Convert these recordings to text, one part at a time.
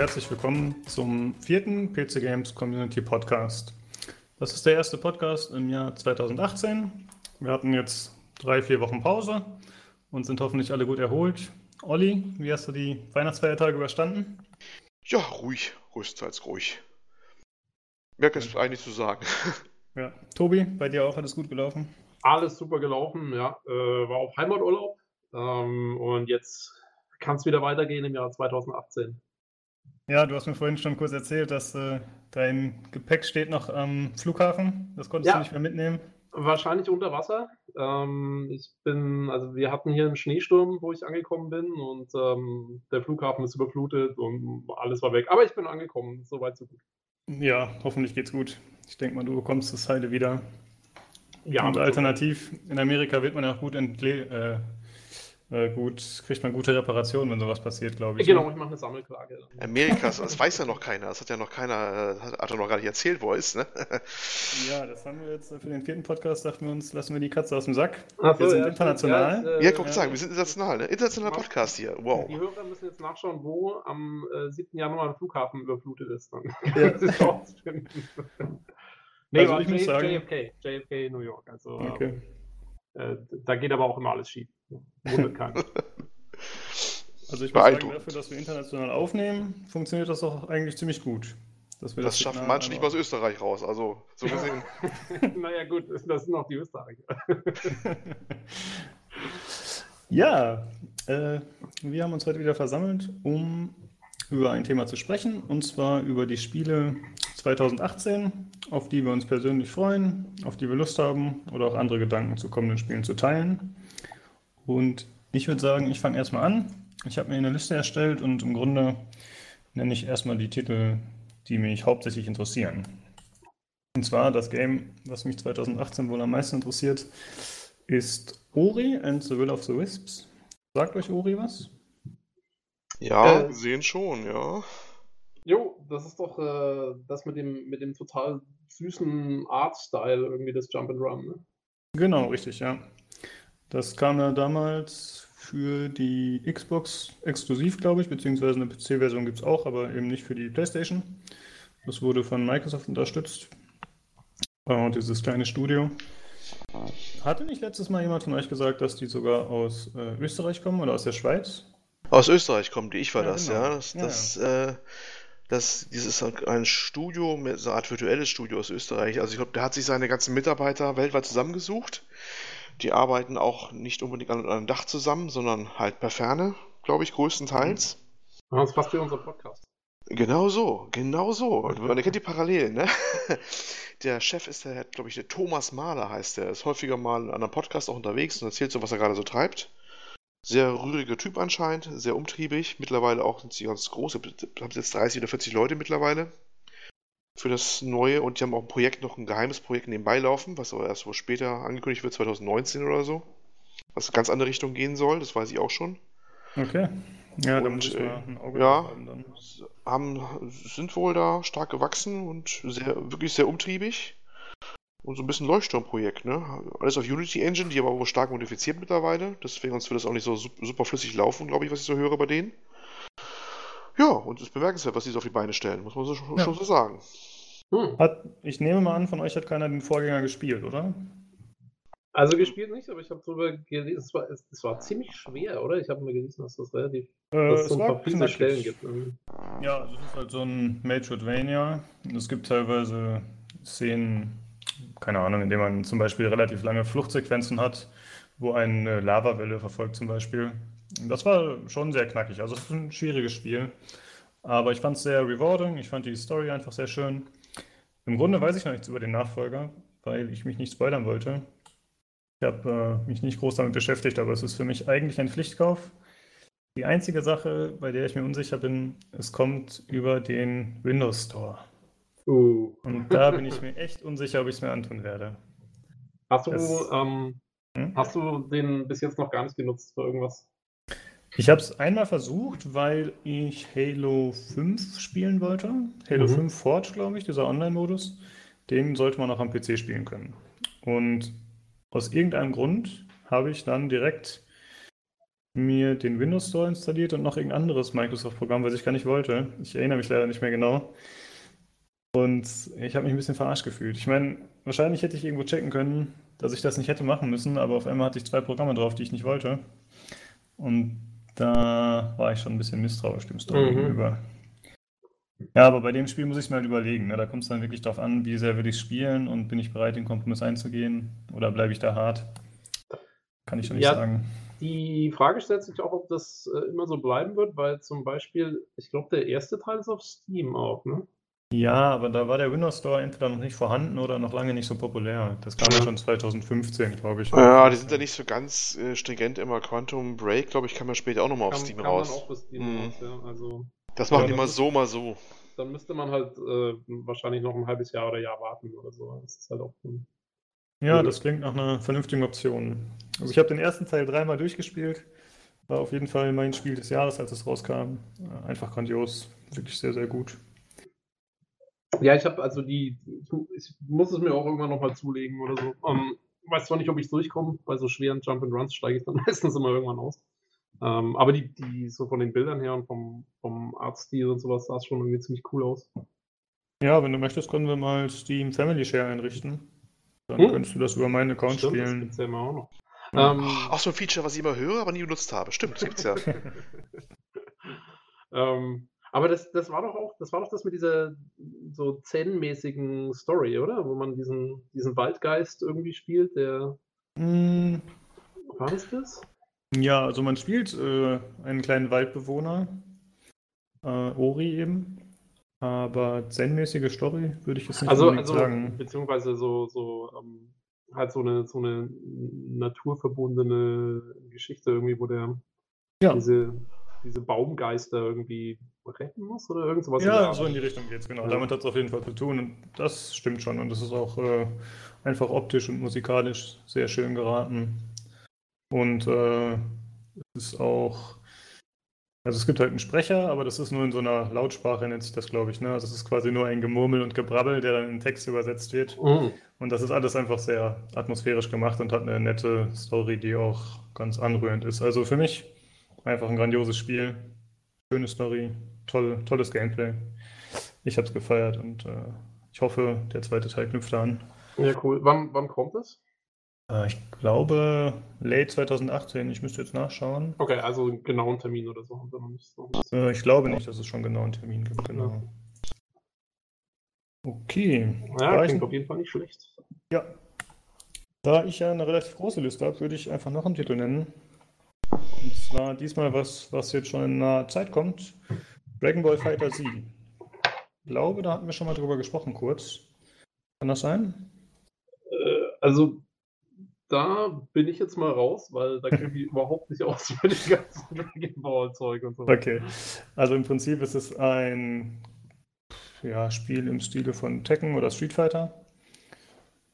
herzlich willkommen zum vierten PC Games Community Podcast. Das ist der erste Podcast im Jahr 2018. Wir hatten jetzt drei, vier Wochen Pause und sind hoffentlich alle gut erholt. Olli, wie hast du die Weihnachtsfeiertage überstanden? Ja, ruhig, größtenteils ruhig. Mehr kann ich eigentlich zu sagen. Ja, Tobi, bei dir auch alles gut gelaufen? Alles super gelaufen, ja. Äh, war auf Heimaturlaub ähm, und jetzt kann es wieder weitergehen im Jahr 2018. Ja, du hast mir vorhin schon kurz erzählt, dass äh, dein Gepäck steht noch am Flughafen. Das konntest ja, du nicht mehr mitnehmen. Wahrscheinlich unter Wasser. Ähm, ich bin, also wir hatten hier einen Schneesturm, wo ich angekommen bin und ähm, der Flughafen ist überflutet und alles war weg. Aber ich bin angekommen, soweit so gut. Ja, hoffentlich geht's gut. Ich denke mal, du bekommst das Heile wieder. Ja, und alternativ, in Amerika wird man ja auch gut entle äh, gut, kriegt man gute Reparationen, wenn sowas passiert, glaube ich. Genau, ne? ich mache eine Sammelklage. Amerika, das weiß ja noch keiner. Das hat ja noch keiner, äh, hat er noch gar nicht erzählt, wo er ist, ne? ja, das haben wir jetzt für den vierten Podcast, dachten wir uns, lassen wir die Katze aus dem Sack. Ach wir sind ja, international. Ja, äh, ja guck, ja, sagen, wir sind international, ne? Internationaler Podcast hier. Wow. Die Hörer müssen jetzt nachschauen, wo am äh, 7. Januar ein Flughafen überflutet ist. Dann. Ja. das ist auch Nee, also ich muss sagen, JFK, JFK New York. Also, okay. äh, da geht aber auch immer alles schief. Wundert keinen. Also ich muss sagen, dafür, dass wir international aufnehmen, funktioniert das doch eigentlich ziemlich gut. das, das schaffen manche nicht mal aus Österreich raus, also so gesehen. naja gut, das sind auch die Österreicher. ja, äh, wir haben uns heute wieder versammelt, um über ein Thema zu sprechen, und zwar über die Spiele 2018, auf die wir uns persönlich freuen, auf die wir Lust haben oder auch andere Gedanken zu kommenden Spielen zu teilen. Und ich würde sagen, ich fange erstmal an. Ich habe mir eine Liste erstellt und im Grunde nenne ich erstmal die Titel, die mich hauptsächlich interessieren. Und zwar das Game, was mich 2018 wohl am meisten interessiert, ist Ori and the Will of the Wisps. Sagt euch Ori was? Ja, äh, sehen schon, ja. Jo, das ist doch äh, das mit dem, mit dem total süßen Art-Style irgendwie des Jump'n'Run, ne? Genau, richtig, ja. Das kam ja damals für die Xbox exklusiv, glaube ich, beziehungsweise eine PC-Version gibt es auch, aber eben nicht für die PlayStation. Das wurde von Microsoft unterstützt. Und dieses kleine Studio. Hatte nicht letztes Mal jemand von euch gesagt, dass die sogar aus äh, Österreich kommen oder aus der Schweiz? Aus Österreich kommt die, ich war ja, das, genau. ja. Das, ja, das, ja. Äh, das, dieses ist ein Studio, so eine Art virtuelles Studio aus Österreich. Also ich glaube, der hat sich seine ganzen Mitarbeiter weltweit zusammengesucht. Die arbeiten auch nicht unbedingt an einem Dach zusammen, sondern halt per Ferne, glaube ich, größtenteils. Das ist fast wie unser Podcast. Genau so, genau so. Man erkennt die Parallelen, ne? Der Chef ist der, glaube ich, der Thomas Mahler heißt der. Ist häufiger mal in einem Podcast auch unterwegs und erzählt so, was er gerade so treibt. Sehr rühriger Typ anscheinend, sehr umtriebig. Mittlerweile auch sind sie ganz groß. Haben jetzt 30 oder 40 Leute mittlerweile für das neue und die haben auch ein Projekt, noch ein geheimes Projekt nebenbei laufen, was aber erst wohl später angekündigt wird, 2019 oder so. Was in ganz andere Richtung gehen soll, das weiß ich auch schon. Okay. Ja, und, da muss ich mal ein Auge ja, haben dann. Haben, sind wohl da stark gewachsen und sehr, wirklich sehr umtriebig. Und so ein bisschen Leuchtturmprojekt, ne? Alles auf Unity Engine, die aber wohl stark modifiziert mittlerweile. Deswegen sonst wird das auch nicht so super flüssig laufen, glaube ich, was ich so höre bei denen. Ja, und es ist bemerkenswert, was sie so auf die Beine stellen, muss man so, ja. schon so sagen. Hm. Hat, ich nehme mal an, von euch hat keiner den Vorgänger gespielt, oder? Also gespielt nicht, aber ich habe darüber gelesen, es war, es, es, war ziemlich schwer, oder? Ich habe mir gelesen, dass das relativ, äh, dass es so ein paar Stellen gibt. Ja, also es ist halt so ein Metroidvania. Es gibt teilweise Szenen, keine Ahnung, in denen man zum Beispiel relativ lange Fluchtsequenzen hat, wo eine Lavawelle verfolgt zum Beispiel. Das war schon sehr knackig. Also es ist ein schwieriges Spiel. Aber ich fand es sehr rewarding. Ich fand die Story einfach sehr schön. Im Grunde weiß ich noch nichts über den Nachfolger, weil ich mich nicht spoilern wollte. Ich habe äh, mich nicht groß damit beschäftigt, aber es ist für mich eigentlich ein Pflichtkauf. Die einzige Sache, bei der ich mir unsicher bin, es kommt über den Windows Store. Uh. Und da bin ich mir echt unsicher, ob ich es mir antun werde. Hast du, das, ähm, hm? hast du den bis jetzt noch gar nicht genutzt für irgendwas? Ich habe es einmal versucht, weil ich Halo 5 spielen wollte. Halo mhm. 5 Forge, glaube ich, dieser Online-Modus. Den sollte man auch am PC spielen können. Und aus irgendeinem Grund habe ich dann direkt mir den Windows Store installiert und noch irgendein anderes Microsoft-Programm, was ich gar nicht wollte. Ich erinnere mich leider nicht mehr genau. Und ich habe mich ein bisschen verarscht gefühlt. Ich meine, wahrscheinlich hätte ich irgendwo checken können, dass ich das nicht hätte machen müssen, aber auf einmal hatte ich zwei Programme drauf, die ich nicht wollte. Und da war ich schon ein bisschen misstrauisch dem Store mhm. gegenüber. Ja, aber bei dem Spiel muss ich es mir halt überlegen. Ne? Da kommt es dann wirklich darauf an, wie sehr will ich spielen und bin ich bereit, den Kompromiss einzugehen oder bleibe ich da hart? Kann ich schon nicht ja, sagen. Die Frage stellt sich auch, ob das äh, immer so bleiben wird, weil zum Beispiel, ich glaube, der erste Teil ist auf Steam auch, ne? Ja, aber da war der Windows Store entweder noch nicht vorhanden oder noch lange nicht so populär. Das kam ja schon 2015, glaube ich. Ja, die sind ja nicht so ganz äh, stringent immer. Quantum Break, glaube ich, kam ja später auch nochmal auf Steam kam raus. Dann auch Steam mhm. raus ja. also, das machen ja, die mal so, mal so. Dann müsste man halt äh, wahrscheinlich noch ein halbes Jahr oder Jahr warten oder so. Das ist halt auch ein ja, das klingt nach einer vernünftigen Option. Also ich habe den ersten Teil dreimal durchgespielt. War auf jeden Fall mein Spiel des Jahres, als es rauskam. Einfach grandios. Wirklich sehr, sehr gut. Ja, ich habe also die, ich muss es mir auch irgendwann nochmal zulegen oder so. Ähm, weiß zwar nicht, ob ich durchkomme, bei so schweren Jump and Runs steige ich dann meistens immer irgendwann aus. Ähm, aber die, die, so von den Bildern her und vom, vom Artstil und sowas sah es schon irgendwie ziemlich cool aus. Ja, wenn du möchtest, können wir mal Steam Family Share einrichten. Dann hm? könntest du das über meinen Account Stimmt, spielen. Das gibt's ja immer auch noch. Ähm, auch so ein Feature, was ich immer höre, aber nie benutzt habe. Stimmt, das gibt's ja. ähm, aber das, das war doch auch, das war doch das mit dieser so zen-mäßigen Story, oder? Wo man diesen, diesen Waldgeist irgendwie spielt, der. Mm. War das das? Ja, also man spielt äh, einen kleinen Waldbewohner, äh, Ori eben. Aber zen-mäßige Story würde ich jetzt nicht also, also, sagen. Beziehungsweise so, so ähm, halt so eine, so eine naturverbundene Geschichte irgendwie, wo der ja. diese diese Baumgeister irgendwie retten muss oder irgend sowas? Ja, so in die Richtung geht es, genau. Ja. Damit hat es auf jeden Fall zu tun und das stimmt schon. Und das ist auch äh, einfach optisch und musikalisch sehr schön geraten. Und äh, es ist auch, also es gibt halt einen Sprecher, aber das ist nur in so einer Lautsprache, nennt sich das, glaube ich. Ne? Also es ist quasi nur ein Gemurmel und Gebrabbel, der dann in Text übersetzt wird. Mhm. Und das ist alles einfach sehr atmosphärisch gemacht und hat eine nette Story, die auch ganz anrührend ist. Also für mich Einfach ein grandioses Spiel. Schöne Story, toll, tolles Gameplay. Ich habe es gefeiert und äh, ich hoffe, der zweite Teil knüpft an. Ja, cool. Wann, wann kommt es? Äh, ich glaube, late 2018. Ich müsste jetzt nachschauen. Okay, also einen genauen Termin oder so haben wir noch nicht. So. Äh, ich glaube nicht, dass es schon einen genauen Termin gibt. Genau. Ja. Okay. Ja, klingt auf jeden Fall nicht schlecht. Ja. Da ich ja eine relativ große Liste habe, würde ich einfach noch einen Titel nennen. Und zwar diesmal was, was jetzt schon in naher Zeit kommt. Dragon Ball Fighter Z. Ich glaube, da hatten wir schon mal drüber gesprochen kurz. Kann das sein? Äh, also, da bin ich jetzt mal raus, weil da kenne ich überhaupt nicht aus für die ganzen Dragon Ball Zeug und so. Okay. Also im Prinzip ist es ein ja, Spiel im Stile von Tekken oder Street Fighter.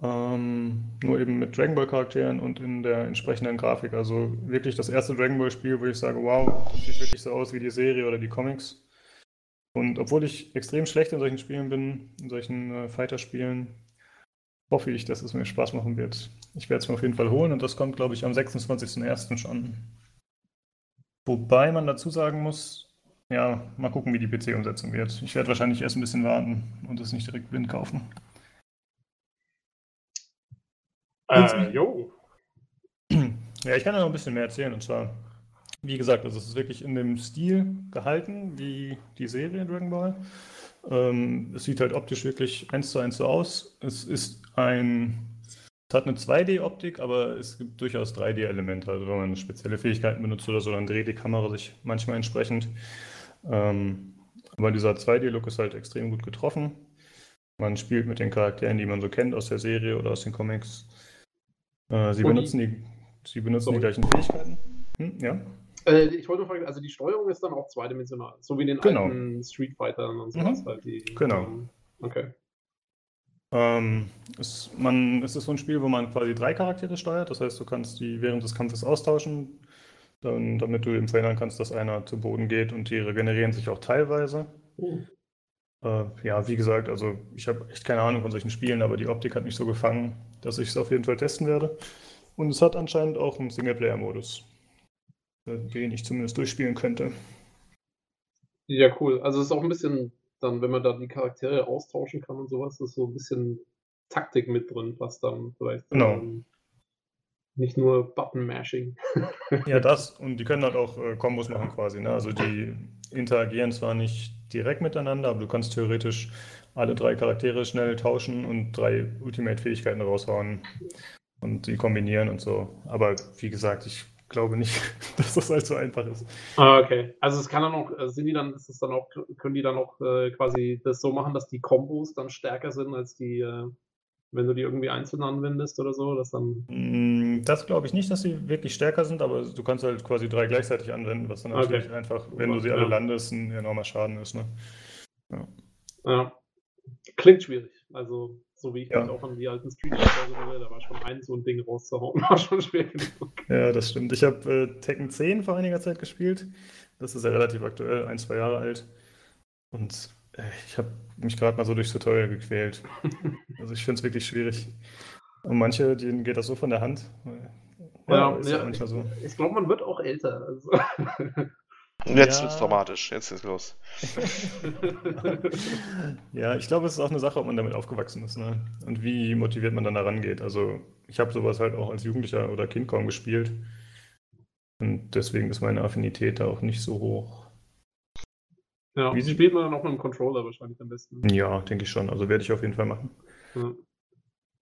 Ähm, nur eben mit Dragon Ball Charakteren und in der entsprechenden Grafik. Also wirklich das erste Dragon Ball Spiel, wo ich sage, wow, das sieht wirklich so aus wie die Serie oder die Comics. Und obwohl ich extrem schlecht in solchen Spielen bin, in solchen äh, Fighter-Spielen, hoffe ich, dass es mir Spaß machen wird. Ich werde es mir auf jeden Fall holen und das kommt, glaube ich, am 26.01. schon. Wobei man dazu sagen muss, ja, mal gucken, wie die PC-Umsetzung wird. Ich werde wahrscheinlich erst ein bisschen warten und es nicht direkt blind kaufen. Äh, jo. Ja, ich kann ja noch ein bisschen mehr erzählen. Und zwar, wie gesagt, also es ist wirklich in dem Stil gehalten, wie die Serie Dragon Ball. Ähm, es sieht halt optisch wirklich eins zu eins so aus. Es ist ein, es hat eine 2D-Optik, aber es gibt durchaus 3D-Elemente. Also wenn man spezielle Fähigkeiten benutzt oder so, dann dreht die Kamera sich manchmal entsprechend. Ähm, aber dieser 2D-Look ist halt extrem gut getroffen. Man spielt mit den Charakteren, die man so kennt aus der Serie oder aus den Comics. Äh, sie, benutzen die, sie benutzen die gleichen Fähigkeiten. Hm, ja. Äh, ich wollte fragen, also die Steuerung ist dann auch zweidimensional, so wie in den genau. alten Street Fightern und sowas mhm. halt. Die, genau. Ähm, okay. Ähm, es, man, es ist so ein Spiel, wo man quasi drei Charaktere steuert. Das heißt, du kannst die während des Kampfes austauschen, dann, damit du eben verhindern kannst, dass einer zu Boden geht und die regenerieren sich auch teilweise. Mhm. Äh, ja, wie gesagt, also ich habe echt keine Ahnung von solchen Spielen, aber die Optik hat mich so gefangen, dass ich es auf jeden Fall testen werde. Und es hat anscheinend auch einen Singleplayer-Modus. Den ich zumindest durchspielen könnte. Ja, cool. Also es ist auch ein bisschen dann, wenn man da die Charaktere austauschen kann und sowas, ist so ein bisschen Taktik mit drin, was dann vielleicht genau. ähm, nicht nur Button-Mashing. ja, das. Und die können halt auch äh, Kombos machen quasi. Ne? Also die interagieren zwar nicht direkt miteinander, aber du kannst theoretisch alle drei Charaktere schnell tauschen und drei Ultimate-Fähigkeiten raushauen und die kombinieren und so. Aber wie gesagt, ich glaube nicht, dass das halt so einfach ist. Ah, okay. Also es kann dann auch, äh, sind die dann, ist es dann auch, können die dann auch äh, quasi das so machen, dass die Kombos dann stärker sind als die, äh, wenn du die irgendwie einzeln anwendest oder so, dass dann. Mm, das glaube ich nicht, dass sie wirklich stärker sind, aber du kannst halt quasi drei gleichzeitig anwenden, was dann natürlich okay. einfach, wenn du sie alle ja. landest, ein enormer Schaden ist. Ne? Ja. ja. Klingt schwierig. Also so wie ich ja. mich auch an die alten Street erinnere, da war schon ein so ein Ding rauszuhauen, war schon schwer genug. Ja, das stimmt. Ich habe äh, Tekken 10 vor einiger Zeit gespielt. Das ist ja relativ aktuell, ein, zwei Jahre alt. Und äh, ich habe mich gerade mal so durchs Tutorial gequält. also ich finde es wirklich schwierig. Und manche, denen geht das so von der Hand. Ja, ja, ja, ja so. Ich, ich glaube, man wird auch älter. Also. Jetzt ja. wird's dramatisch. Jetzt ist los. ja, ich glaube, es ist auch eine Sache, ob man damit aufgewachsen ist, ne? Und wie motiviert man dann da rangeht. Also, ich habe sowas halt auch als Jugendlicher oder Kind kaum gespielt. Und deswegen ist meine Affinität da auch nicht so hoch. Ja, wie spielt man dann auch mit dem Controller wahrscheinlich am besten? Ja, denke ich schon. Also werde ich auf jeden Fall machen. Ja.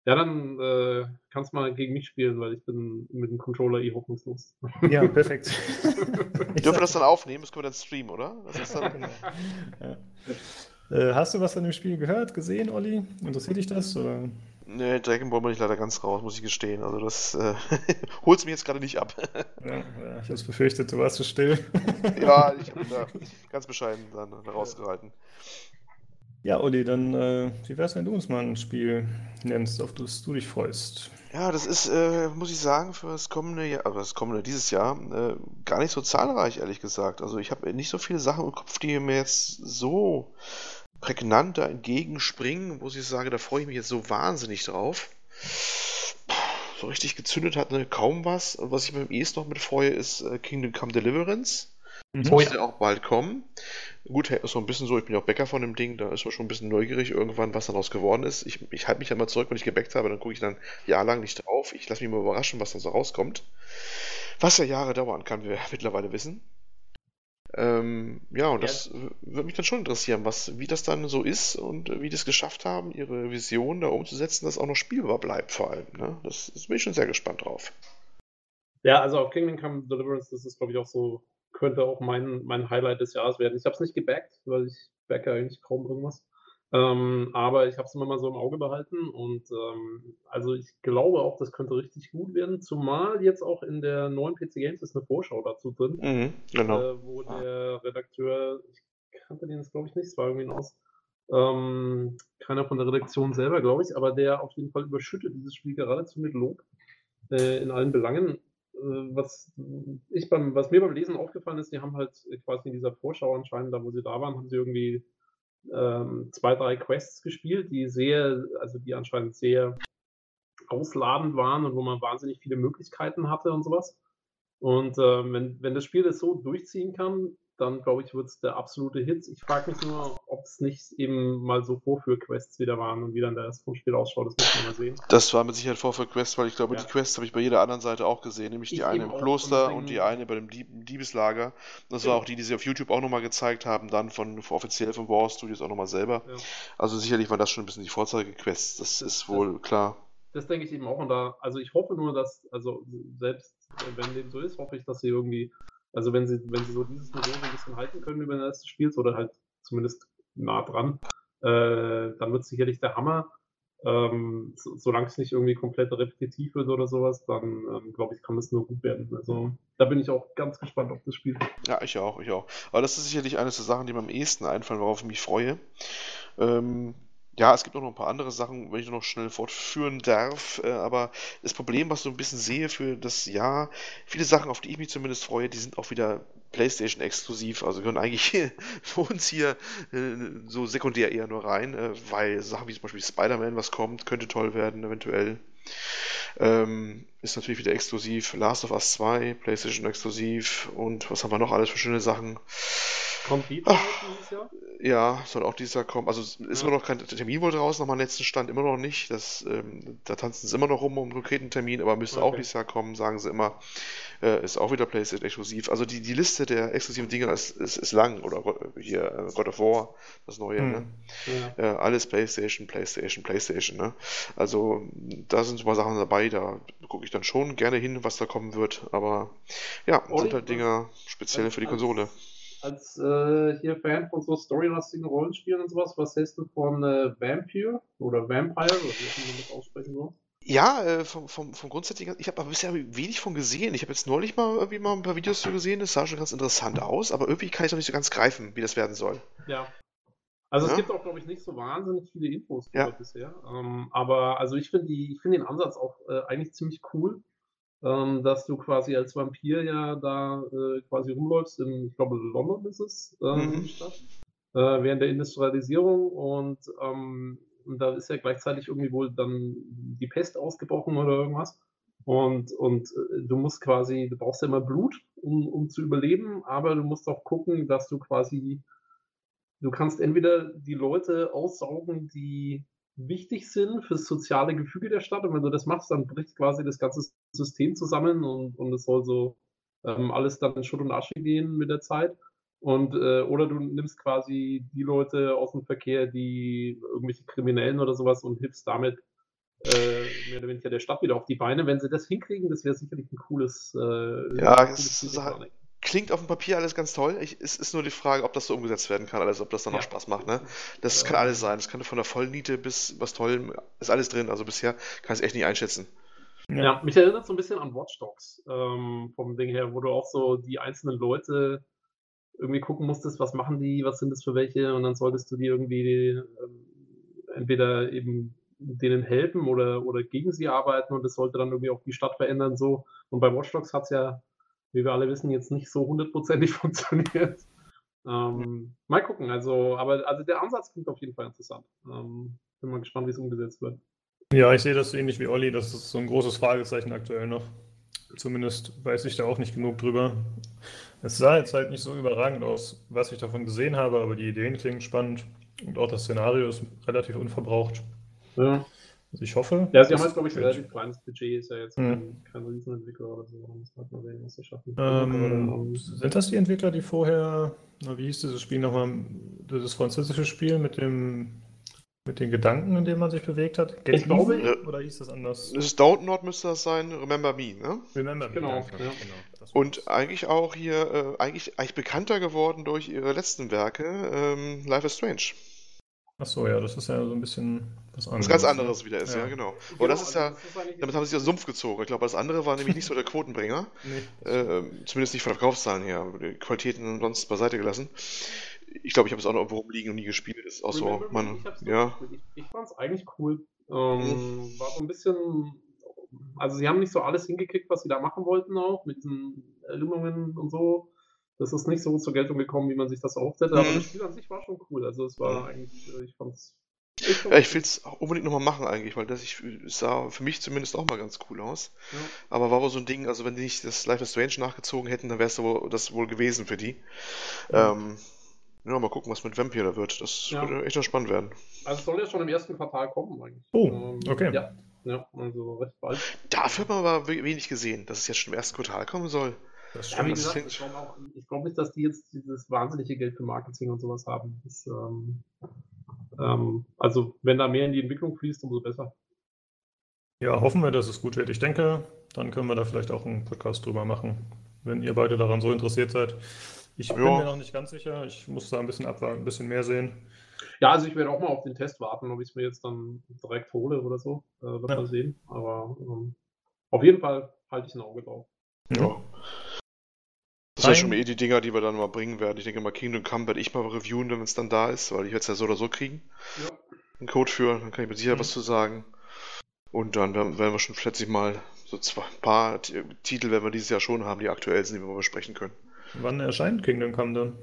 Ja, dann äh, kannst du mal gegen mich spielen, weil ich bin mit dem Controller eh hoffnungslos. Ja, perfekt. ich dürfe das dann aufnehmen, das können wir dann streamen, oder? Dann... ja. äh, hast du was von dem Spiel gehört, gesehen, Olli? Interessiert dich das? Oder? Nee, Dragon Ball bin ich leider ganz raus, muss ich gestehen. Also das äh, holt mir jetzt gerade nicht ab. ja, ja, ich habe es befürchtet, du warst so still. ja, ich bin da ganz bescheiden dann rausgehalten. Ja, Olli, dann äh, wie wär's, wenn du uns mal ein Spiel nennst, auf das du dich freust? Ja, das ist, äh, muss ich sagen, für das kommende Jahr, also das kommende dieses Jahr, äh, gar nicht so zahlreich, ehrlich gesagt. Also ich habe nicht so viele Sachen im Kopf, die mir jetzt so prägnant da entgegenspringen, wo ich sage, da freue ich mich jetzt so wahnsinnig drauf. So richtig gezündet hat ne, kaum was. Was ich mir am ehesten noch mit freue, ist äh, Kingdom Come Deliverance. Mhm. Ja auch bald kommen. Gut, ist so ein bisschen so, ich bin ja auch Bäcker von dem Ding, da ist man schon ein bisschen neugierig irgendwann, was daraus geworden ist. Ich, ich halte mich ja mal zurück, wenn ich gebäckt habe, dann gucke ich dann jahrelang nicht drauf. Ich lasse mich mal überraschen, was da so rauskommt. Was ja Jahre dauern kann, wir mittlerweile wissen. Ähm, ja, und ja. das würde mich dann schon interessieren, was, wie das dann so ist und wie die es geschafft haben, ihre Vision da umzusetzen, dass auch noch spielbar bleibt vor allem. Ne? Das, das bin ich schon sehr gespannt drauf. Ja, also auf Kingdom Come Deliverance das ist glaube ich, auch so könnte auch mein, mein Highlight des Jahres werden. Ich habe es nicht gebackt, weil ich backe eigentlich kaum irgendwas. Ähm, aber ich habe es immer mal so im Auge behalten und ähm, also ich glaube auch, das könnte richtig gut werden, zumal jetzt auch in der neuen PC Games ist eine Vorschau dazu drin, mhm, genau. äh, wo der Redakteur, ich kannte den jetzt glaube ich nicht, es war irgendwie ein aus, ähm, keiner von der Redaktion selber, glaube ich, aber der auf jeden Fall überschüttet dieses Spiel geradezu mit Lob äh, in allen Belangen was ich beim, was mir beim Lesen aufgefallen ist, die haben halt quasi in dieser Vorschau anscheinend, da wo sie da waren, haben sie irgendwie ähm, zwei, drei Quests gespielt, die sehr, also die anscheinend sehr ausladend waren und wo man wahnsinnig viele Möglichkeiten hatte und sowas. Und äh, wenn, wenn das Spiel das so durchziehen kann, dann glaube ich, wird es der absolute Hit. Ich frage mich nur, ob es nicht eben mal so Vorführquests wieder waren und wie dann das vom Spiel ausschaut, das muss man mal sehen. Das war mit Sicherheit Vorführquests, weil ich glaube, ja. die Quests habe ich bei jeder anderen Seite auch gesehen, nämlich ich die eine im Kloster und, die eine bei dem Dieb Diebeslager. Das ja. war auch die, die sie auf YouTube auch nochmal gezeigt haben, dann von offiziell von War Studios auch nochmal selber. Ja. Also sicherlich war das schon ein bisschen die Vorzeigequests, das ist wohl das, klar. Das denke ich eben auch und da, also ich hoffe nur, dass, also selbst wenn dem so ist, hoffe ich, dass sie irgendwie also wenn sie, wenn sie so dieses Niveau so ein bisschen halten können über den Rest des Spiels oder halt zumindest nah dran, äh, dann wird es sicherlich der Hammer. Ähm, so, solange es nicht irgendwie komplett repetitiv wird oder sowas, dann ähm, glaube ich, kann es nur gut werden. Also da bin ich auch ganz gespannt auf das Spiel. Ja, ich auch, ich auch. Aber das ist sicherlich eine der Sachen, die mir am ehesten einfallen, worauf ich mich freue. Ähm, ja, es gibt auch noch ein paar andere Sachen, wenn ich noch schnell fortführen darf. Äh, aber das Problem, was ich so ein bisschen sehe für das Jahr, viele Sachen, auf die ich mich zumindest freue, die sind auch wieder PlayStation exklusiv. Also gehören eigentlich für uns hier äh, so sekundär eher nur rein, äh, weil Sachen wie zum Beispiel Spider-Man, was kommt, könnte toll werden, eventuell. Ähm, ist natürlich wieder exklusiv. Last of Us 2, PlayStation exklusiv und was haben wir noch alles für schöne Sachen? Kommt Beat dieses Jahr? Ja, soll auch dieses Jahr kommen. Also ist ja. immer noch kein Termin wohl draußen, meinem letzten Stand immer noch nicht. Das, ähm, da tanzen sie immer noch rum um einen konkreten Termin, aber müsste okay. auch dieses Jahr kommen, sagen sie immer. Äh, ist auch wieder PlayStation exklusiv. Also die, die Liste der exklusiven Dinge ist, ist, ist lang. Oder hier äh, God of War, das neue. Hm. Ne? Ja. Äh, alles PlayStation, PlayStation, PlayStation. Ne? Also da sind so mal Sachen dabei, da gucke ich dann schon gerne hin, was da kommen wird. Aber ja, sind halt Dinger speziell für die Konsole als äh, hier Fan von so storylastigen Rollenspielen und sowas, was hältst du von äh, Vampire oder Vampire, oder wie man das aussprechen soll? Ja, äh, vom, vom, vom grundsätzlichen, ich habe aber bisher wenig von gesehen. Ich habe jetzt neulich mal irgendwie mal ein paar Videos zu gesehen, das sah schon ganz interessant aus, aber irgendwie kann ich noch nicht so ganz greifen, wie das werden soll. Ja. Also ja? es gibt auch, glaube ich, nicht so wahnsinnig viele Infos ja. bisher. Ähm, aber also ich finde find den Ansatz auch äh, eigentlich ziemlich cool ähm, dass du quasi als Vampir ja da äh, quasi rumläufst, in, ich glaube, London ist es, äh, mhm. Stadt, äh, während der Industrialisierung und, ähm, und da ist ja gleichzeitig irgendwie wohl dann die Pest ausgebrochen oder irgendwas. Und, und äh, du musst quasi, du brauchst ja immer Blut, um, um zu überleben, aber du musst auch gucken, dass du quasi, du kannst entweder die Leute aussaugen, die wichtig sind fürs soziale Gefüge der Stadt. Und wenn du das machst, dann bricht quasi das ganze System zusammen und, und es soll so ähm, alles dann in Schutt und Asche gehen mit der Zeit. Und äh, oder du nimmst quasi die Leute aus dem Verkehr, die irgendwelche Kriminellen oder sowas und hilfst damit äh, mehr oder weniger der Stadt wieder auf die Beine. Wenn sie das hinkriegen, das wäre sicherlich ein cooles. Äh, ja, es ist, halt, klingt auf dem Papier alles ganz toll. Ich, es ist nur die Frage, ob das so umgesetzt werden kann, alles, ob das dann ja. auch Spaß macht. Ne? Das ja. kann alles sein. Das kann von der Vollniete bis was Tollem, ist alles drin. Also bisher kann ich es echt nicht einschätzen. Ja, ja mich erinnert so ein bisschen an Watch Dogs ähm, vom Ding her, wo du auch so die einzelnen Leute irgendwie gucken musstest, was machen die, was sind das für welche und dann solltest du die irgendwie ähm, entweder eben denen helfen oder, oder gegen sie arbeiten und das sollte dann irgendwie auch die Stadt verändern so. Und bei Watch Dogs hat es ja wie wir alle wissen, jetzt nicht so hundertprozentig funktioniert. Ähm, mal gucken, also, aber also der Ansatz klingt auf jeden Fall interessant. Ähm, bin mal gespannt, wie es umgesetzt wird. Ja, ich sehe das ähnlich wie Olli, das ist so ein großes Fragezeichen aktuell noch. Zumindest weiß ich da auch nicht genug drüber. Es sah jetzt halt nicht so überragend aus, was ich davon gesehen habe, aber die Ideen klingen spannend und auch das Szenario ist relativ unverbraucht. Ja. Also ich hoffe. Ja, sie haben halt, glaube ich, ein relativ kleines Budget, ist ja jetzt hm. kein, kein Riesenentwickler oder so. Muss halt mal sehen, was sie schaffen. Ähm, sind das die Entwickler, die vorher, wie hieß dieses Spiel nochmal, dieses französische Spiel mit dem mit den Gedanken, in denen man sich bewegt hat? Get ich glaube, ja. oder hieß das anders? Das ist Download müsste das sein, Remember Me, ne? Remember Me, genau. Ja, genau. Und eigentlich auch hier, äh, eigentlich, eigentlich bekannter geworden durch ihre letzten Werke, ähm, Life is Strange. Ach so, ja, das ist ja so ein bisschen was anderes. Was ganz anderes wieder ist, ja, ja genau. Aber genau, das ist ja, damit haben sie sich aus Sumpf gezogen. Ich glaube, das andere war nämlich nicht so der Quotenbringer. nee. Äh, zumindest nicht von der Verkaufszahlen her. Die Qualitäten sonst beiseite gelassen. Ich glaube, ich habe es auch noch irgendwo rumliegen und nie gespielt. Ist auch so, man, ja. Ich, ich fand es eigentlich cool. Ähm, mhm. War so ein bisschen, also sie haben nicht so alles hingekriegt, was sie da machen wollten auch, mit diesen Erinnerungen und so. Das ist nicht so zur Geltung gekommen, wie man sich das erhofft hätte, mhm. aber das Spiel an sich war schon cool. Also es war mhm. eigentlich, äh, ich fand's. Ich ja, ich will es unbedingt nochmal machen eigentlich, weil das ich, sah für mich zumindest auch mal ganz cool aus. Ja. Aber war wohl so ein Ding, also wenn die nicht das Life is Strange nachgezogen hätten, dann wäre es wohl, das wohl gewesen für die. Ja. Ähm, ja, mal gucken, was mit Vampire da wird. Das ja. würde echt noch spannend werden. Also es soll ja schon im ersten Quartal kommen eigentlich. Oh, ähm, okay. Ja, ja, also recht bald. Dafür hat man aber wenig gesehen, dass es jetzt schon im ersten Quartal kommen soll. Das ja, wie gesagt, ich glaube glaub nicht, dass die jetzt dieses wahnsinnige Geld für Marketing und sowas haben. Das, ähm, ähm, also, wenn da mehr in die Entwicklung fließt, umso besser. Ja, hoffen wir, dass es gut wird. Ich denke, dann können wir da vielleicht auch einen Podcast drüber machen, wenn ihr beide daran so interessiert seid. Ich bin mir noch nicht ganz sicher. Ich muss da ein bisschen abwarten, ein bisschen mehr sehen. Ja, also ich werde auch mal auf den Test warten, ob ich es mir jetzt dann direkt hole oder so. Äh, wird ja. man sehen. Aber ähm, auf jeden Fall halte ich ein Auge drauf. Ja. Das sind ja schon eh die Dinger, die wir dann mal bringen werden. Ich denke mal, Kingdom Come werde ich mal reviewen, wenn es dann da ist, weil ich werde es ja so oder so kriegen. Ja. Einen Code für, dann kann ich mit Sicherheit mhm. was zu sagen. Und dann werden wir schon plötzlich mal so zwei, ein paar Titel werden wir dieses Jahr schon haben, die aktuell sind, die wir mal besprechen können. Wann erscheint Kingdom Come dann?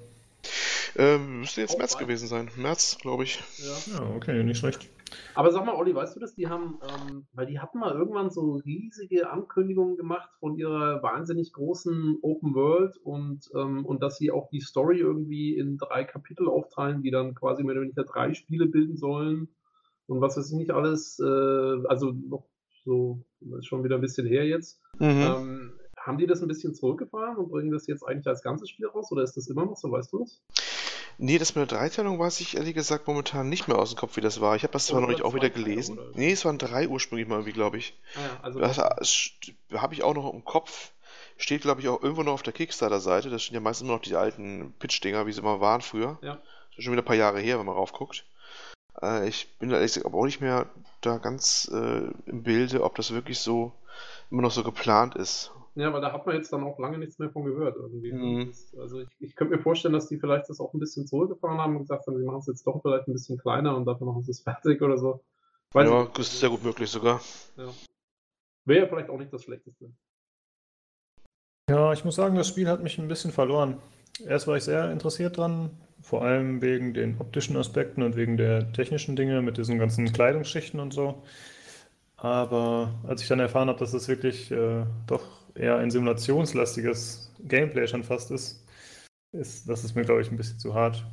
Ähm, müsste jetzt Auch März gewesen sein. März, glaube ich. Ja. ja, okay, nicht schlecht. Aber sag mal, Olli, weißt du das? Die haben, ähm, weil die hatten mal irgendwann so riesige Ankündigungen gemacht von ihrer wahnsinnig großen Open World und, ähm, und dass sie auch die Story irgendwie in drei Kapitel aufteilen, die dann quasi mehr oder weniger drei Spiele bilden sollen und was weiß ich nicht alles. Äh, also noch so, ist schon wieder ein bisschen her jetzt. Mhm. Ähm, haben die das ein bisschen zurückgefahren und bringen das jetzt eigentlich als ganzes Spiel raus oder ist das immer noch so, weißt du das? Nee, das mit der Dreiteilung weiß ich ehrlich gesagt momentan nicht mehr aus dem Kopf, wie das war. Ich habe das zwar noch nicht auch wieder gelesen. Oder? Nee, es waren drei ursprünglich mal irgendwie, glaube ich. Ah ja, also das, das habe ich auch noch im Kopf. Steht, glaube ich, auch irgendwo noch auf der Kickstarter-Seite. Das sind ja meistens immer noch die alten Pitch-Dinger, wie sie immer waren früher. Ja. Das ist schon wieder ein paar Jahre her, wenn man raufguckt. Äh, ich bin da ehrlich gesagt aber auch nicht mehr da ganz äh, im Bilde, ob das wirklich so immer noch so geplant ist. Ja, weil da hat man jetzt dann auch lange nichts mehr von gehört. Irgendwie. Mhm. also ich, ich könnte mir vorstellen, dass die vielleicht das auch ein bisschen zurückgefahren haben und gesagt haben, sie machen es jetzt doch vielleicht ein bisschen kleiner und dafür machen sie es fertig oder so. Weiß ja, das ist sehr gut möglich sogar. Ja. Wäre ja vielleicht auch nicht das Schlechteste. Ja, ich muss sagen, das Spiel hat mich ein bisschen verloren. Erst war ich sehr interessiert dran, vor allem wegen den optischen Aspekten und wegen der technischen Dinge mit diesen ganzen Kleidungsschichten und so. Aber als ich dann erfahren habe, dass es wirklich äh, doch eher ein simulationslastiges Gameplay schon fast ist, ist das ist mir, glaube ich, ein bisschen zu hart.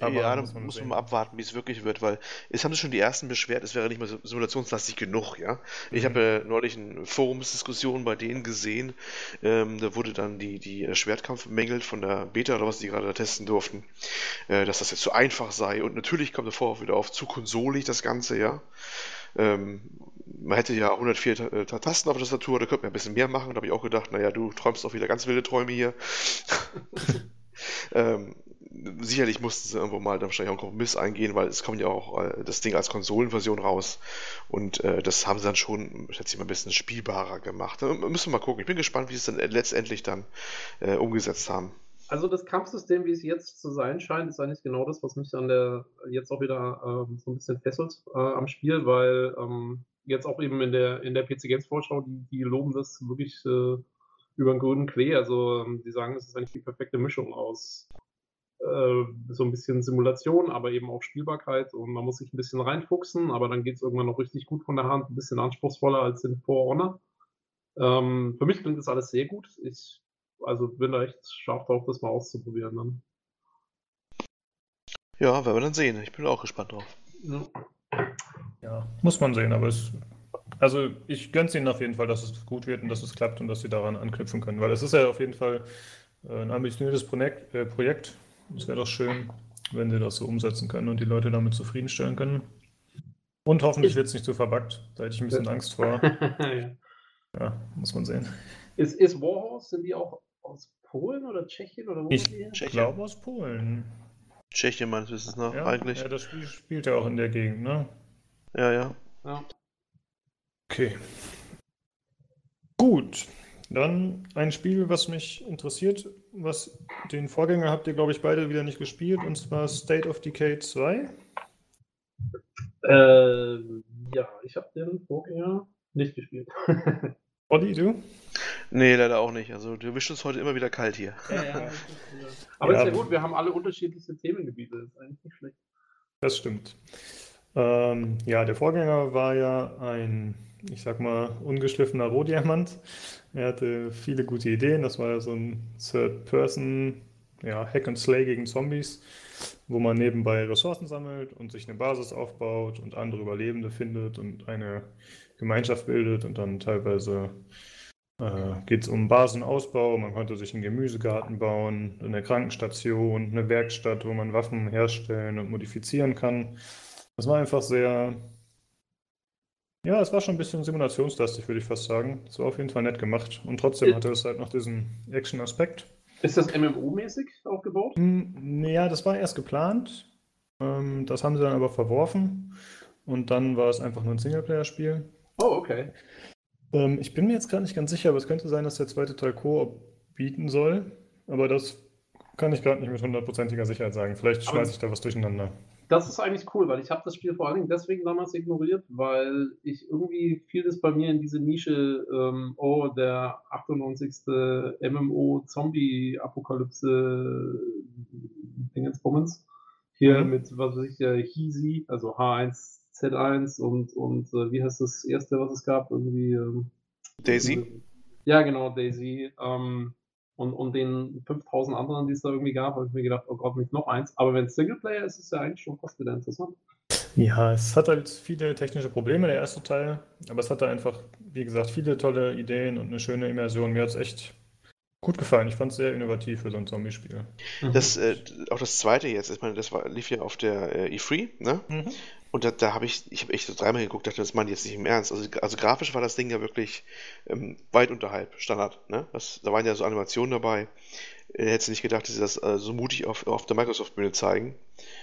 Aber ja, da muss man, muss man mal abwarten, wie es wirklich wird, weil es haben sich schon die ersten beschwert, es wäre nicht mehr simulationslastig genug, ja. Ich mhm. habe äh, neulich eine Forumsdiskussion bei denen gesehen, ähm, da wurde dann die, die äh, Schwertkampf bemängelt von der Beta oder was die gerade testen durften, äh, dass das jetzt zu einfach sei und natürlich kommt der Vorwurf wieder auf, zu konsolig das Ganze, ja. Ähm, man hätte ja 104 äh, Tasten auf der Tastatur, da könnte man ein bisschen mehr machen. Da habe ich auch gedacht, naja, du träumst auch wieder ganz wilde Träume hier. ähm, sicherlich mussten sie irgendwo mal dann wahrscheinlich auch einen Kompromiss eingehen, weil es kommt ja auch äh, das Ding als Konsolenversion raus. Und äh, das haben sie dann schon, schätze ich mal, ein bisschen spielbarer gemacht. Da müssen wir mal gucken. Ich bin gespannt, wie sie es dann letztendlich dann äh, umgesetzt haben. Also das Kampfsystem, wie es jetzt zu sein scheint, ist eigentlich genau das, was mich an der jetzt auch wieder ähm, so ein bisschen fesselt äh, am Spiel, weil ähm, jetzt auch eben in der in der PC Games Vorschau, die, die loben das wirklich äh, über den grünen Klee. Also ähm, die sagen, es ist eigentlich die perfekte Mischung aus äh, so ein bisschen Simulation, aber eben auch Spielbarkeit und man muss sich ein bisschen reinfuchsen, aber dann geht es irgendwann noch richtig gut von der Hand, ein bisschen anspruchsvoller als in For Honor. Ähm, für mich klingt das alles sehr gut. Ich also bin da echt scharf drauf, das mal auszuprobieren dann. Ja, werden wir dann sehen. Ich bin auch gespannt drauf. Ja, ja muss man sehen, aber es. Also ich gönne es ihnen auf jeden Fall, dass es gut wird und dass es klappt und dass sie daran anknüpfen können, weil es ist ja auf jeden Fall äh, ein ambitioniertes Projekt. Äh, Projekt. Es wäre doch schön, wenn sie das so umsetzen können und die Leute damit zufriedenstellen können. Und hoffentlich wird es nicht zu verbuggt. Da hätte ich ein bisschen Angst vor. ja. ja, muss man sehen. Ist, ist Warhorse, sind die auch aus Polen oder Tschechien oder wo ich glaube aus Polen. Tschechien meines Wissens nach ja, eigentlich. Ja, das Spiel spielt ja auch in der Gegend, ne? Ja, ja. ja. Okay. Gut. Dann ein Spiel, was mich interessiert, was den Vorgänger habt ihr, glaube ich, beide wieder nicht gespielt, und zwar State of Decay 2. Äh, ja, ich habe den Vorgänger nicht gespielt. Olli, du? Nee, leider auch nicht. Also du wischst uns heute immer wieder kalt hier. Ja, ja. Aber ja, ist ja gut, wir haben alle unterschiedliche Themengebiete. Das ist eigentlich nicht schlecht. Das stimmt. Ähm, ja, der Vorgänger war ja ein, ich sag mal, ungeschliffener Rohdiamant. Er hatte viele gute Ideen. Das war ja so ein Third-Person, ja, Hack and Slay gegen Zombies, wo man nebenbei Ressourcen sammelt und sich eine Basis aufbaut und andere Überlebende findet und eine Gemeinschaft bildet und dann teilweise äh, geht es um Basenausbau. Man konnte sich einen Gemüsegarten bauen, eine Krankenstation, eine Werkstatt, wo man Waffen herstellen und modifizieren kann. Das war einfach sehr, ja, es war schon ein bisschen simulationslastig, würde ich fast sagen. Es war auf jeden Fall nett gemacht und trotzdem hatte es halt noch diesen Action-Aspekt. Ist das MMO-mäßig aufgebaut? Hm, ja, das war erst geplant. Ähm, das haben sie dann aber verworfen und dann war es einfach nur ein Singleplayer-Spiel. Oh, okay. Ähm, ich bin mir jetzt gar nicht ganz sicher, aber es könnte sein, dass der zweite Teil Koop bieten soll. Aber das kann ich gerade nicht mit hundertprozentiger Sicherheit sagen. Vielleicht schmeiße ich da was durcheinander. Das ist eigentlich cool, weil ich habe das Spiel vor allen Dingen deswegen damals ignoriert, weil ich irgendwie fiel das bei mir in diese Nische, ähm, oh, der 98. MMO-Zombie-Apokalypse Dingensbummens. Hier mhm. mit, was weiß ich, äh, Heezy, also H1, Z1 und, und äh, wie heißt das erste, was es gab? Irgendwie. Ähm, Daisy? Ja, genau, Daisy. Ähm, und, und den 5000 anderen, die es da irgendwie gab, habe ich mir gedacht, oh Gott, nicht noch eins. Aber wenn es Singleplayer ist, ist es ja eigentlich schon fast wieder interessant. Ja, es hat halt viele technische Probleme, der erste Teil, aber es hatte einfach, wie gesagt, viele tolle Ideen und eine schöne Immersion. Mir hat es echt gut gefallen. Ich fand es sehr innovativ für so ein Zombie-Spiel. Das, äh, auch das zweite jetzt, ich meine, das war, lief ja auf der äh, E3, ne? Mhm. Und da, da habe ich, ich habe echt so dreimal geguckt, dachte, das meine ich jetzt nicht im Ernst. Also, also grafisch war das Ding ja wirklich ähm, weit unterhalb Standard. Ne? Das, da waren ja so Animationen dabei. Äh, hättest du nicht gedacht, dass sie das äh, so mutig auf, auf der Microsoft-Bühne zeigen.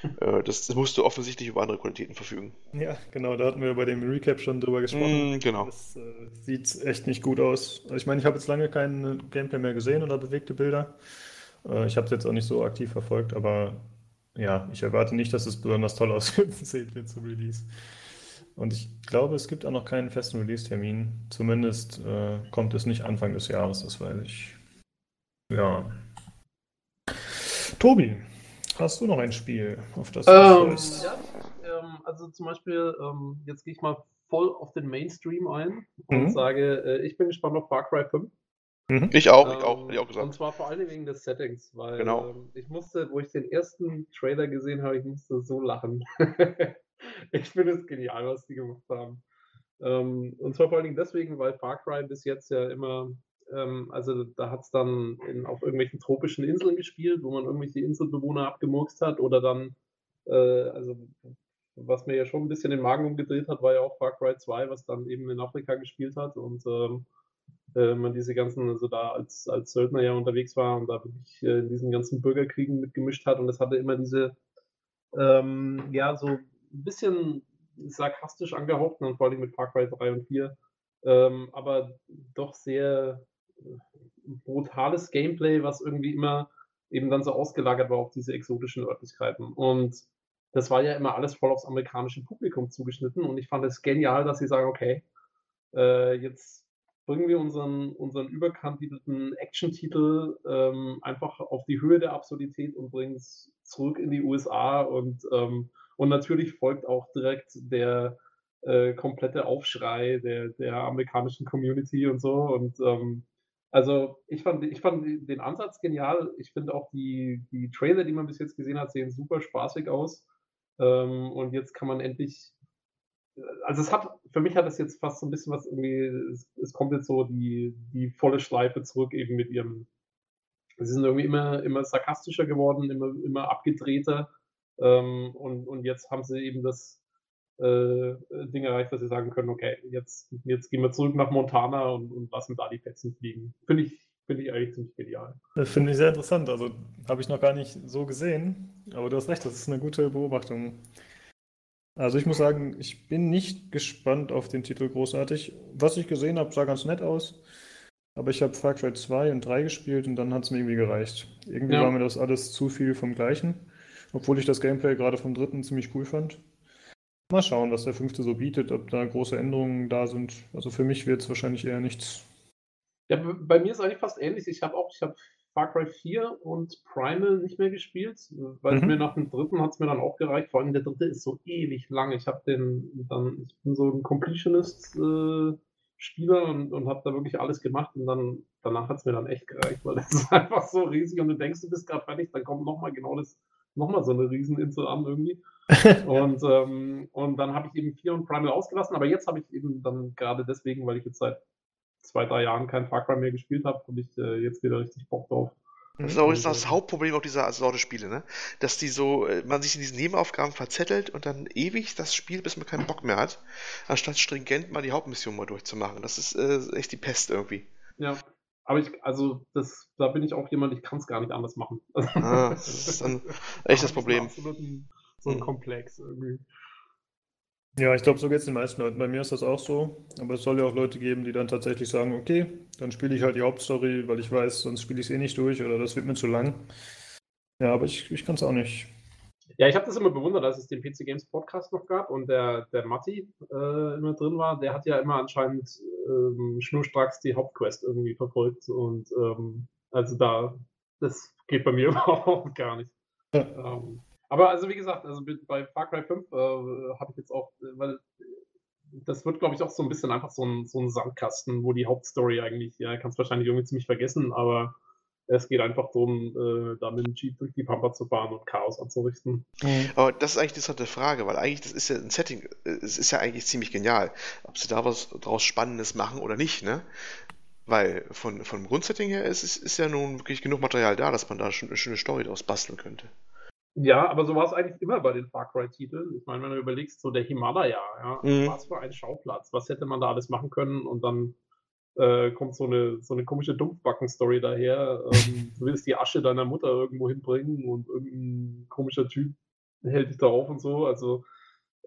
äh, das, das musste offensichtlich über andere Qualitäten verfügen. Ja, genau, da hatten wir bei dem Recap schon drüber gesprochen. Mm, genau. Das äh, sieht echt nicht gut aus. Also ich meine, ich habe jetzt lange kein Gameplay mehr gesehen oder bewegte Bilder. Äh, ich habe es jetzt auch nicht so aktiv verfolgt, aber ja, ich erwarte nicht, dass es besonders toll aussehen wird zum Release. Und ich glaube, es gibt auch noch keinen festen Release-Termin. Zumindest äh, kommt es nicht Anfang des Jahres, das weiß ich. Ja. Tobi, hast du noch ein Spiel, auf das du ähm, freust? Ja, ähm, also zum Beispiel, ähm, jetzt gehe ich mal voll auf den Mainstream ein und mhm. sage, äh, ich bin gespannt auf Far Cry 5. Mhm. Ich auch, ich auch, ich auch gesagt. Und zwar vor allem wegen des Settings, weil genau. ähm, ich musste, wo ich den ersten Trailer gesehen habe, ich musste so lachen. ich finde es genial, was die gemacht haben. Ähm, und zwar vor allen Dingen deswegen, weil Far Cry bis jetzt ja immer, ähm, also da hat es dann in, auf irgendwelchen tropischen Inseln gespielt, wo man irgendwelche Inselbewohner abgemurkst hat oder dann, äh, also was mir ja schon ein bisschen den Magen umgedreht hat, war ja auch Far Cry 2, was dann eben in Afrika gespielt hat und ähm, äh, man diese ganzen, also da als, als Söldner ja unterwegs war und da wirklich äh, in diesen ganzen Bürgerkriegen mitgemischt hat und es hatte immer diese, ähm, ja, so ein bisschen sarkastisch angehaucht, und vor allem mit Far Cry 3 und 4, ähm, aber doch sehr brutales Gameplay, was irgendwie immer eben dann so ausgelagert war auf diese exotischen Örtlichkeiten. Und das war ja immer alles voll aufs amerikanische Publikum zugeschnitten und ich fand es genial, dass sie sagen, okay, äh, jetzt bringen wir unseren, unseren überkandidelten Action-Titel ähm, einfach auf die Höhe der Absurdität und bringen es zurück in die USA und, ähm, und natürlich folgt auch direkt der äh, komplette Aufschrei der, der amerikanischen Community und so und ähm, also ich fand, ich fand den Ansatz genial. Ich finde auch die, die Trailer, die man bis jetzt gesehen hat, sehen super spaßig aus. Ähm, und jetzt kann man endlich also es hat, für mich hat es jetzt fast so ein bisschen was irgendwie, es, es, kommt jetzt so die, die volle Schleife zurück eben mit ihrem, sie sind irgendwie immer, immer sarkastischer geworden, immer, immer abgedrehter ähm, und, und jetzt haben sie eben das äh, Ding erreicht, dass sie sagen können, okay, jetzt, jetzt gehen wir zurück nach Montana und, und lassen da die Fetzen fliegen. Finde ich, finde ich eigentlich ziemlich genial. Das finde ich sehr interessant, also habe ich noch gar nicht so gesehen, aber du hast recht, das ist eine gute Beobachtung. Also ich muss sagen, ich bin nicht gespannt auf den Titel großartig. Was ich gesehen habe, sah ganz nett aus. Aber ich habe Far Cry 2 und 3 gespielt und dann hat es mir irgendwie gereicht. Irgendwie ja. war mir das alles zu viel vom Gleichen. Obwohl ich das Gameplay gerade vom dritten ziemlich cool fand. Mal schauen, was der fünfte so bietet, ob da große Änderungen da sind. Also für mich wird es wahrscheinlich eher nichts. Ja, bei mir ist es eigentlich fast ähnlich. Ich habe auch, ich habe Far Cry 4 und Primal nicht mehr gespielt, weil mhm. mir nach dem dritten hat es mir dann auch gereicht. Vor allem der dritte ist so ewig lang. Ich habe den dann, ich bin so ein Completionist-Spieler äh, und, und habe da wirklich alles gemacht und dann danach hat es mir dann echt gereicht, weil das ist einfach so riesig und du denkst, du bist gerade fertig, dann kommt nochmal genau das, nochmal so eine Rieseninsel an irgendwie. und, ähm, und dann habe ich eben 4 und Primal ausgelassen, aber jetzt habe ich eben dann gerade deswegen, weil ich jetzt seit zwei, drei Jahren kein Far Cry mehr gespielt habe, habe ich äh, jetzt wieder richtig Bock drauf. Das ist auch das, das Hauptproblem auch dieser Sorte Spiele, ne? Dass die so, äh, man sich in diesen Nebenaufgaben verzettelt und dann ewig das Spiel, bis man keinen Bock mehr hat, anstatt stringent mal die Hauptmission mal durchzumachen. Das ist äh, echt die Pest irgendwie. Ja, aber ich, also das, da bin ich auch jemand, ich kann es gar nicht anders machen. Ah, das ist dann echt das Problem. so ein mhm. Komplex irgendwie. Ja, ich glaube, so geht es den meisten Leuten. Bei mir ist das auch so. Aber es soll ja auch Leute geben, die dann tatsächlich sagen, okay, dann spiele ich halt die Hauptstory, weil ich weiß, sonst spiele ich es eh nicht durch oder das wird mir zu lang. Ja, aber ich, ich kann es auch nicht. Ja, ich habe das immer bewundert, als es den PC Games Podcast noch gab und der, der Matti äh, immer drin war. Der hat ja immer anscheinend ähm, schnurstracks die Hauptquest irgendwie verfolgt. Und ähm, also da, das geht bei mir überhaupt gar nicht. Ja. Ähm, aber also wie gesagt, also bei Far Cry 5 äh, habe ich jetzt auch, äh, weil das wird, glaube ich, auch so ein bisschen einfach so ein, so ein Sandkasten, wo die Hauptstory eigentlich, ja, kannst wahrscheinlich irgendwie ziemlich vergessen, aber es geht einfach darum, äh, da mit dem Jeep durch die Pampa zu fahren und Chaos anzurichten. Mhm. Aber das ist eigentlich eine interessante Frage, weil eigentlich das ist ja ein Setting, äh, es ist ja eigentlich ziemlich genial, ob sie da was draus Spannendes machen oder nicht, ne? Weil von, vom Grundsetting her ist, ist, ist ja nun wirklich genug Material da, dass man da schon eine schöne Story draus basteln könnte. Ja, aber so war es eigentlich immer bei den Far Cry-Titeln. Ich meine, wenn du überlegst, so der Himalaya, ja, mhm. was für ein Schauplatz, was hätte man da alles machen können und dann äh, kommt so eine, so eine komische Dumpfbacken-Story daher. Ähm, du willst die Asche deiner Mutter irgendwo hinbringen und irgendein komischer Typ hält dich da auf und so. Also,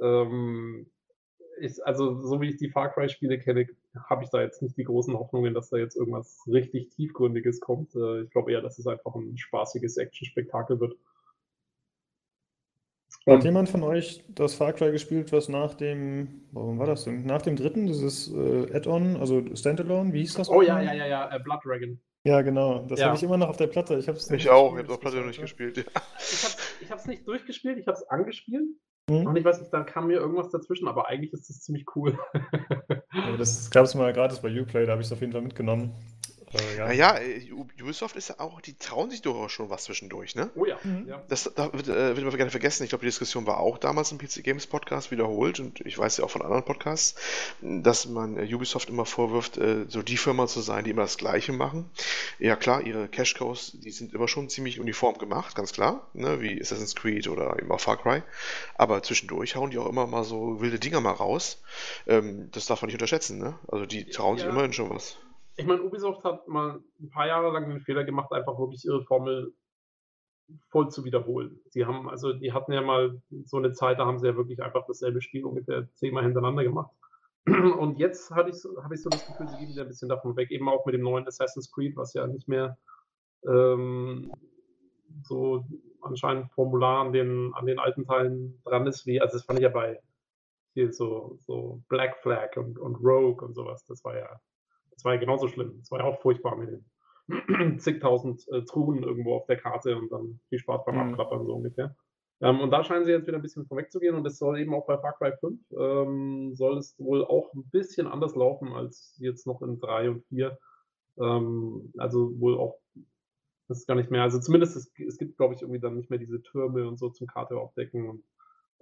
ähm, ich, also so wie ich die Far Cry-Spiele kenne, habe ich da jetzt nicht die großen Hoffnungen, dass da jetzt irgendwas richtig Tiefgründiges kommt. Äh, ich glaube eher, dass es einfach ein spaßiges Action-Spektakel wird. Hat jemand von euch das Far Cry gespielt, was nach dem, warum war das denn? Nach dem dritten, dieses äh, Add-on, also Standalone, wie hieß das? Oh ja, ja, ja, ja, äh, Blood Dragon. Ja, genau. Das ja. habe ich immer noch auf der Platte. Ich, hab's ich auch, ich habe auf Platte noch nicht gespielt. Ja. Ich habe es nicht durchgespielt, ich habe es angespielt. Mhm. Und ich weiß nicht, dann kam mir irgendwas dazwischen, aber eigentlich ist das ziemlich cool. ja, das gab es mal gratis bei Uplay, da habe ich es auf jeden Fall mitgenommen. Äh, ja. Naja, äh, Ubisoft ist ja auch, die trauen sich durchaus schon was zwischendurch, ne? Oh ja. Mhm. Das da wird, äh, wird immer gerne vergessen. Ich glaube, die Diskussion war auch damals im PC Games Podcast wiederholt und ich weiß ja auch von anderen Podcasts, dass man äh, Ubisoft immer vorwirft, äh, so die Firma zu sein, die immer das Gleiche machen. Ja klar, ihre Cash Cows, die sind immer schon ziemlich uniform gemacht, ganz klar, ne? wie Assassin's Creed oder eben auch Far Cry. Aber zwischendurch hauen die auch immer mal so wilde Dinger mal raus. Ähm, das darf man nicht unterschätzen, ne? Also die trauen ja. sich immerhin schon was ich meine, Ubisoft hat mal ein paar Jahre lang den Fehler gemacht, einfach wirklich ihre Formel voll zu wiederholen. Sie haben, also die hatten ja mal so eine Zeit, da haben sie ja wirklich einfach dasselbe Spiel ungefähr zehnmal hintereinander gemacht. Und jetzt habe ich, so, hab ich so das Gefühl, sie gehen wieder ein bisschen davon weg, eben auch mit dem neuen Assassin's Creed, was ja nicht mehr ähm, so anscheinend Formular an den, an den alten Teilen dran ist, wie, also das fand ich ja bei hier so, so Black Flag und, und Rogue und sowas, das war ja das war ja genauso schlimm. Das war ja auch furchtbar mit den zigtausend äh, Truhen irgendwo auf der Karte und dann viel Spaß beim mhm. Abklappern, so ungefähr. Ähm, und da scheinen sie jetzt wieder ein bisschen vorwegzugehen und es soll eben auch bei Far Cry 5 ähm, soll es wohl auch ein bisschen anders laufen als jetzt noch in 3 und 4. Ähm, also wohl auch, das ist gar nicht mehr, also zumindest es, es gibt, glaube ich, irgendwie dann nicht mehr diese Türme und so zum Karte aufdecken und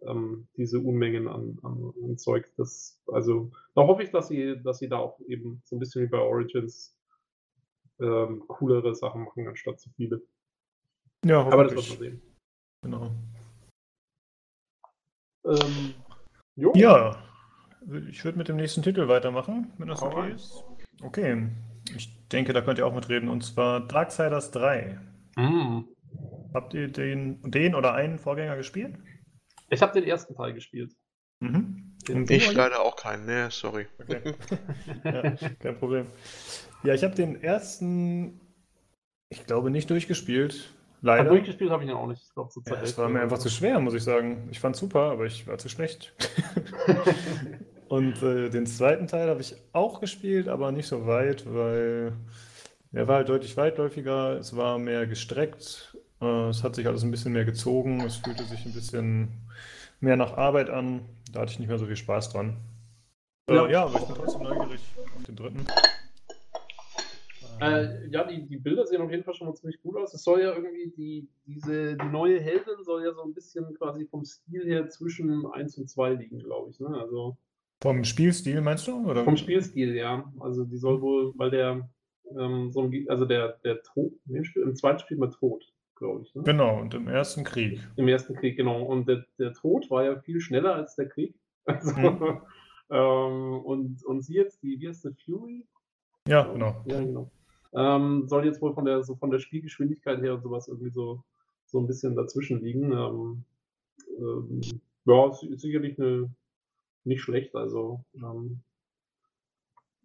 ähm, diese Unmengen an, an, an, Zeug. Das, also da hoffe ich, dass sie, dass sie da auch eben so ein bisschen wie bei Origins ähm, coolere Sachen machen, anstatt zu viele. Ja, Aber das wird man sehen. Genau. Ähm, ja, ich würde mit dem nächsten Titel weitermachen, wenn das okay ist. Okay, ich denke, da könnt ihr auch mitreden, und zwar Darksiders 3. Mm. Habt ihr den, den oder einen Vorgänger gespielt? Ich habe den ersten Teil gespielt. Mhm. ich leider auch keinen, ne, sorry. Okay. ja, kein Problem. Ja, ich habe den ersten, ich glaube, nicht durchgespielt. Leider. Aber durchgespielt habe ich ihn auch nicht. Ich glaube, so ja, es war mir einfach zu schwer, muss ich sagen. Ich fand super, aber ich war zu schlecht. Und äh, den zweiten Teil habe ich auch gespielt, aber nicht so weit, weil er war halt deutlich weitläufiger, es war mehr gestreckt, es hat sich alles ein bisschen mehr gezogen, es fühlte sich ein bisschen mehr nach Arbeit an. Da hatte ich nicht mehr so viel Spaß dran. Äh, ja, äh, ja aber ich bin trotzdem neugierig auf den dritten. Äh, ja, die, die Bilder sehen auf jeden Fall schon mal ziemlich gut aus. Es soll ja irgendwie die, diese die neue Heldin soll ja so ein bisschen quasi vom Stil her zwischen 1 und 2 liegen, glaube ich. Ne? Also, vom Spielstil meinst du? Oder? Vom Spielstil, ja. Also die soll wohl, weil der ähm, so ein, also der, der Tod, im zweiten Spiel mal tot glaube ich. Ne? Genau, und im Ersten Krieg. Im Ersten Krieg, genau. Und der, der Tod war ja viel schneller als der Krieg. Also, mhm. ähm, und, und sie jetzt, die, wie heißt die, Fury? Ja, genau. Ja, genau. Ähm, soll jetzt wohl von der, so von der Spielgeschwindigkeit her und sowas irgendwie so, so ein bisschen dazwischen liegen. Ähm, ähm, ja, ist sicherlich eine, nicht schlecht. Also, ähm,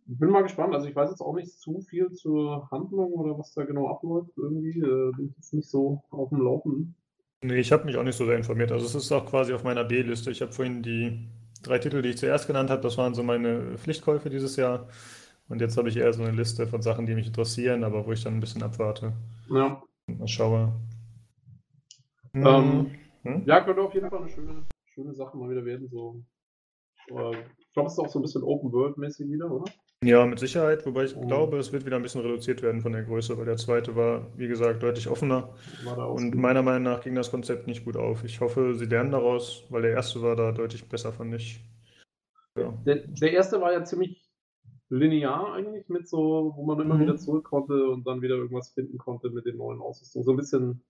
ich bin mal gespannt. Also ich weiß jetzt auch nicht zu viel zur Handlung oder was da genau abläuft. Irgendwie äh, bin ich jetzt nicht so auf dem Laufenden. Nee, ich habe mich auch nicht so sehr informiert. Also es ist auch quasi auf meiner B-Liste. Ich habe vorhin die drei Titel, die ich zuerst genannt habe, das waren so meine Pflichtkäufe dieses Jahr. Und jetzt habe ich eher so eine Liste von Sachen, die mich interessieren, aber wo ich dann ein bisschen abwarte. Ja. Mal schaue. Ähm, hm? Ja, könnte auf jeden Fall eine schöne, schöne Sache mal wieder werden. So. ich glaube, es ist auch so ein bisschen Open-World-mäßig wieder, oder? Ja, mit Sicherheit, wobei ich oh. glaube, es wird wieder ein bisschen reduziert werden von der Größe, weil der zweite war, wie gesagt, deutlich offener. Und meiner Meinung nach ging das Konzept nicht gut auf. Ich hoffe, sie lernen daraus, weil der erste war da deutlich besser, fand ich. Ja. Der, der erste war ja ziemlich linear eigentlich, mit so, wo man immer mhm. wieder zurück konnte und dann wieder irgendwas finden konnte mit den neuen Ausrüstungen. So ein bisschen,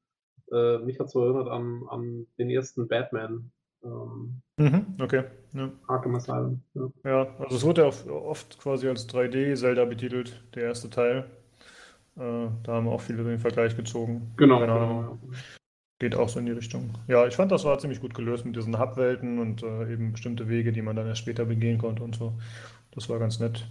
äh, mich hat es erinnert an, an den ersten Batman. Ähm, mhm, okay. Ja. Arkham Asylum. Ja. ja, also es wurde ja oft quasi als 3D-Zelda betitelt, der erste Teil. Äh, da haben auch viele den Vergleich gezogen. Genau. genau ja. Geht auch so in die Richtung. Ja, ich fand, das war ziemlich gut gelöst mit diesen Hubwelten und äh, eben bestimmte Wege, die man dann erst später begehen konnte und so. Das war ganz nett.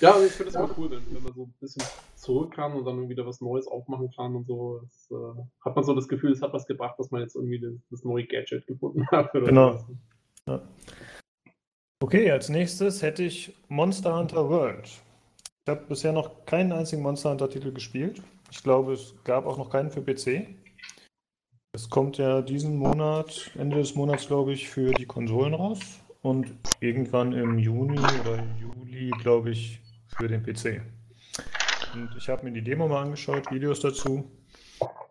Ja, also ich finde es immer cool, wenn, man so ein bisschen zurück kann und dann wieder was Neues aufmachen kann und so. Das, äh, hat man so das Gefühl, es hat was gebracht, dass man jetzt irgendwie das, das neue Gadget gefunden hat. genau. Ja. Okay, als nächstes hätte ich Monster Hunter World. Ich habe bisher noch keinen einzigen Monster Hunter-Titel gespielt. Ich glaube, es gab auch noch keinen für PC. Es kommt ja diesen Monat, Ende des Monats, glaube ich, für die Konsolen raus und irgendwann im Juni oder Juli, glaube ich, für den PC. Und ich habe mir die Demo mal angeschaut, Videos dazu.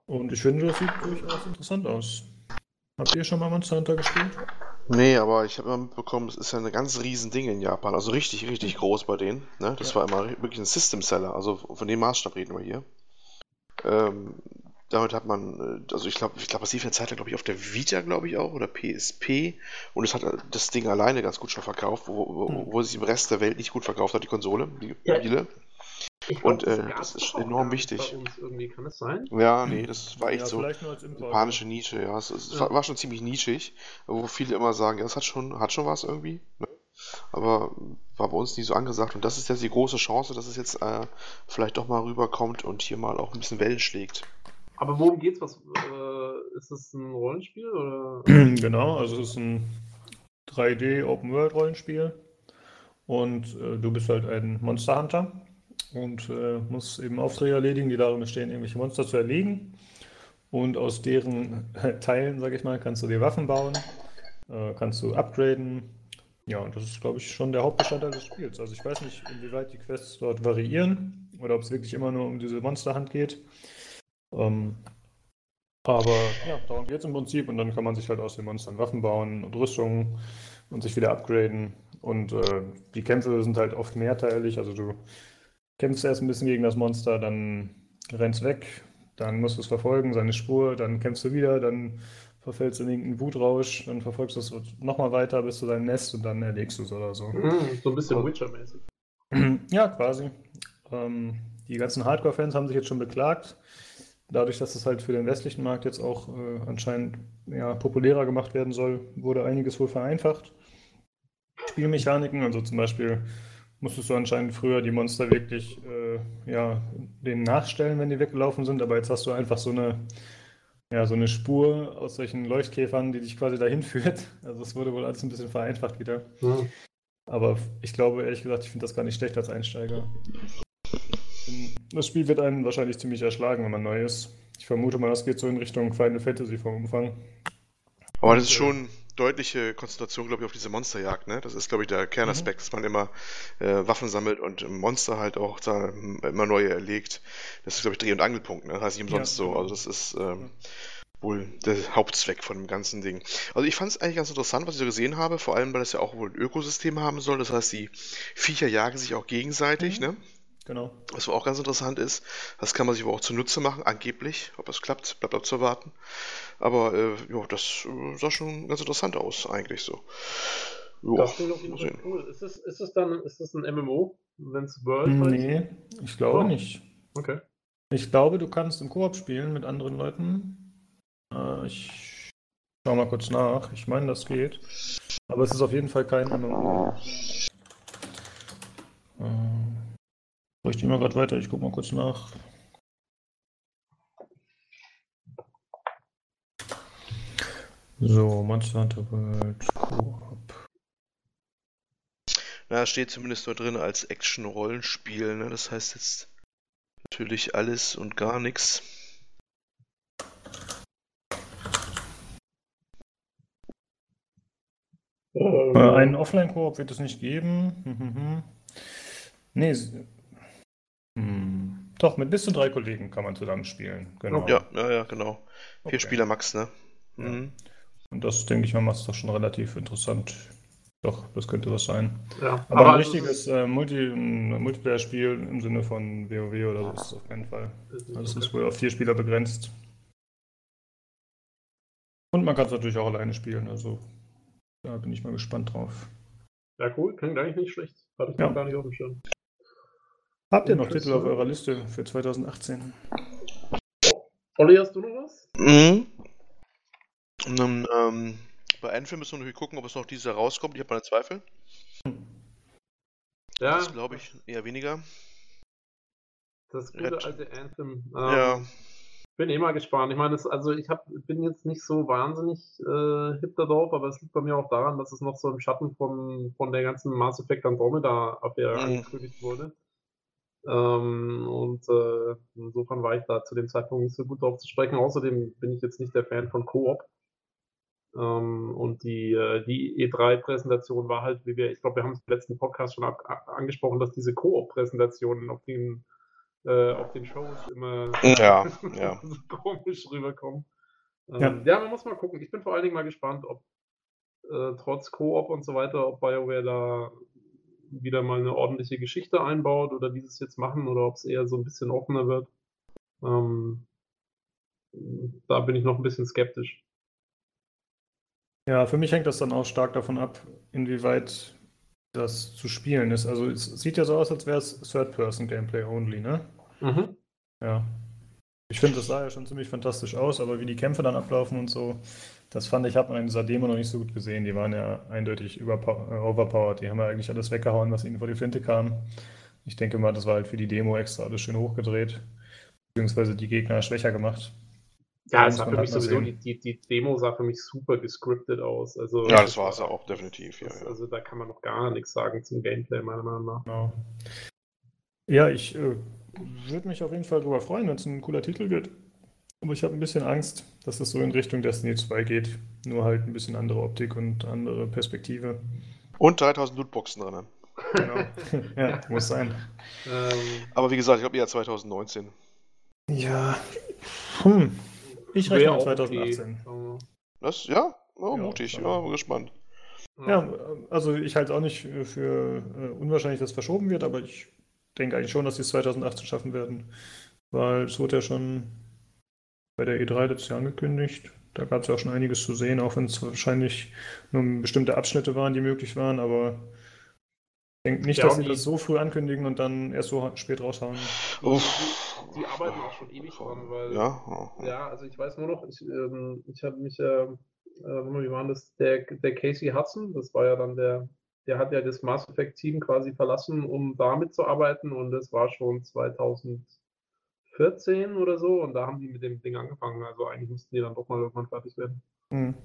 Und ich finde, das sieht durchaus interessant aus. Habt ihr schon mal Monster Hunter gespielt? Nee, aber ich habe immer mitbekommen, es ist ja ein ganz riesen Ding in Japan. Also richtig, richtig groß bei denen. Ne? Das ja. war immer wirklich ein System Seller. Also von dem Maßstab reden wir hier. Ähm, damit hat man, äh, also ich glaube, ich glaube, es lief eine Zeit lang, glaube ich, auf der Vita, glaube ich auch, oder PSP. Und es hat äh, das Ding alleine ganz gut schon verkauft, wo, wo, hm. wo sich im Rest der Welt nicht gut verkauft hat, die Konsole, die Spiele. Ja. Und äh, das ist enorm wichtig. Kann das sein? Ja, nee, das war echt ja, so eine japanische Nische, ja. Es, es ja. war schon ziemlich nischig, wo viele immer sagen, ja, das hat schon, hat schon was irgendwie. Ne? Aber war bei uns nie so angesagt. Und das ist jetzt die große Chance, dass es jetzt äh, vielleicht doch mal rüberkommt und hier mal auch ein bisschen Wellen schlägt. Aber worum geht's? Was, äh, ist es ein Rollenspiel? Oder? Genau, also es ist ein 3D Open World Rollenspiel. Und äh, du bist halt ein Monster Hunter und äh, musst eben Aufträge erledigen, die darin bestehen, irgendwelche Monster zu erlegen. Und aus deren Teilen, sag ich mal, kannst du dir Waffen bauen, äh, kannst du upgraden. Ja, und das ist, glaube ich, schon der Hauptbestandteil des Spiels. Also ich weiß nicht, inwieweit die Quests dort variieren oder ob es wirklich immer nur um diese Monsterhand geht. Ähm, aber ja, darum geht es im Prinzip und dann kann man sich halt aus den Monstern Waffen bauen und Rüstungen und sich wieder upgraden. Und äh, die Kämpfe sind halt oft mehrteilig. Also du kämpfst erst ein bisschen gegen das Monster, dann rennst weg, dann musst du es verfolgen, seine Spur, dann kämpfst du wieder, dann verfällst du in irgendeinen Wutrausch, dann verfolgst du es nochmal weiter bis zu deinem Nest und dann erlegst du es oder so. Mhm, so ein bisschen Witcher-mäßig. Ja, quasi. Ähm, die ganzen Hardcore-Fans haben sich jetzt schon beklagt, dadurch, dass es halt für den westlichen Markt jetzt auch äh, anscheinend ja, populärer gemacht werden soll, wurde einiges wohl vereinfacht. Spielmechaniken, also zum Beispiel musstest du anscheinend früher die Monster wirklich äh, ja, denen nachstellen, wenn die weggelaufen sind, aber jetzt hast du einfach so eine, ja, so eine Spur aus solchen Leuchtkäfern, die dich quasi dahin führt. Also es wurde wohl alles ein bisschen vereinfacht wieder. Mhm. Aber ich glaube, ehrlich gesagt, ich finde das gar nicht schlecht als Einsteiger. Das Spiel wird einen wahrscheinlich ziemlich erschlagen, wenn man neu ist. Ich vermute mal, das geht so in Richtung Final Fantasy vom Umfang. Aber das ist schon deutliche Konzentration, glaube ich, auf diese Monsterjagd. Ne? Das ist, glaube ich, der Kernaspekt, mhm. dass man immer äh, Waffen sammelt und Monster halt auch da, immer neue erlegt. Das ist, glaube ich, Dreh- und Angelpunkt. Ne? Das heißt nicht umsonst ja, so. Also das ist ähm, wohl der Hauptzweck von dem ganzen Ding. Also ich fand es eigentlich ganz interessant, was ich so gesehen habe, vor allem, weil es ja auch wohl ein Ökosystem haben soll. Das heißt, die Viecher jagen sich auch gegenseitig. Mhm. Ne? Genau. Was auch ganz interessant ist, das kann man sich aber auch zunutze machen, angeblich. Ob es klappt, bleibt abzuwarten. Aber äh, ja, das äh, sah schon ganz interessant aus, eigentlich so. Jo, das klingt auf jeden Fall cool. Ist das, ist das dann ist das ein MMO, wenn es World Nee, heißt? ich glaube oh. nicht. Okay. Ich glaube, du kannst im Koop spielen mit anderen Leuten. Äh, ich schau mal kurz nach. Ich meine, das geht. Aber es ist auf jeden Fall kein MMO. Äh, ich nehme mal gerade weiter, ich gucke mal kurz nach. So, Monster Hunter World Co-op. Na, steht zumindest nur drin als Action-Rollenspiel, ne? Das heißt jetzt natürlich alles und gar nichts. Äh, einen Offline-Koop wird es nicht geben. Mhm. Nee, hm. Doch, mit bis zu drei Kollegen kann man zusammen spielen. Genau. Ja, ja, ja, genau. Vier okay. Spieler max, ne? Mhm. Und das, denke ich mal, macht es doch schon relativ interessant. Doch, das könnte was sein. Ja, aber, aber ein richtiges äh, Multi, Multiplayer-Spiel im Sinne von WoW oder so ist es auf keinen Fall. Also es ist wohl auf vier Spieler begrenzt. Und man kann es natürlich auch alleine spielen, also da bin ich mal gespannt drauf. Ja, cool, klingt eigentlich nicht schlecht. Hatte ich ja. noch gar nicht auf dem Schirm. Habt ihr noch Titel auf eurer Liste für 2018? Olli, hast du noch was? Mhm. Und dann, ähm, bei Anthem müssen wir natürlich gucken, ob es noch dieses Jahr rauskommt. Ich habe meine Zweifel. Ja. Das glaube ich eher weniger. Das gute Red. alte Anthem. Ähm, ja. Bin eh mal gespannt. Ich meine, also ich hab, bin jetzt nicht so wahnsinnig äh, hip darauf, aber es liegt bei mir auch daran, dass es noch so im Schatten von, von der ganzen Mass Effect Andromeda-Affäre mhm. angekündigt wurde. Ähm, und äh, insofern war ich da zu dem Zeitpunkt nicht so gut drauf zu sprechen. Außerdem bin ich jetzt nicht der Fan von Koop. Ähm, und die, äh, die E3-Präsentation war halt, wie wir, ich glaube, wir haben es im letzten Podcast schon ab, angesprochen, dass diese Koop-Präsentationen auf den, äh, auf den Shows immer ja, ja. so komisch rüberkommen. Ähm, ja. ja, man muss mal gucken. Ich bin vor allen Dingen mal gespannt, ob äh, trotz Koop und so weiter, ob BioWare da wieder mal eine ordentliche Geschichte einbaut oder wie sie es jetzt machen oder ob es eher so ein bisschen offener wird. Ähm, da bin ich noch ein bisschen skeptisch. Ja, für mich hängt das dann auch stark davon ab, inwieweit das zu spielen ist. Also es sieht ja so aus, als wäre es Third-Person-Gameplay only, ne? Mhm. Ja. Ich finde, das sah ja schon ziemlich fantastisch aus, aber wie die Kämpfe dann ablaufen und so, das fand ich, hat man in dieser Demo noch nicht so gut gesehen. Die waren ja eindeutig äh, overpowered. Die haben ja eigentlich alles weggehauen, was ihnen vor die Flinte kam. Ich denke mal, das war halt für die Demo extra alles schön hochgedreht, beziehungsweise die Gegner schwächer gemacht. Ja, es sah für mich halt sowieso, die, die, die, Demo sah für mich super gescriptet aus. Also, ja, das war es ja auch definitiv. Ja, das, ja. Also da kann man noch gar nichts sagen zum Gameplay, meiner Meinung nach. Genau. Ja, ich äh, würde mich auf jeden Fall darüber freuen, wenn es ein cooler Titel wird. Aber ich habe ein bisschen Angst, dass es so in Richtung Destiny 2 geht. Nur halt ein bisschen andere Optik und andere Perspektive. Und 3000 Lootboxen drin. Genau. ja, muss sein. Ähm, Aber wie gesagt, ich glaube eher 2019. Ja. Hm. Ich rechne mit 2018. Okay. Das, ja? Oh, ja, mutig. Ja, bin gespannt. Ja, also ich halte es auch nicht für äh, unwahrscheinlich, dass es verschoben wird, aber ich denke eigentlich schon, dass sie es 2018 schaffen werden. Weil es wurde ja schon bei der E3 letztes Jahr angekündigt. Da gab es ja auch schon einiges zu sehen, auch wenn es wahrscheinlich nur bestimmte Abschnitte waren, die möglich waren, aber ich denke nicht, ja, dass sie das so früh ankündigen und dann erst so spät raushauen. Die, die arbeiten auch schon ewig dran, weil. Ja, ja also ich weiß nur noch, ich, ähm, ich habe mich, äh, äh, wie war das, der, der Casey Hudson, das war ja dann der, der hat ja das Mass Effect Team quasi verlassen, um damit zu arbeiten und das war schon 2000. 14 oder so und da haben die mit dem Ding angefangen. Also eigentlich müssten die dann doch mal irgendwann fertig werden. Mhm.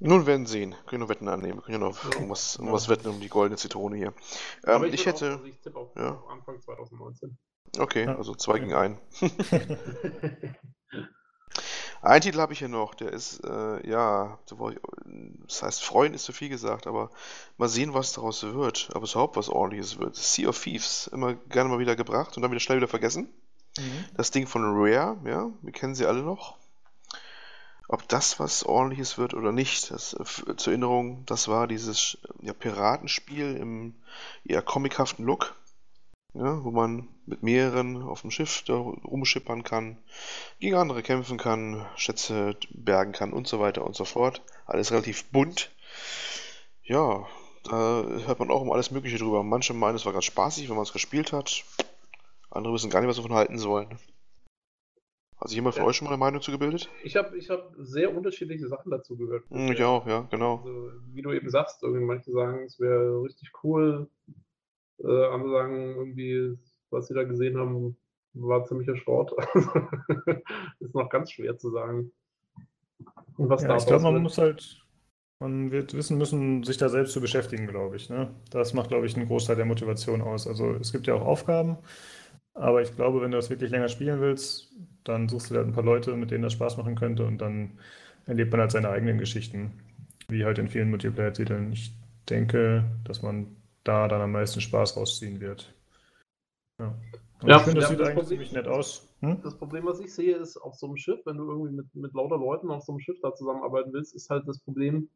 Nun werden sehen. Können wir Wetten annehmen. Wir können ja noch ja. irgendwas, irgendwas wetten um die goldene Zitrone hier. Ähm, ich, ich hätte. Auch, also ich tippe auf, ja. Anfang 2019. Okay, ja. also 2 gegen 1. Ein Titel habe ich hier noch, der ist, äh, ja, das heißt, freuen ist zu viel gesagt, aber mal sehen, was daraus wird. Ob es überhaupt was ordentliches wird. Sea of Thieves, immer gerne mal wieder gebracht und dann wieder schnell wieder vergessen. Mhm. Das Ding von Rare, ja, wir kennen sie alle noch. Ob das was ordentliches wird oder nicht, das, äh, zur Erinnerung, das war dieses ja, Piratenspiel im eher comichaften Look ja, wo man mit mehreren auf dem Schiff da rumschippern kann, gegen andere kämpfen kann, Schätze bergen kann und so weiter und so fort. Alles relativ bunt. Ja, da hört man auch um alles Mögliche drüber. Manche meinen, es war ganz spaßig, wenn man es gespielt hat. Andere wissen gar nicht, was sie davon halten sollen. Hat sich jemand von ja. euch schon mal eine Meinung zu gebildet? Ich habe ich hab sehr unterschiedliche Sachen dazu gehört. Hm, ich auch, ja, genau. Also, wie du eben sagst, irgendwie manche sagen, es wäre richtig cool, äh, andere sagen irgendwie, was sie da gesehen haben, war ziemlicher Schrott. ist noch ganz schwer zu sagen. Und was ja, ich glaube, man muss halt, man wird wissen müssen, sich da selbst zu beschäftigen, glaube ich. Ne? Das macht, glaube ich, einen Großteil der Motivation aus. Also es gibt ja auch Aufgaben, aber ich glaube, wenn du das wirklich länger spielen willst, dann suchst du da ein paar Leute, mit denen das Spaß machen könnte und dann erlebt man halt seine eigenen Geschichten. wie halt in vielen Multiplayer-Titeln. Ich denke, dass man da dann am meisten Spaß rausziehen wird. Ja. ja, ich finde, das sieht das eigentlich Problem, ziemlich nett aus. Hm? Das Problem, was ich sehe, ist auf so einem Schiff, wenn du irgendwie mit, mit lauter Leuten auf so einem Schiff da zusammenarbeiten willst, ist halt das Problem,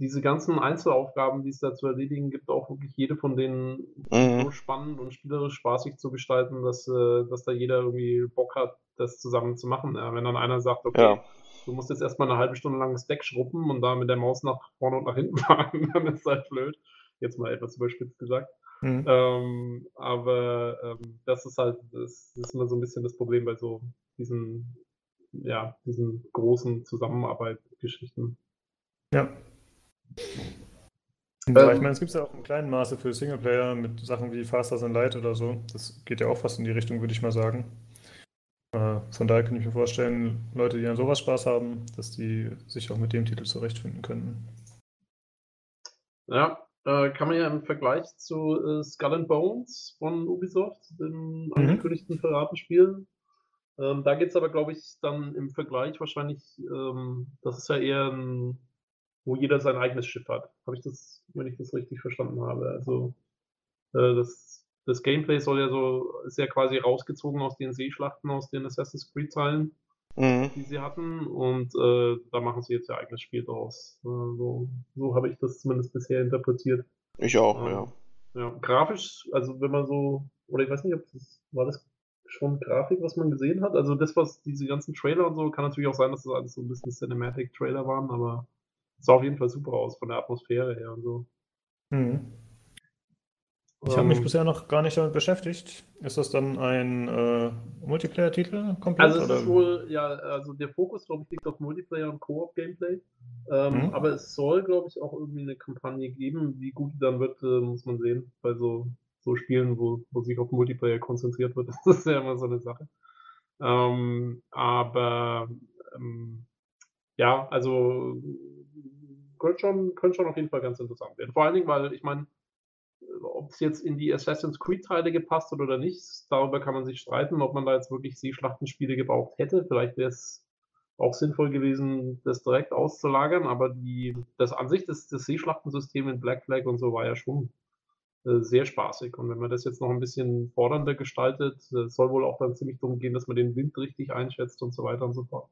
diese ganzen Einzelaufgaben, die es da zu erledigen gibt, auch wirklich jede von denen mhm. so spannend und spielerisch spaßig zu gestalten, dass, äh, dass da jeder irgendwie Bock hat, das zusammen zu machen. Ja, wenn dann einer sagt, okay, ja. du musst jetzt erstmal eine halbe Stunde lang das Deck schruppen und da mit der Maus nach vorne und nach hinten fahren, dann ist das halt blöd. Jetzt mal etwas überspitzt gesagt. Mhm. Ähm, aber ähm, das ist halt, das ist immer so ein bisschen das Problem bei so diesen, ja, diesen großen Zusammenarbeit-Geschichten. Ja, ja, ich ähm. meine, es gibt ja auch im kleinen Maße für Singleplayer mit Sachen wie Faster Than Light oder so. Das geht ja auch fast in die Richtung, würde ich mal sagen. Äh, von daher kann ich mir vorstellen, Leute, die an sowas Spaß haben, dass die sich auch mit dem Titel zurechtfinden können. Ja, äh, kann man ja im Vergleich zu äh, Skull and Bones von Ubisoft, dem mhm. angekündigten Piratenspiel, ähm, da geht es aber, glaube ich, dann im Vergleich wahrscheinlich, ähm, das ist ja eher ein wo jeder sein eigenes Schiff hat. Habe ich das, wenn ich das richtig verstanden habe. Also äh, das, das Gameplay soll ja so, ist ja quasi rausgezogen aus den Seeschlachten, aus den Assassin's Creed-Teilen, mhm. die sie hatten. Und äh, da machen sie jetzt ihr eigenes Spiel draus. Äh, so, so habe ich das zumindest bisher interpretiert. Ich auch, ähm, ja. Ja, grafisch, also wenn man so, oder ich weiß nicht, ob das, war das schon Grafik, was man gesehen hat? Also das, was diese ganzen Trailer und so, kann natürlich auch sein, dass das alles so ein bisschen Cinematic-Trailer waren, aber sah auf jeden Fall super aus von der Atmosphäre her und so. Mhm. Ich habe mich ähm, bisher noch gar nicht damit beschäftigt. Ist das dann ein äh, Multiplayer-Titel komplett? Also es ist wohl, ja, also der Fokus, glaube ich, liegt auf Multiplayer und Koop-Gameplay. Ähm, mhm. Aber es soll, glaube ich, auch irgendwie eine Kampagne geben. Wie gut die dann wird, äh, muss man sehen. Bei so, so Spielen, wo, wo sich auf Multiplayer konzentriert wird, das ist ja immer so eine Sache. Ähm, aber ähm, ja, also könnte schon, könnte schon auf jeden Fall ganz interessant werden. Vor allen Dingen, weil ich meine, ob es jetzt in die Assassin's Creed-Teile gepasst hat oder nicht, darüber kann man sich streiten, ob man da jetzt wirklich Seeschlachtenspiele gebraucht hätte. Vielleicht wäre es auch sinnvoll gewesen, das direkt auszulagern, aber die, das an sich, das, das Seeschlachtensystem in Black Flag und so war ja schon äh, sehr spaßig. Und wenn man das jetzt noch ein bisschen fordernder gestaltet, äh, soll wohl auch dann ziemlich darum gehen, dass man den Wind richtig einschätzt und so weiter und so fort.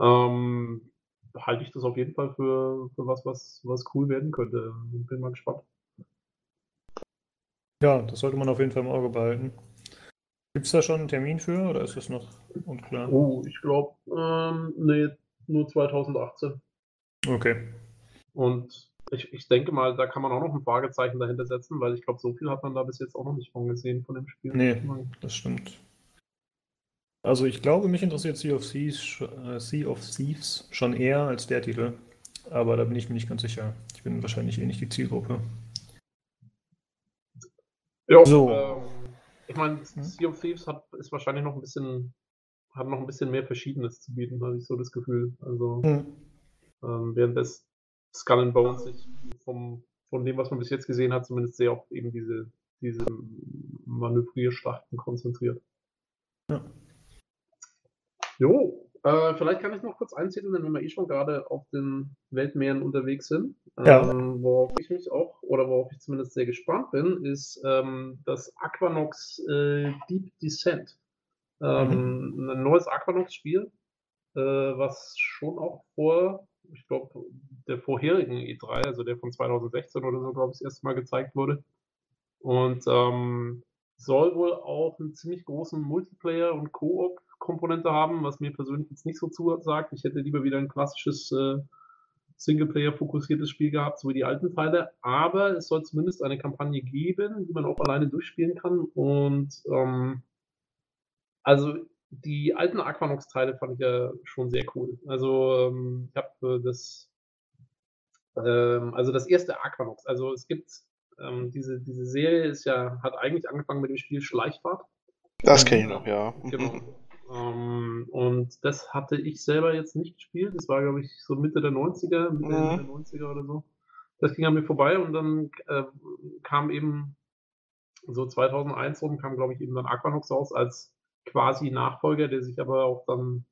Ähm, halte ich das auf jeden Fall für, für was, was, was cool werden könnte. Bin mal gespannt. Ja, das sollte man auf jeden Fall im Auge behalten. Gibt es da schon einen Termin für oder ist das noch unklar? Oh, ich glaube, ähm, nee, nur 2018. Okay. Und ich, ich denke mal, da kann man auch noch ein Fragezeichen dahinter setzen, weil ich glaube, so viel hat man da bis jetzt auch noch nicht von gesehen von dem Spiel. Nee, das stimmt. Also ich glaube, mich interessiert Sea of Thieves, äh, sea of Thieves schon eher als der Titel. Aber da bin ich mir nicht ganz sicher. Ich bin wahrscheinlich eh nicht die Zielgruppe. Ja, so. Ähm, ich meine? Sea of Thieves hat, ist wahrscheinlich noch ein bisschen, hat noch ein bisschen mehr Verschiedenes zu bieten, habe ich so das Gefühl. Also, hm. ähm, während das Skull and Bones sich vom, von dem, was man bis jetzt gesehen hat, zumindest sehr auf eben diese, diese Manövrierschlachten konzentriert. Ja. Jo, äh, vielleicht kann ich noch kurz einzetteln, wenn wir eh schon gerade auf den Weltmeeren unterwegs sind. Ja. Ähm, worauf ich mich auch, oder worauf ich zumindest sehr gespannt bin, ist ähm, das Aquanox äh, Deep Descent. Ähm, mhm. Ein neues Aquanox-Spiel, äh, was schon auch vor, ich glaube, der vorherigen E3, also der von 2016 oder so, glaube ich, das erste Mal gezeigt wurde. Und ähm, soll wohl auch einen ziemlich großen Multiplayer- und Koop Komponente haben, was mir persönlich jetzt nicht so zusagt. Ich hätte lieber wieder ein klassisches äh, Singleplayer-fokussiertes Spiel gehabt, so wie die alten Teile. Aber es soll zumindest eine Kampagne geben, die man auch alleine durchspielen kann. Und ähm, also die alten Aquanox-Teile fand ich ja schon sehr cool. Also ähm, ich habe äh, das, ähm, also das erste Aquanox. Also es gibt ähm, diese, diese Serie ist ja, hat eigentlich angefangen mit dem Spiel Schleichfahrt. Das kenne ich noch, ja. Genau. Ähm, und das hatte ich selber jetzt nicht gespielt. Das war, glaube ich, so Mitte der 90er, Mitte mhm. der 90er oder so. Das ging an mir vorbei und dann äh, kam eben so 2001 rum, kam, glaube ich, eben dann Aquanox raus als quasi Nachfolger, der sich aber auch dann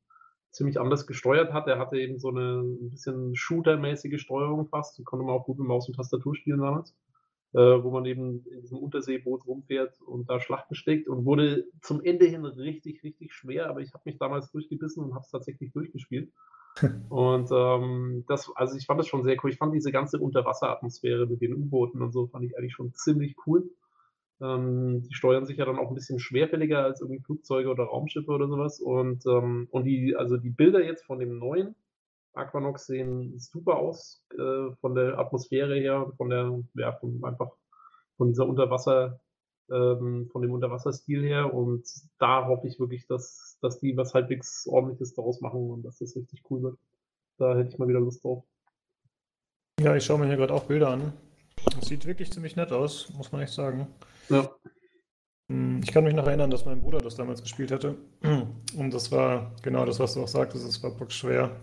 ziemlich anders gesteuert hat. Er hatte eben so eine ein bisschen Shooter-mäßige Steuerung fast. Die konnte man auch gut mit Maus und Tastatur spielen damals. Äh, wo man eben in diesem Unterseeboot rumfährt und da Schlachten schlägt und wurde zum Ende hin richtig, richtig schwer, aber ich habe mich damals durchgebissen und habe es tatsächlich durchgespielt. und ähm, das, also ich fand das schon sehr cool. Ich fand diese ganze Unterwasseratmosphäre mit den U-Booten und so, fand ich eigentlich schon ziemlich cool. Ähm, die steuern sich ja dann auch ein bisschen schwerfälliger als irgendwie Flugzeuge oder Raumschiffe oder sowas. Und, ähm, und die, also die Bilder jetzt von dem neuen Aquanox sehen super aus, äh, von der Atmosphäre her, von der, ja, von, einfach von dieser Unterwasser, ähm, von dem Unterwasserstil her. Und da hoffe ich wirklich, dass, dass die was halbwegs ordentliches daraus machen und dass das richtig cool wird. Da hätte ich mal wieder Lust drauf. Ja, ich schaue mir hier gerade auch Bilder an. Das sieht wirklich ziemlich nett aus, muss man echt sagen. Ja. Hm, ich kann mich noch erinnern, dass mein Bruder das damals gespielt hatte. Und das war genau das, was du auch sagtest. Es war bockschwer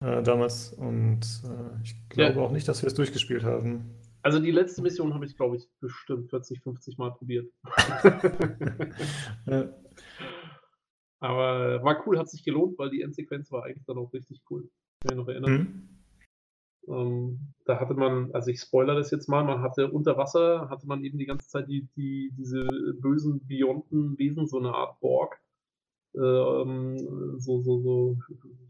äh, damals. Und äh, ich glaube ja. auch nicht, dass wir es durchgespielt haben. Also die letzte Mission habe ich, glaube ich, bestimmt 40, 50 Mal probiert. ja. Aber war cool, hat sich gelohnt, weil die Endsequenz war eigentlich dann auch richtig cool. Kann ich noch erinnern. Mhm. Ähm, da hatte man, also ich spoilere das jetzt mal, man hatte unter Wasser, hatte man eben die ganze Zeit die, die, diese bösen Bionten-Wesen, so eine Art Borg, ähm, so, so, so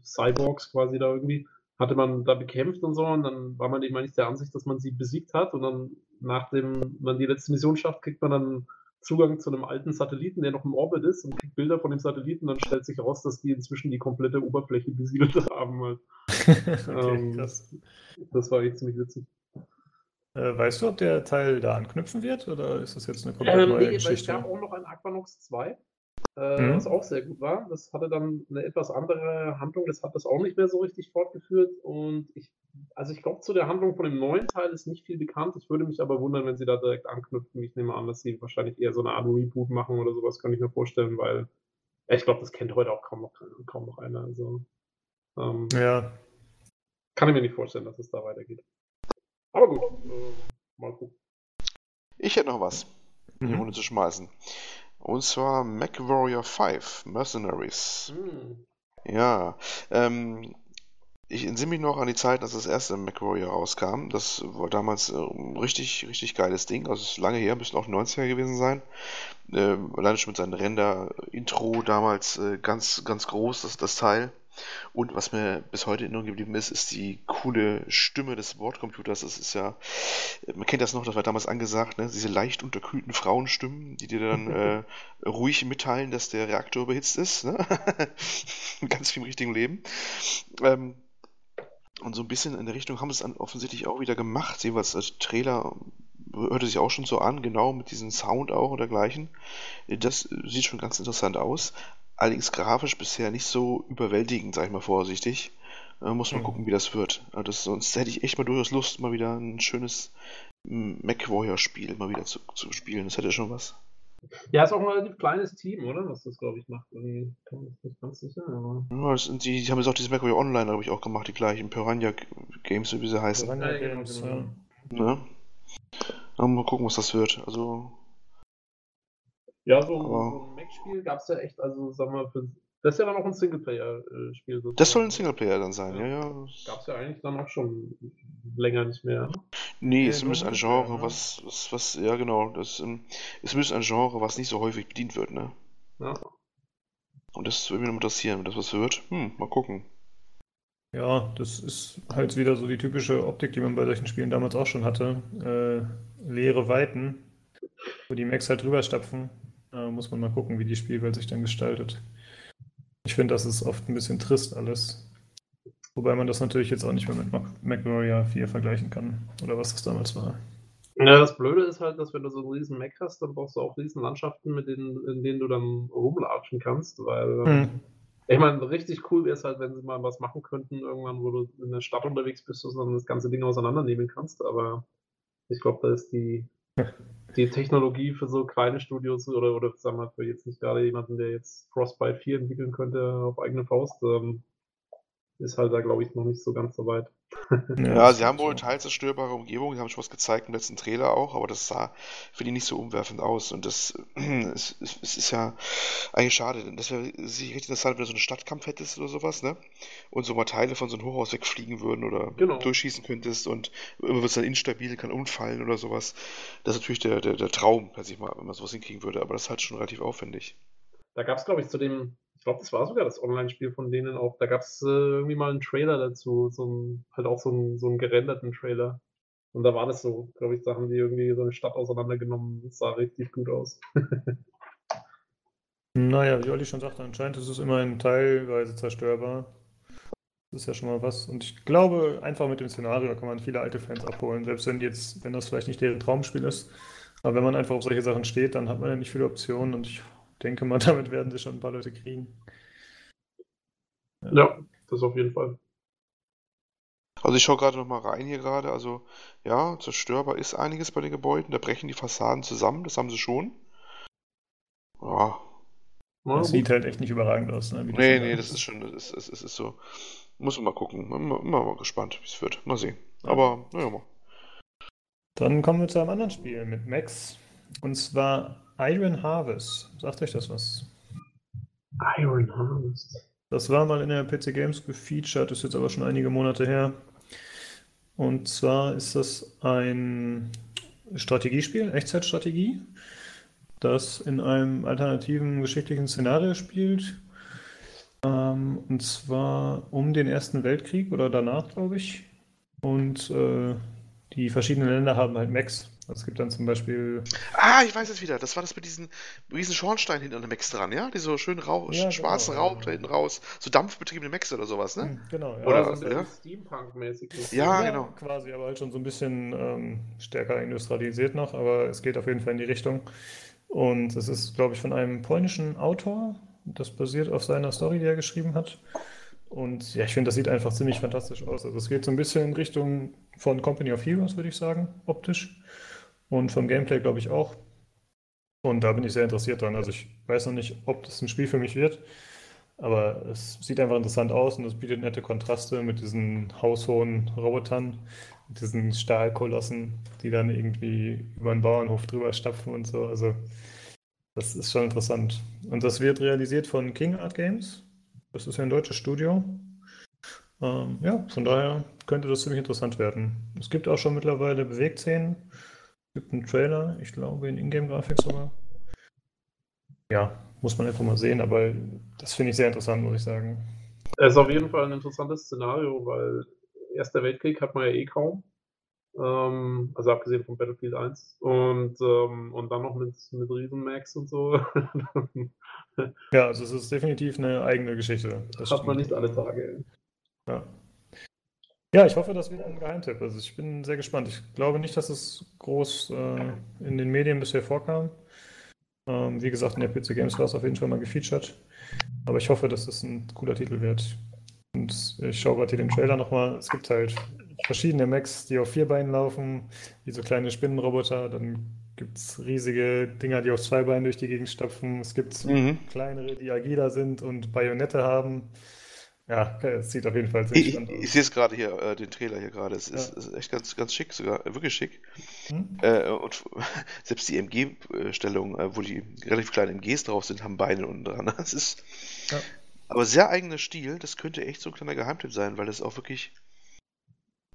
Cyborgs quasi da irgendwie, hatte man da bekämpft und so und dann war man eben eigentlich der Ansicht, dass man sie besiegt hat und dann, nachdem man die letzte Mission schafft, kriegt man dann Zugang zu einem alten Satelliten, der noch im Orbit ist und kriegt Bilder von dem Satelliten. Dann stellt sich heraus, dass die inzwischen die komplette Oberfläche besiedelt haben. Halt. okay, ähm, krass. Das war echt ziemlich witzig. Äh, weißt du, ob der Teil da anknüpfen wird oder ist das jetzt eine komplett ähm, neue nee, Geschichte? Es gab auch noch ein Aquanox 2, äh, mhm. was auch sehr gut war. Das hatte dann eine etwas andere Handlung, das hat das auch nicht mehr so richtig fortgeführt und ich also ich glaube, zu der Handlung von dem neuen Teil ist nicht viel bekannt. Ich würde mich aber wundern, wenn sie da direkt anknüpfen. Ich nehme an, dass sie wahrscheinlich eher so eine Art Reboot machen oder sowas, kann ich mir vorstellen, weil ja, ich glaube, das kennt heute auch kaum noch, kaum noch einer. Also, ähm, ja. Kann ich mir nicht vorstellen, dass es da weitergeht. Aber gut, äh, mal gucken. Ich hätte noch was mhm. Runde zu schmeißen. Und zwar MacWarrior 5 Mercenaries. Mhm. Ja, ähm, ich entsinne mich noch an die Zeit, als das erste MacWarrior rauskam. Das war damals äh, ein richtig, richtig geiles Ding. Also es ist lange her, müssten auch 90er gewesen sein. Äh, alleine schon mit seinem Render-Intro damals äh, ganz, ganz groß, das, das Teil. Und was mir bis heute in Erinnerung geblieben ist, ist die coole Stimme des Bordcomputers. Das ist ja, man kennt das noch, das war damals angesagt, ne? diese leicht unterkühlten Frauenstimmen, die dir dann äh, ruhig mitteilen, dass der Reaktor überhitzt ist. Ne? Ganz viel im richtigen Leben. Ähm, und so ein bisschen in der Richtung haben sie es dann offensichtlich auch wieder gemacht. Jeweils der Trailer hörte sich auch schon so an, genau mit diesem Sound auch und dergleichen. Das sieht schon ganz interessant aus. Allerdings grafisch bisher nicht so überwältigend, sag ich mal vorsichtig. Äh, muss man mhm. gucken, wie das wird. Also das, sonst hätte ich echt mal durchaus Lust, mal wieder ein schönes MacWarrior-Spiel mal wieder zu, zu spielen. Das hätte schon was. Ja, ist auch ein relativ kleines Team, oder? Was das, glaube ich, macht. Ich bin nicht ganz sicher, aber. Ja, sind die, die haben jetzt auch dieses MacWarrior Online, glaube ich, auch gemacht, die gleichen Piranha Games, wie sie heißen. Piranha Games, ja. Ne? ja. Mal gucken, was das wird. Also. Ja, so, Mac-Spiel gab es ja echt, also sagen wir, für das ist ja dann auch ein Singleplayer-Spiel. Das soll ein Singleplayer dann sein, ja, ja. ja. Gab es ja eigentlich dann auch schon länger nicht mehr. Nee, es müsste ein Genre, ja. was, was, was, ja genau, das, ähm, es müsste ein Genre, was nicht so häufig bedient wird, ne? Ja. Und das würde mich noch interessieren, wenn das was wird. Hm, mal gucken. Ja, das ist halt wieder so die typische Optik, die man bei solchen Spielen damals auch schon hatte. Äh, leere Weiten, wo die Macs halt drüber stapfen. Da muss man mal gucken, wie die Spielwelt sich dann gestaltet. Ich finde, das ist oft ein bisschen trist alles. Wobei man das natürlich jetzt auch nicht mehr mit MacWarrior 4 vergleichen kann. Oder was das damals war. Ja, das Blöde ist halt, dass wenn du so einen riesen Mac hast, dann brauchst du auch riesen Landschaften, mit denen, in denen du dann rumlatschen kannst, weil hm. ich meine, richtig cool wäre es halt, wenn sie mal was machen könnten, irgendwann, wo du in der Stadt unterwegs bist und dann das ganze Ding auseinandernehmen kannst, aber ich glaube, da ist die die Technologie für so kleine Studios oder, oder sagen wir für jetzt nicht gerade jemanden, der jetzt Frostbite 4 entwickeln könnte auf eigene Faust, ähm, ist halt da, glaube ich, noch nicht so ganz so weit. Ja, sie haben wohl teils zerstörbare Umgebung, sie haben schon was gezeigt im letzten Trailer auch, aber das sah für die nicht so umwerfend aus. Und das es, es ist ja eigentlich schade, denn das wäre sicher richtig interessant, wenn du so einen Stadtkampf hättest oder sowas, ne? Und so mal Teile von so einem Hochhaus wegfliegen würden oder genau. durchschießen könntest und immer wird es dann instabil, kann umfallen oder sowas. Das ist natürlich der, der, der Traum, mal, wenn man sowas hinkriegen würde, aber das ist halt schon relativ aufwendig. Da gab es, glaube ich, zu dem ich glaube, das war sogar das Online-Spiel von denen auch. Da gab es äh, irgendwie mal einen Trailer dazu, so ein, halt auch so einen, so einen gerenderten Trailer. Und da war das so, glaube ich, da haben die irgendwie so eine Stadt auseinandergenommen. Das sah richtig gut aus. naja, wie Olli schon sagte, anscheinend ist es immerhin teilweise zerstörbar. Das ist ja schon mal was. Und ich glaube, einfach mit dem Szenario kann man viele alte Fans abholen, selbst wenn jetzt, wenn das vielleicht nicht deren Traumspiel ist. Aber wenn man einfach auf solche Sachen steht, dann hat man ja nicht viele Optionen und ich denke mal, damit werden sie schon ein paar Leute kriegen. Ja, ja das auf jeden Fall. Also ich schaue gerade noch mal rein hier gerade. Also ja, zerstörbar ist einiges bei den Gebäuden. Da brechen die Fassaden zusammen. Das haben sie schon. Ja. Das sieht halt echt nicht überragend aus. Ne? Nee, nee, das ist schon, das ist, das ist so. Muss man mal gucken. Immer, immer mal gespannt, wie es wird. Mal sehen. Ja. Aber, naja, mal. Dann kommen wir zu einem anderen Spiel mit Max. Und zwar Iron Harvest. Sagt euch das was? Iron Harvest. Das war mal in der PC Games gefeatured, ist jetzt aber schon einige Monate her. Und zwar ist das ein Strategiespiel, Echtzeitstrategie, das in einem alternativen geschichtlichen Szenario spielt. Ähm, und zwar um den Ersten Weltkrieg oder danach, glaube ich. Und äh, die verschiedenen Länder haben halt Mechs. Also es gibt dann zum Beispiel. Ah, ich weiß es wieder. Das war das mit diesen riesen Schornstein hinten an dem Max dran, ja? Die so schön rau ja, schwarzen genau, Rauch ja. da hinten raus. So dampfbetriebene Max oder sowas, ne? Hm, genau, ja. Oder so ein ja? Steampunk-mäßig. Ja, ja, genau. Quasi, aber halt schon so ein bisschen ähm, stärker industrialisiert noch, aber es geht auf jeden Fall in die Richtung. Und es ist, glaube ich, von einem polnischen Autor. Das basiert auf seiner Story, die er geschrieben hat. Und ja, ich finde, das sieht einfach ziemlich fantastisch aus. Also es geht so ein bisschen in Richtung von Company of Heroes, würde ich sagen, optisch. Und vom Gameplay glaube ich auch. Und da bin ich sehr interessiert dran. Also ich weiß noch nicht, ob das ein Spiel für mich wird, aber es sieht einfach interessant aus und es bietet nette Kontraste mit diesen haushohen Robotern, mit diesen Stahlkolossen, die dann irgendwie über den Bauernhof drüber stapfen und so. Also das ist schon interessant. Und das wird realisiert von King Art Games. Das ist ja ein deutsches Studio. Ähm, ja, von daher könnte das ziemlich interessant werden. Es gibt auch schon mittlerweile Bewegtszenen gibt einen Trailer, ich glaube in Ingame-Grafik sogar. Ja, muss man einfach mal sehen, aber das finde ich sehr interessant, muss ich sagen. Es ist auf jeden Fall ein interessantes Szenario, weil Erster Weltkrieg hat man ja eh kaum. Ähm, also abgesehen von Battlefield 1. Und, ähm, und dann noch mit, mit Riesenmax und so. ja, also es ist definitiv eine eigene Geschichte. Das hat man nicht alle Tage. Ja. Ja, ich hoffe, das wird ein Geheimtipp. Also ich bin sehr gespannt. Ich glaube nicht, dass es groß äh, in den Medien bisher vorkam. Ähm, wie gesagt, in der PC Games war es auf jeden Fall mal gefeatured. Aber ich hoffe, dass es ein cooler Titel wird. Und ich schaue gerade hier den Trailer nochmal. Es gibt halt verschiedene Mechs, die auf vier Beinen laufen, wie so kleine Spinnenroboter. Dann gibt es riesige Dinger, die auf zwei Beinen durch die Gegend stapfen. Es gibt mhm. kleinere, die agiler sind und Bajonette haben. Ja, es sieht auf jeden Fall sehr ich, spannend aus. Ich, sehe es gerade hier, äh, den Trailer hier gerade. Es ja. ist, ist, echt ganz, ganz schick sogar, äh, wirklich schick. Hm? Äh, und selbst die MG-Stellung, äh, wo die relativ kleinen MGs drauf sind, haben Beine unten dran. Das ist ja. aber sehr eigener Stil. Das könnte echt so ein kleiner Geheimtipp sein, weil es auch wirklich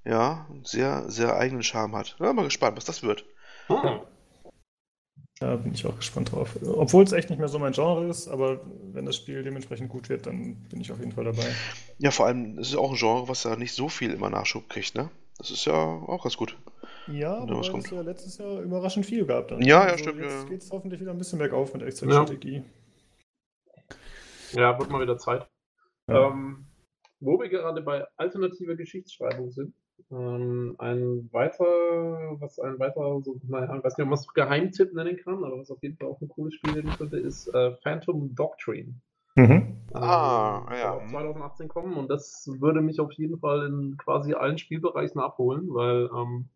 ja, sehr, sehr eigenen Charme hat. Ja, mal gespannt, was das wird. Hm. Da bin ich auch gespannt drauf. Obwohl es echt nicht mehr so mein Genre ist, aber wenn das Spiel dementsprechend gut wird, dann bin ich auf jeden Fall dabei. Ja, vor allem, es ist auch ein Genre, was ja nicht so viel immer Nachschub kriegt, ne? Das ist ja auch ganz gut. Ja, aber es ja letztes Jahr überraschend viel gab dann. Ja, ja, also stimmt. Jetzt ja. geht es hoffentlich wieder ein bisschen bergauf mit Echtzeitstrategie. Ja. ja, wird mal wieder Zeit. Ja. Ähm, wo wir gerade bei alternativer Geschichtsschreibung sind, ähm, ein weiter, was ein weiter, so, naja, ich weiß nicht, ob man es Geheimtipp nennen kann, aber was auf jeden Fall auch ein cooles Spiel werden könnte, ist äh, Phantom Doctrine. Mhm. Ähm, ah, ja. 2018 kommen und das würde mich auf jeden Fall in quasi allen Spielbereichen abholen, weil, ähm,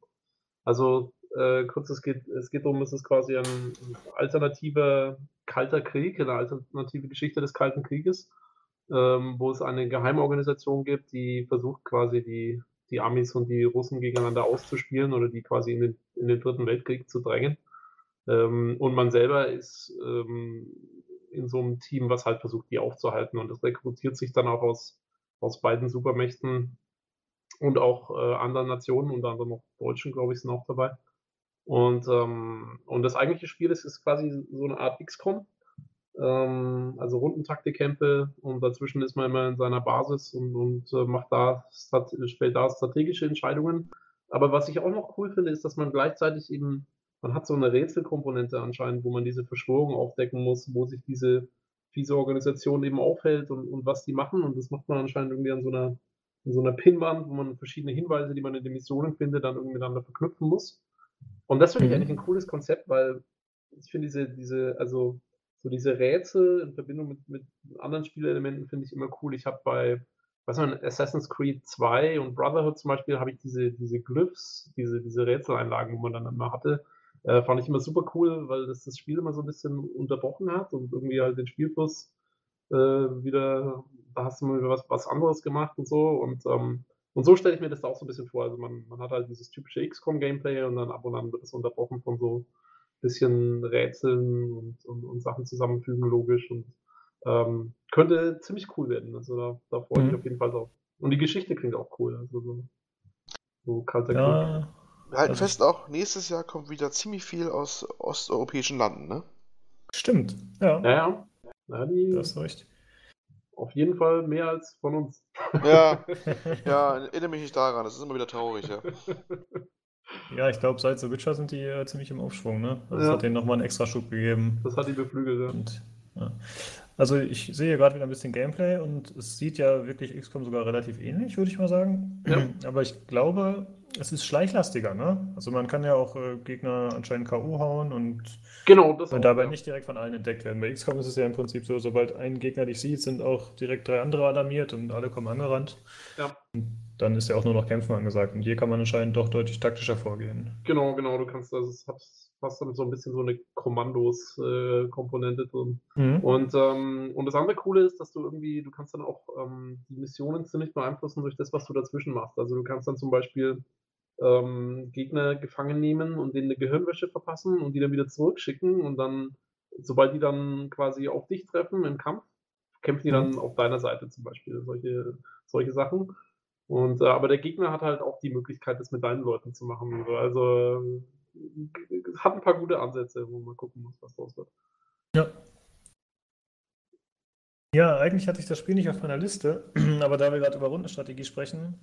also äh, kurz, es geht, es geht darum, es ist quasi ein alternativer Kalter Krieg, eine alternative Geschichte des Kalten Krieges, ähm, wo es eine Geheimorganisation gibt, die versucht quasi die die Amis und die Russen gegeneinander auszuspielen oder die quasi in den, in den dritten Weltkrieg zu drängen. Ähm, und man selber ist ähm, in so einem Team, was halt versucht, die aufzuhalten. Und das rekrutiert sich dann auch aus, aus beiden Supermächten und auch äh, anderen Nationen, unter anderem auch Deutschen, glaube ich, sind auch dabei. Und, ähm, und das eigentliche Spiel ist, ist quasi so eine Art XCOM. Ähm, also Rundentaktikkämpfe und dazwischen ist man immer in seiner Basis und, und äh, macht da, stellt da strategische Entscheidungen. Aber was ich auch noch cool finde, ist, dass man gleichzeitig eben man hat so eine Rätselkomponente anscheinend, wo man diese Verschwörung aufdecken muss, wo sich diese fiese Organisation eben aufhält und, und was die machen. Und das macht man anscheinend irgendwie an so einer, an so einer Pinwand, wo man verschiedene Hinweise, die man in den Missionen findet, dann irgendwie miteinander verknüpfen muss. Und das finde ich mhm. eigentlich ein cooles Konzept, weil ich finde diese, diese, also so diese Rätsel in Verbindung mit, mit anderen Spielelementen finde ich immer cool. Ich habe bei, was man, Assassin's Creed 2 und Brotherhood zum Beispiel, habe ich diese, diese Glyphs, diese, diese Rätseleinlagen, wo man dann immer hatte, äh, fand ich immer super cool, weil das das Spiel immer so ein bisschen unterbrochen hat und irgendwie halt den Spielfluss äh, wieder, da hast du mal was, was anderes gemacht und so. Und, ähm, und so stelle ich mir das da auch so ein bisschen vor. Also man, man hat halt dieses typische XCOM-Gameplay und dann ab und an wird es unterbrochen von so bisschen Rätseln und, und, und Sachen zusammenfügen, logisch. Und ähm, könnte ziemlich cool werden. Also da, da freue ich mich mhm. auf jeden Fall drauf. Und die Geschichte klingt auch cool. Also so, so kalter ja. Krieg. Wir halten fest auch, nächstes Jahr kommt wieder ziemlich viel aus osteuropäischen Landen, ne? Stimmt, ja. Ja, ja. die das ist recht. Auf jeden Fall mehr als von uns. Ja, ja, erinnere mich nicht daran, das ist immer wieder traurig, ja. Ja, ich glaube, seit The Witcher sind die äh, ziemlich im Aufschwung, ne? Also ja. Das hat denen nochmal einen extra Schub gegeben. Das hat die beflügelt, ja. Und, ja. Also ich sehe gerade wieder ein bisschen Gameplay und es sieht ja wirklich XCOM sogar relativ ähnlich, würde ich mal sagen. Ja. Aber ich glaube, es ist schleichlastiger, ne? Also man kann ja auch äh, Gegner anscheinend K.O. hauen und genau, das auch, dabei ja. nicht direkt von allen entdeckt werden. Bei XCOM ist es ja im Prinzip so, sobald ein Gegner dich sieht, sind auch direkt drei andere alarmiert und alle kommen angerannt. Ja. Und dann ist ja auch nur noch Kämpfen angesagt. Und hier kann man anscheinend doch deutlich taktischer vorgehen. Genau, genau. Du kannst, also es hat fast dann so ein bisschen so eine Kommandos-Komponente äh, drin. Mhm. Und, ähm, und das andere Coole ist, dass du irgendwie, du kannst dann auch ähm, die Missionen ziemlich beeinflussen durch das, was du dazwischen machst. Also du kannst dann zum Beispiel ähm, Gegner gefangen nehmen und denen eine Gehirnwäsche verpassen und die dann wieder zurückschicken und dann, sobald die dann quasi auf dich treffen im Kampf, kämpfen die dann mhm. auf deiner Seite zum Beispiel. Solche, solche Sachen. Und äh, aber der Gegner hat halt auch die Möglichkeit, das mit deinen Leuten zu machen. Also äh, hat ein paar gute Ansätze, wo man gucken muss, was draus wird. Ja. Ja, eigentlich hatte ich das Spiel nicht auf meiner Liste, aber da wir gerade über Rundenstrategie sprechen,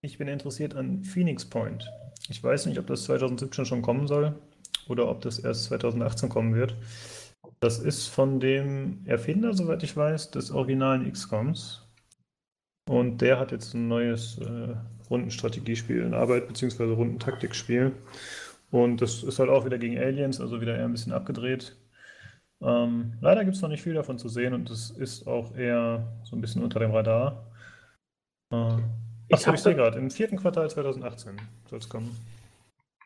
ich bin interessiert an Phoenix Point. Ich weiß nicht, ob das 2017 schon kommen soll oder ob das erst 2018 kommen wird. Das ist von dem Erfinder, soweit ich weiß, des originalen XCOMs. Und der hat jetzt ein neues äh, Rundenstrategiespiel in Arbeit, beziehungsweise Rundentaktikspiel. Und das ist halt auch wieder gegen Aliens, also wieder eher ein bisschen abgedreht. Ähm, leider gibt es noch nicht viel davon zu sehen und es ist auch eher so ein bisschen unter dem Radar. Äh, Achso, ich, ich sehe gerade, im vierten Quartal 2018 soll es kommen.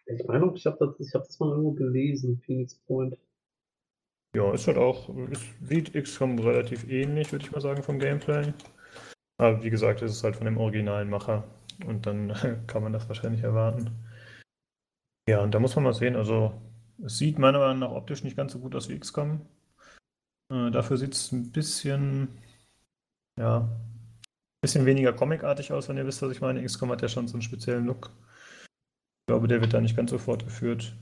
Ich meine, ich habe das, hab das mal irgendwo gelesen, Phoenix Point. Ja, ist halt auch, ist, sieht XCOM relativ ähnlich, würde ich mal sagen, vom Gameplay. Aber wie gesagt, es ist halt von dem originalen Macher und dann kann man das wahrscheinlich erwarten. Ja, und da muss man mal sehen, also es sieht meiner Meinung nach optisch nicht ganz so gut aus wie XCOM. Äh, dafür sieht es ein bisschen, ja, bisschen weniger comicartig aus, wenn ihr wisst, was ich meine. XCOM hat ja schon so einen speziellen Look. Ich glaube, der wird da nicht ganz so fortgeführt.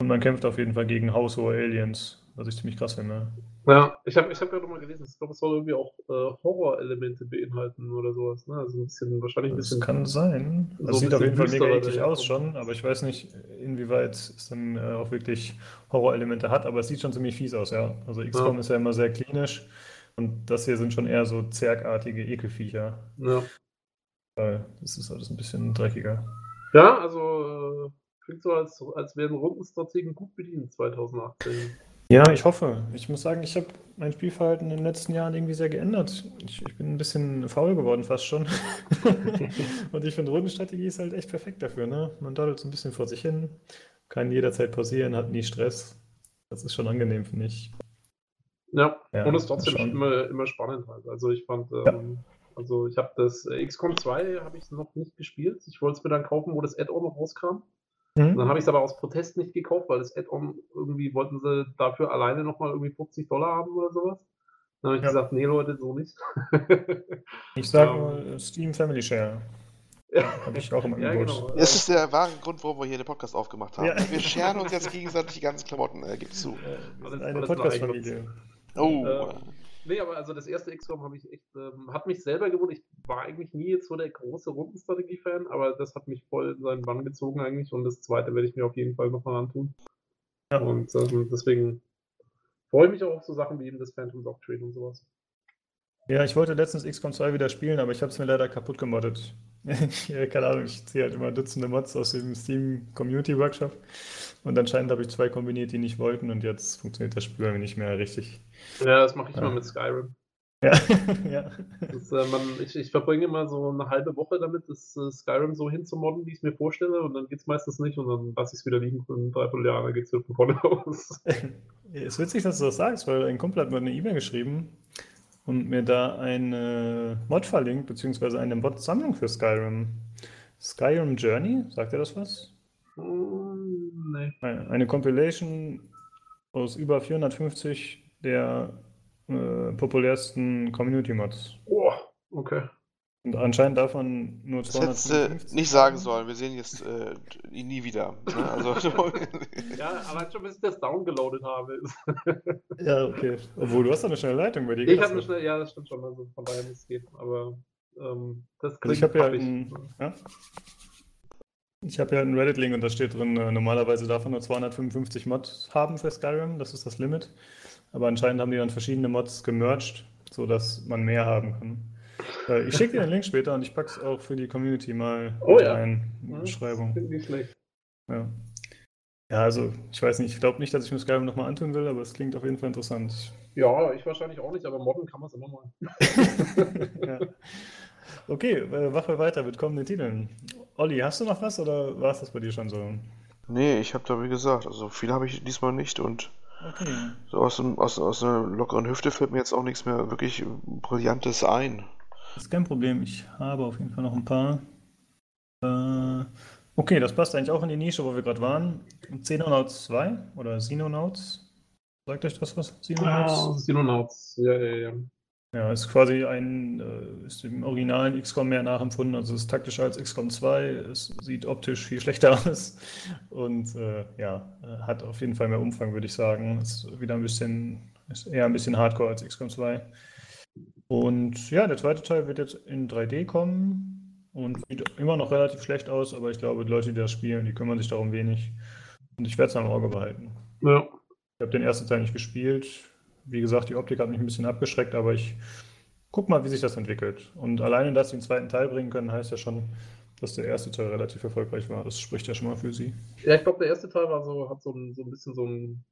Und man kämpft auf jeden Fall gegen haushohe Aliens, was ich ziemlich krass finde. Ja, ich habe ich hab gerade mal gelesen, ich glaube, es soll irgendwie auch äh, Horrorelemente beinhalten oder sowas. Ne? Also ein bisschen, wahrscheinlich ein bisschen. Das kann sein. So das sieht auf jeden Fall mega eklig aus schon, aber ich weiß nicht, inwieweit es dann äh, auch wirklich Horrorelemente hat, aber es sieht schon ziemlich fies aus, ja. Also XCOM ja. ist ja immer sehr klinisch. Und das hier sind schon eher so zergartige Ekelviecher. Ja. Weil das ist alles ein bisschen dreckiger. Ja, also äh, klingt so, als, als werden Rundenstrategen gut bedient 2018. Ja, ich hoffe. Ich muss sagen, ich habe mein Spielverhalten in den letzten Jahren irgendwie sehr geändert. Ich, ich bin ein bisschen faul geworden fast schon. Und ich finde, Rundenstrategie ist halt echt perfekt dafür. Ne? Man daddelt so ein bisschen vor sich hin, kann jederzeit pausieren, hat nie Stress. Das ist schon angenehm, finde ich. Ja, ja und es ist trotzdem immer, immer spannend halt. Also ich fand, ähm, ja. Also ich habe das äh, XCOM 2 habe ich noch nicht gespielt. Ich wollte es mir dann kaufen, wo das Add-on noch rauskam. Mhm. Dann habe ich es aber aus Protest nicht gekauft, weil das Add-on irgendwie wollten sie dafür alleine nochmal irgendwie 50 Dollar haben oder sowas. Dann habe ich ja. gesagt, nee Leute, so nicht. ich sage nur ähm. Steam Family Share. Ja. Habe ich auch immer ja, genau. Das ist der wahre Grund, warum wir hier den Podcast aufgemacht haben. Ja. Wir scheren uns jetzt gegenseitig die ganzen Klamotten, äh, gibt's zu. Äh, eine Podcast-Familie. Oh. Ähm, nee, aber also das erste XCOM habe ich echt, ähm, hat mich selber gewohnt. Ich war eigentlich nie jetzt so der große Rundenstrategie-Fan, aber das hat mich voll in seinen Bann gezogen eigentlich und das zweite werde ich mir auf jeden Fall nochmal antun. Ja. Und ähm, deswegen freue ich mich auch auf so Sachen wie eben das Phantom Doctrine und sowas. Ja, ich wollte letztens XCOM 2 wieder spielen, aber ich habe es mir leider kaputt gemoddet. ja, keine Ahnung, ich ziehe halt immer Dutzende Mods aus dem Steam Community Workshop und anscheinend habe ich zwei kombiniert, die nicht wollten und jetzt funktioniert das Spiel nicht mehr richtig. Ja, das mache ich ja. immer mit Skyrim. Ja, ja. Das, äh, man, ich, ich verbringe immer so eine halbe Woche damit, das äh, Skyrim so hinzumodden, wie ich es mir vorstelle, und dann geht es meistens nicht und dann lasse ich es wieder liegen für ein Dreivierteljahr, dann geht es wieder von vorne los. Es ist witzig, dass du das sagst, weil ein Kumpel hat mir eine E-Mail geschrieben und mir da eine Mod verlinkt, beziehungsweise eine Mod-Sammlung für Skyrim. Skyrim Journey, sagt ihr das was? Mm, nee. Eine Compilation aus über 450 der äh, populärsten Community-Mods. Oh, okay. Und anscheinend davon nur 250. Das hättest du nicht sagen sollen, wir sehen jetzt äh, ihn nie wieder. Ne? Also, ja, aber schon bis ich das downgeloadet habe. ja, okay. Obwohl, du hast doch eine schnelle Leitung bei dir. Ich habe eine schnelle, ja, das stimmt schon, also von daher muss es gehen. Aber ähm, das also ich habe ja, ein, ja, ich habe ja einen Reddit-Link und da steht drin, äh, normalerweise darf man nur 255 Mods haben für Skyrim, das ist das Limit. Aber anscheinend haben die dann verschiedene Mods gemerged, sodass man mehr haben kann. Äh, ich schicke dir den Link später und ich packe es auch für die Community mal oh, ja. rein in die Beschreibung. Nicht schlecht. Ja. ja, also ich weiß nicht, ich glaube nicht, dass ich mir Skyrim nochmal antun will, aber es klingt auf jeden Fall interessant. Ja, ich wahrscheinlich auch nicht, aber modden kann man es immer mal. ja. Okay, äh, Waffe weiter mit kommenden Titeln. Olli, hast du noch was oder war es das bei dir schon so? Nee, ich habe da wie gesagt, also viel habe ich diesmal nicht und Okay. So aus, aus, aus einer lockeren Hüfte fällt mir jetzt auch nichts mehr wirklich Brillantes ein. Das ist kein Problem. Ich habe auf jeden Fall noch ein paar. Äh, okay, das passt eigentlich auch in die Nische, wo wir gerade waren. Xenonauts 2 oder Xenonauts. Sagt euch das was? Xenonauts? Ah, Xenonauts, ja, ja, ja. Ja, ist quasi ein, äh, ist dem originalen XCOM mehr nachempfunden, also ist taktischer als XCOM 2, es sieht optisch viel schlechter aus und äh, ja, äh, hat auf jeden Fall mehr Umfang, würde ich sagen. Ist wieder ein bisschen, ist eher ein bisschen hardcore als XCOM 2. Und ja, der zweite Teil wird jetzt in 3D kommen und sieht immer noch relativ schlecht aus, aber ich glaube, die Leute, die das spielen, die kümmern sich darum wenig. Und ich werde es am Auge behalten. Ja. Ich habe den ersten Teil nicht gespielt, wie gesagt, die Optik hat mich ein bisschen abgeschreckt, aber ich guck mal, wie sich das entwickelt. Und alleine, dass sie einen zweiten Teil bringen können, heißt ja schon, dass der erste Teil relativ erfolgreich war. Das spricht ja schon mal für sie. Ja, ich glaube, der erste Teil war so, hat so ein, so ein bisschen so ein,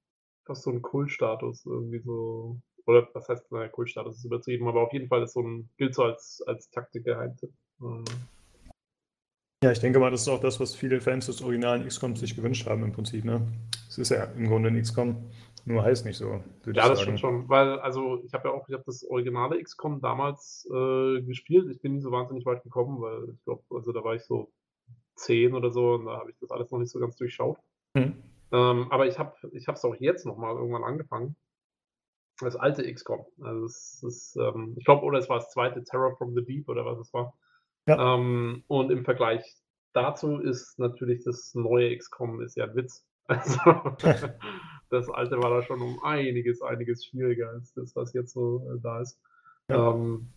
fast so einen Kultstatus, irgendwie so. Oder was heißt, naja, Kultstatus ist übertrieben, aber auf jeden Fall ist so ein, gilt so als, als Taktik-Geheimtipp. Mhm. Ja, ich denke mal, das ist auch das, was viele Fans des originalen XCOM sich gewünscht haben im Prinzip. Ne? Es ist ja im Grunde ein XCOM. Nur heißt nicht so. Ja, das stimmt schon, weil, also ich habe ja auch, ich habe das originale XCOM damals äh, gespielt. Ich bin nie so wahnsinnig weit gekommen, weil ich glaube, also da war ich so 10 oder so und da habe ich das alles noch nicht so ganz durchschaut. Mhm. Ähm, aber ich habe ich es auch jetzt nochmal irgendwann angefangen. Das alte XCOM. Also es ist, ähm, ich glaube, oder es war das zweite Terror from the Deep oder was es war. Ja. Ähm, und im Vergleich dazu ist natürlich das neue XCOM ist ja ein Witz. Also das alte war da schon um einiges, einiges schwieriger als das, was jetzt so äh, da ist. Ja. Ähm,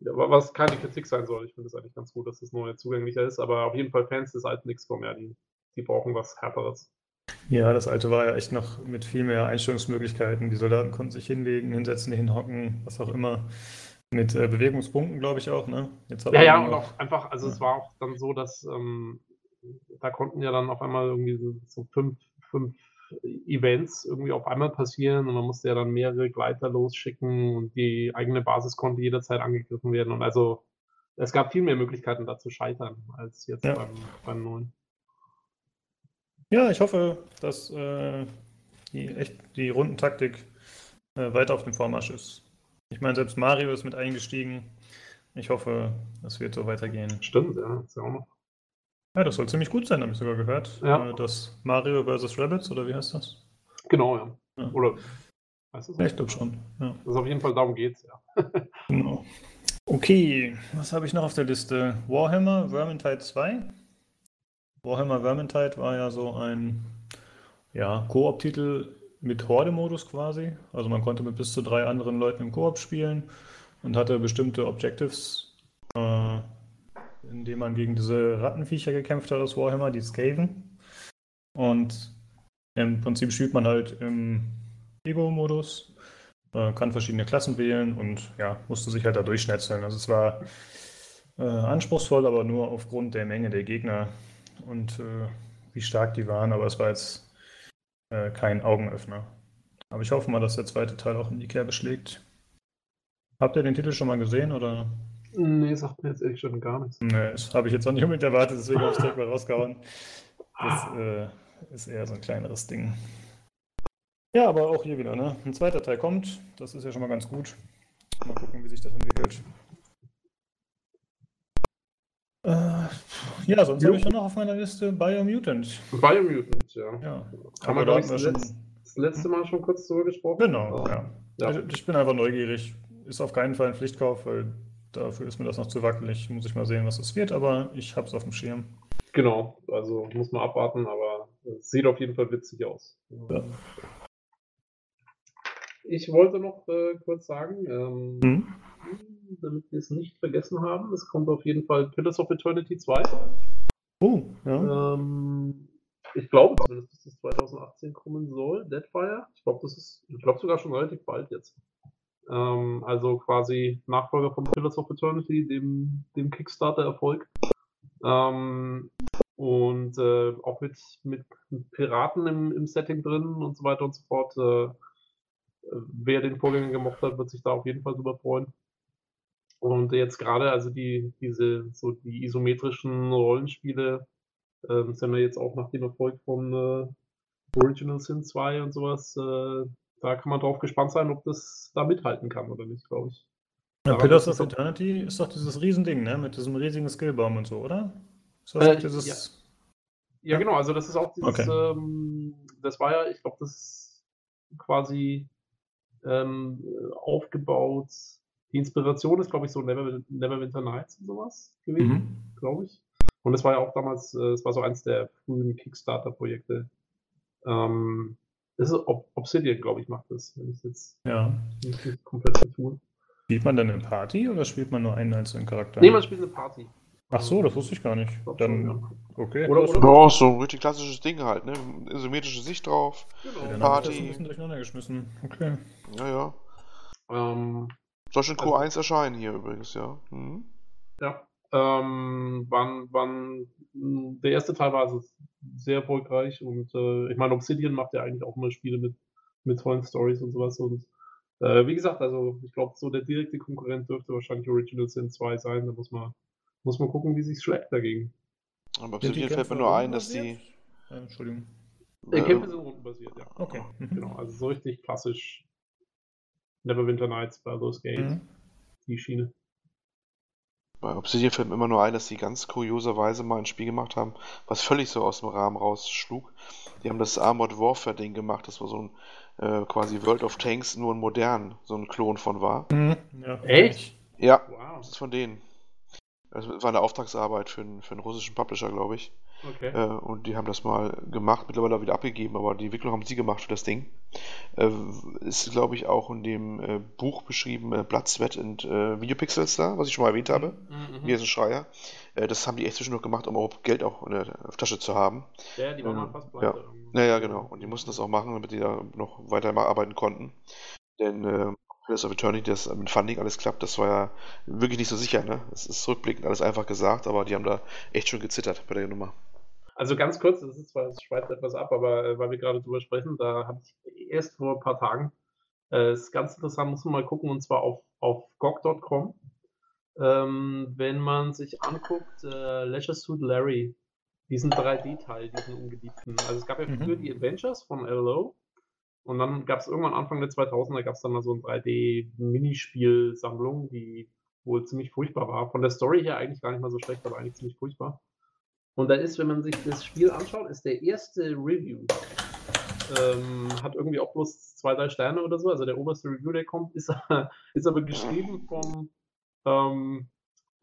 ja, was keine Kritik sein soll. Ich finde es eigentlich ganz gut, dass das neue zugänglicher ist, aber auf jeden Fall Fans des alten XCOM, ja, die, die brauchen was Härteres. Ja, das alte war ja echt noch mit viel mehr Einstellungsmöglichkeiten. Die Soldaten konnten sich hinlegen, hinsetzen, hinhocken, was auch immer. Mit äh, Bewegungspunkten, glaube ich auch, ne? ja, ja, und auch einfach, also ja. es war auch dann so, dass ähm, da konnten ja dann auf einmal irgendwie so, so fünf, fünf Events irgendwie auf einmal passieren und man musste ja dann mehrere Gleiter losschicken und die eigene Basis konnte jederzeit angegriffen werden. Und also es gab viel mehr Möglichkeiten da zu scheitern als jetzt ja. beim, beim neuen. Ja, ich hoffe, dass äh, die, echt, die Rundentaktik äh, weiter auf dem Vormarsch ist. Ich meine, selbst Mario ist mit eingestiegen. Ich hoffe, es wird so weitergehen. Stimmt, ja, ist ja auch noch. Ja, das soll ziemlich gut sein, habe ich sogar gehört. Ja. Äh, das Mario vs. Rabbits, oder wie heißt das? Genau, ja. ja. Oder weißt du Ja, ich glaube schon. Ja. Das auf jeden Fall darum geht's, ja. genau. Okay, was habe ich noch auf der Liste? Warhammer Vermintide 2. Warhammer Vermintide war ja so ein ja, Koop-Titel mit Horde-Modus quasi. Also man konnte mit bis zu drei anderen Leuten im Koop spielen und hatte bestimmte Objectives, äh, indem man gegen diese Rattenviecher gekämpft hat aus Warhammer, die Skaven. Und im Prinzip spielt man halt im Ego-Modus, äh, kann verschiedene Klassen wählen und ja, musste sich halt da durchschnetzeln. Also es war äh, anspruchsvoll, aber nur aufgrund der Menge der Gegner und äh, wie stark die waren. Aber es war jetzt äh, kein Augenöffner. Aber ich hoffe mal, dass der zweite Teil auch in die Kerbe schlägt. Habt ihr den Titel schon mal gesehen oder? Nee, sagt mir jetzt ehrlich schon gar nichts. Nee, das habe ich jetzt noch nicht unbedingt erwartet, deswegen habe ich es direkt mal rausgehauen. Das äh, ist eher so ein kleineres Ding. Ja, aber auch hier wieder, ne? Ein zweiter Teil kommt, das ist ja schon mal ganz gut. Mal gucken, wie sich das entwickelt. Äh, ja, sonst habe ich ja noch auf meiner Liste Biomutant. Biomutant, ja. ja. Haben wir, glaube ich, das, letzt, das, letzte Mal schon kurz drüber gesprochen? Genau, ja. ja. Also, ich bin einfach neugierig. Ist auf keinen Fall ein Pflichtkauf, weil dafür ist mir das noch zu wackelig. Muss ich mal sehen, was es wird, aber ich habe es auf dem Schirm. Genau, also muss man abwarten, aber es sieht auf jeden Fall witzig aus. Ja. Ich wollte noch äh, kurz sagen, ähm, hm? damit wir es nicht vergessen haben. Es kommt auf jeden Fall Pillars of Eternity 2. Oh, ja. Ähm, ich glaube zumindest, dass das 2018 kommen soll. Deadfire. Ich glaube, das ist, ich glaube sogar schon relativ bald jetzt. Ähm, also quasi Nachfolger von Pillars of Eternity, dem, dem Kickstarter-Erfolg. Ähm, und äh, auch mit, mit Piraten im, im Setting drin und so weiter und so fort. Äh, wer den Vorgänger gemocht hat, wird sich da auf jeden Fall drüber freuen. Und jetzt gerade, also die, diese, so die isometrischen Rollenspiele, ähm, sind wir jetzt auch nach dem Erfolg von äh, Original Sin 2 und sowas, äh, da kann man drauf gespannt sein, ob das da mithalten kann oder nicht, glaube ich. Ja, Pillars of Eternity ist doch dieses Riesending, ne? Mit diesem riesigen Skillbaum und so, oder? Ist das äh, dieses... ja. ja. genau, also das ist auch dieses, okay. ähm, das war ja, ich glaube, das quasi ähm, aufgebaut die Inspiration ist, glaube ich, so Never, Neverwinter Nights und sowas gewesen, mhm. glaube ich. Und es war ja auch damals, äh, es war so eins der frühen Kickstarter-Projekte. Ähm, das ist Obsidian, glaube ich, macht das, wenn ich jetzt ja. nicht komplett vertue. Spielt man dann eine Party oder spielt man nur einen einzelnen Charakter? Nee, man spielt eine Party. Ach so, das wusste ich gar nicht. Dann, ja. okay. Oder, oder Doch, so ein richtig klassisches Ding halt, ne? Isometrische Sicht drauf. Genau. Ja, Party. Das ein bisschen durcheinander geschmissen. Okay. Ja, ja. Ähm, soll schon Q1 also, erscheinen hier übrigens, ja. Mhm. Ja. Ähm, wann, wann, der erste Teil war also sehr erfolgreich und äh, ich meine, Obsidian macht ja eigentlich auch immer Spiele mit, mit tollen Stories und sowas und äh, wie gesagt, also ich glaube, so der direkte Konkurrent dürfte wahrscheinlich Original Sin 2 sein, da muss man, muss man gucken, wie sich schlägt dagegen. Aber Obsidian fällt mir nur ein, dass die. Äh, Entschuldigung. Der Kämpfe sind rundenbasiert, ja. Okay. Genau, also so richtig klassisch Neverwinter Nights, Baldur's Gate, mhm. die Schiene. Bei Obsidian fällt mir immer nur ein, dass sie ganz kurioserweise mal ein Spiel gemacht haben, was völlig so aus dem Rahmen rausschlug. Die haben das Armored Warfare Ding gemacht, das war so ein äh, quasi World of Tanks, nur ein modern, so ein Klon von war. Mhm. Ja, Echt? Ja, wow. das ist von denen. Das war eine Auftragsarbeit für einen, für einen russischen Publisher, glaube ich. Okay. Äh, und die haben das mal gemacht, mittlerweile wieder abgegeben, aber die Entwicklung haben sie gemacht für das Ding. Äh, ist, glaube ich, auch in dem äh, Buch beschrieben, äh, Blood, Sweat und äh, Videopixels da, was ich schon mal erwähnt habe. Mhm. Hier ist ein Schreier. Das haben die echt zwischendurch gemacht, um auch Geld auch in der Tasche zu haben. Ja, die waren ähm, fast pleite. Ja. Naja, genau. Und die mussten das auch machen, damit die da noch weiter arbeiten konnten. Denn äh, Pillars of Eternity, das mit Funding alles klappt, das war ja wirklich nicht so sicher, ne? Es ist rückblickend alles einfach gesagt, aber die haben da echt schon gezittert bei der Nummer. Also ganz kurz, das ist zwar, das schweift etwas ab, aber äh, weil wir gerade drüber sprechen, da habe ich erst vor ein paar Tagen, äh, ist ganz interessant, muss man mal gucken, und zwar auf, auf GOG.com. Ähm, wenn man sich anguckt, äh, Leisure Suit Larry, diesen 3D-Teil, diesen ungeliebten. Also es gab ja mhm. früher die Adventures von LLO und dann gab es irgendwann Anfang der 2000er gab es dann mal so eine 3D-Minispielsammlung, die wohl ziemlich furchtbar war. Von der Story her eigentlich gar nicht mal so schlecht, aber eigentlich ziemlich furchtbar. Und da ist, wenn man sich das Spiel anschaut, ist der erste Review. Ähm, hat irgendwie auch bloß zwei, drei Sterne oder so. Also der oberste Review, der kommt, ist, ist aber geschrieben vom, ähm,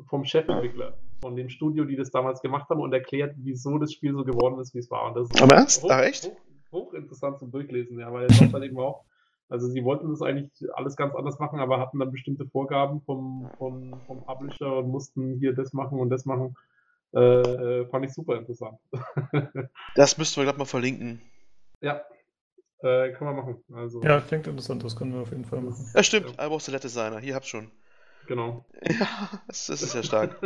vom Chefentwickler, von dem Studio, die das damals gemacht haben und erklärt, wieso das Spiel so geworden ist, wie es war. Und das ist aber ernst? Hoch, echt? Hoch, hochinteressant zum Durchlesen, ja, weil er sagt halt eben auch, also sie wollten das eigentlich alles ganz anders machen, aber hatten dann bestimmte Vorgaben vom, vom, vom Publisher und mussten hier das machen und das machen. Äh, fand ich super interessant. das müssten wir gerade mal verlinken. Ja, äh, können wir machen. Also, ja, klingt interessant, das können wir auf jeden Fall machen. Ja, stimmt, ja. auch Select Designer, hier hab's schon. Genau. Ja, das, das ist ja stark.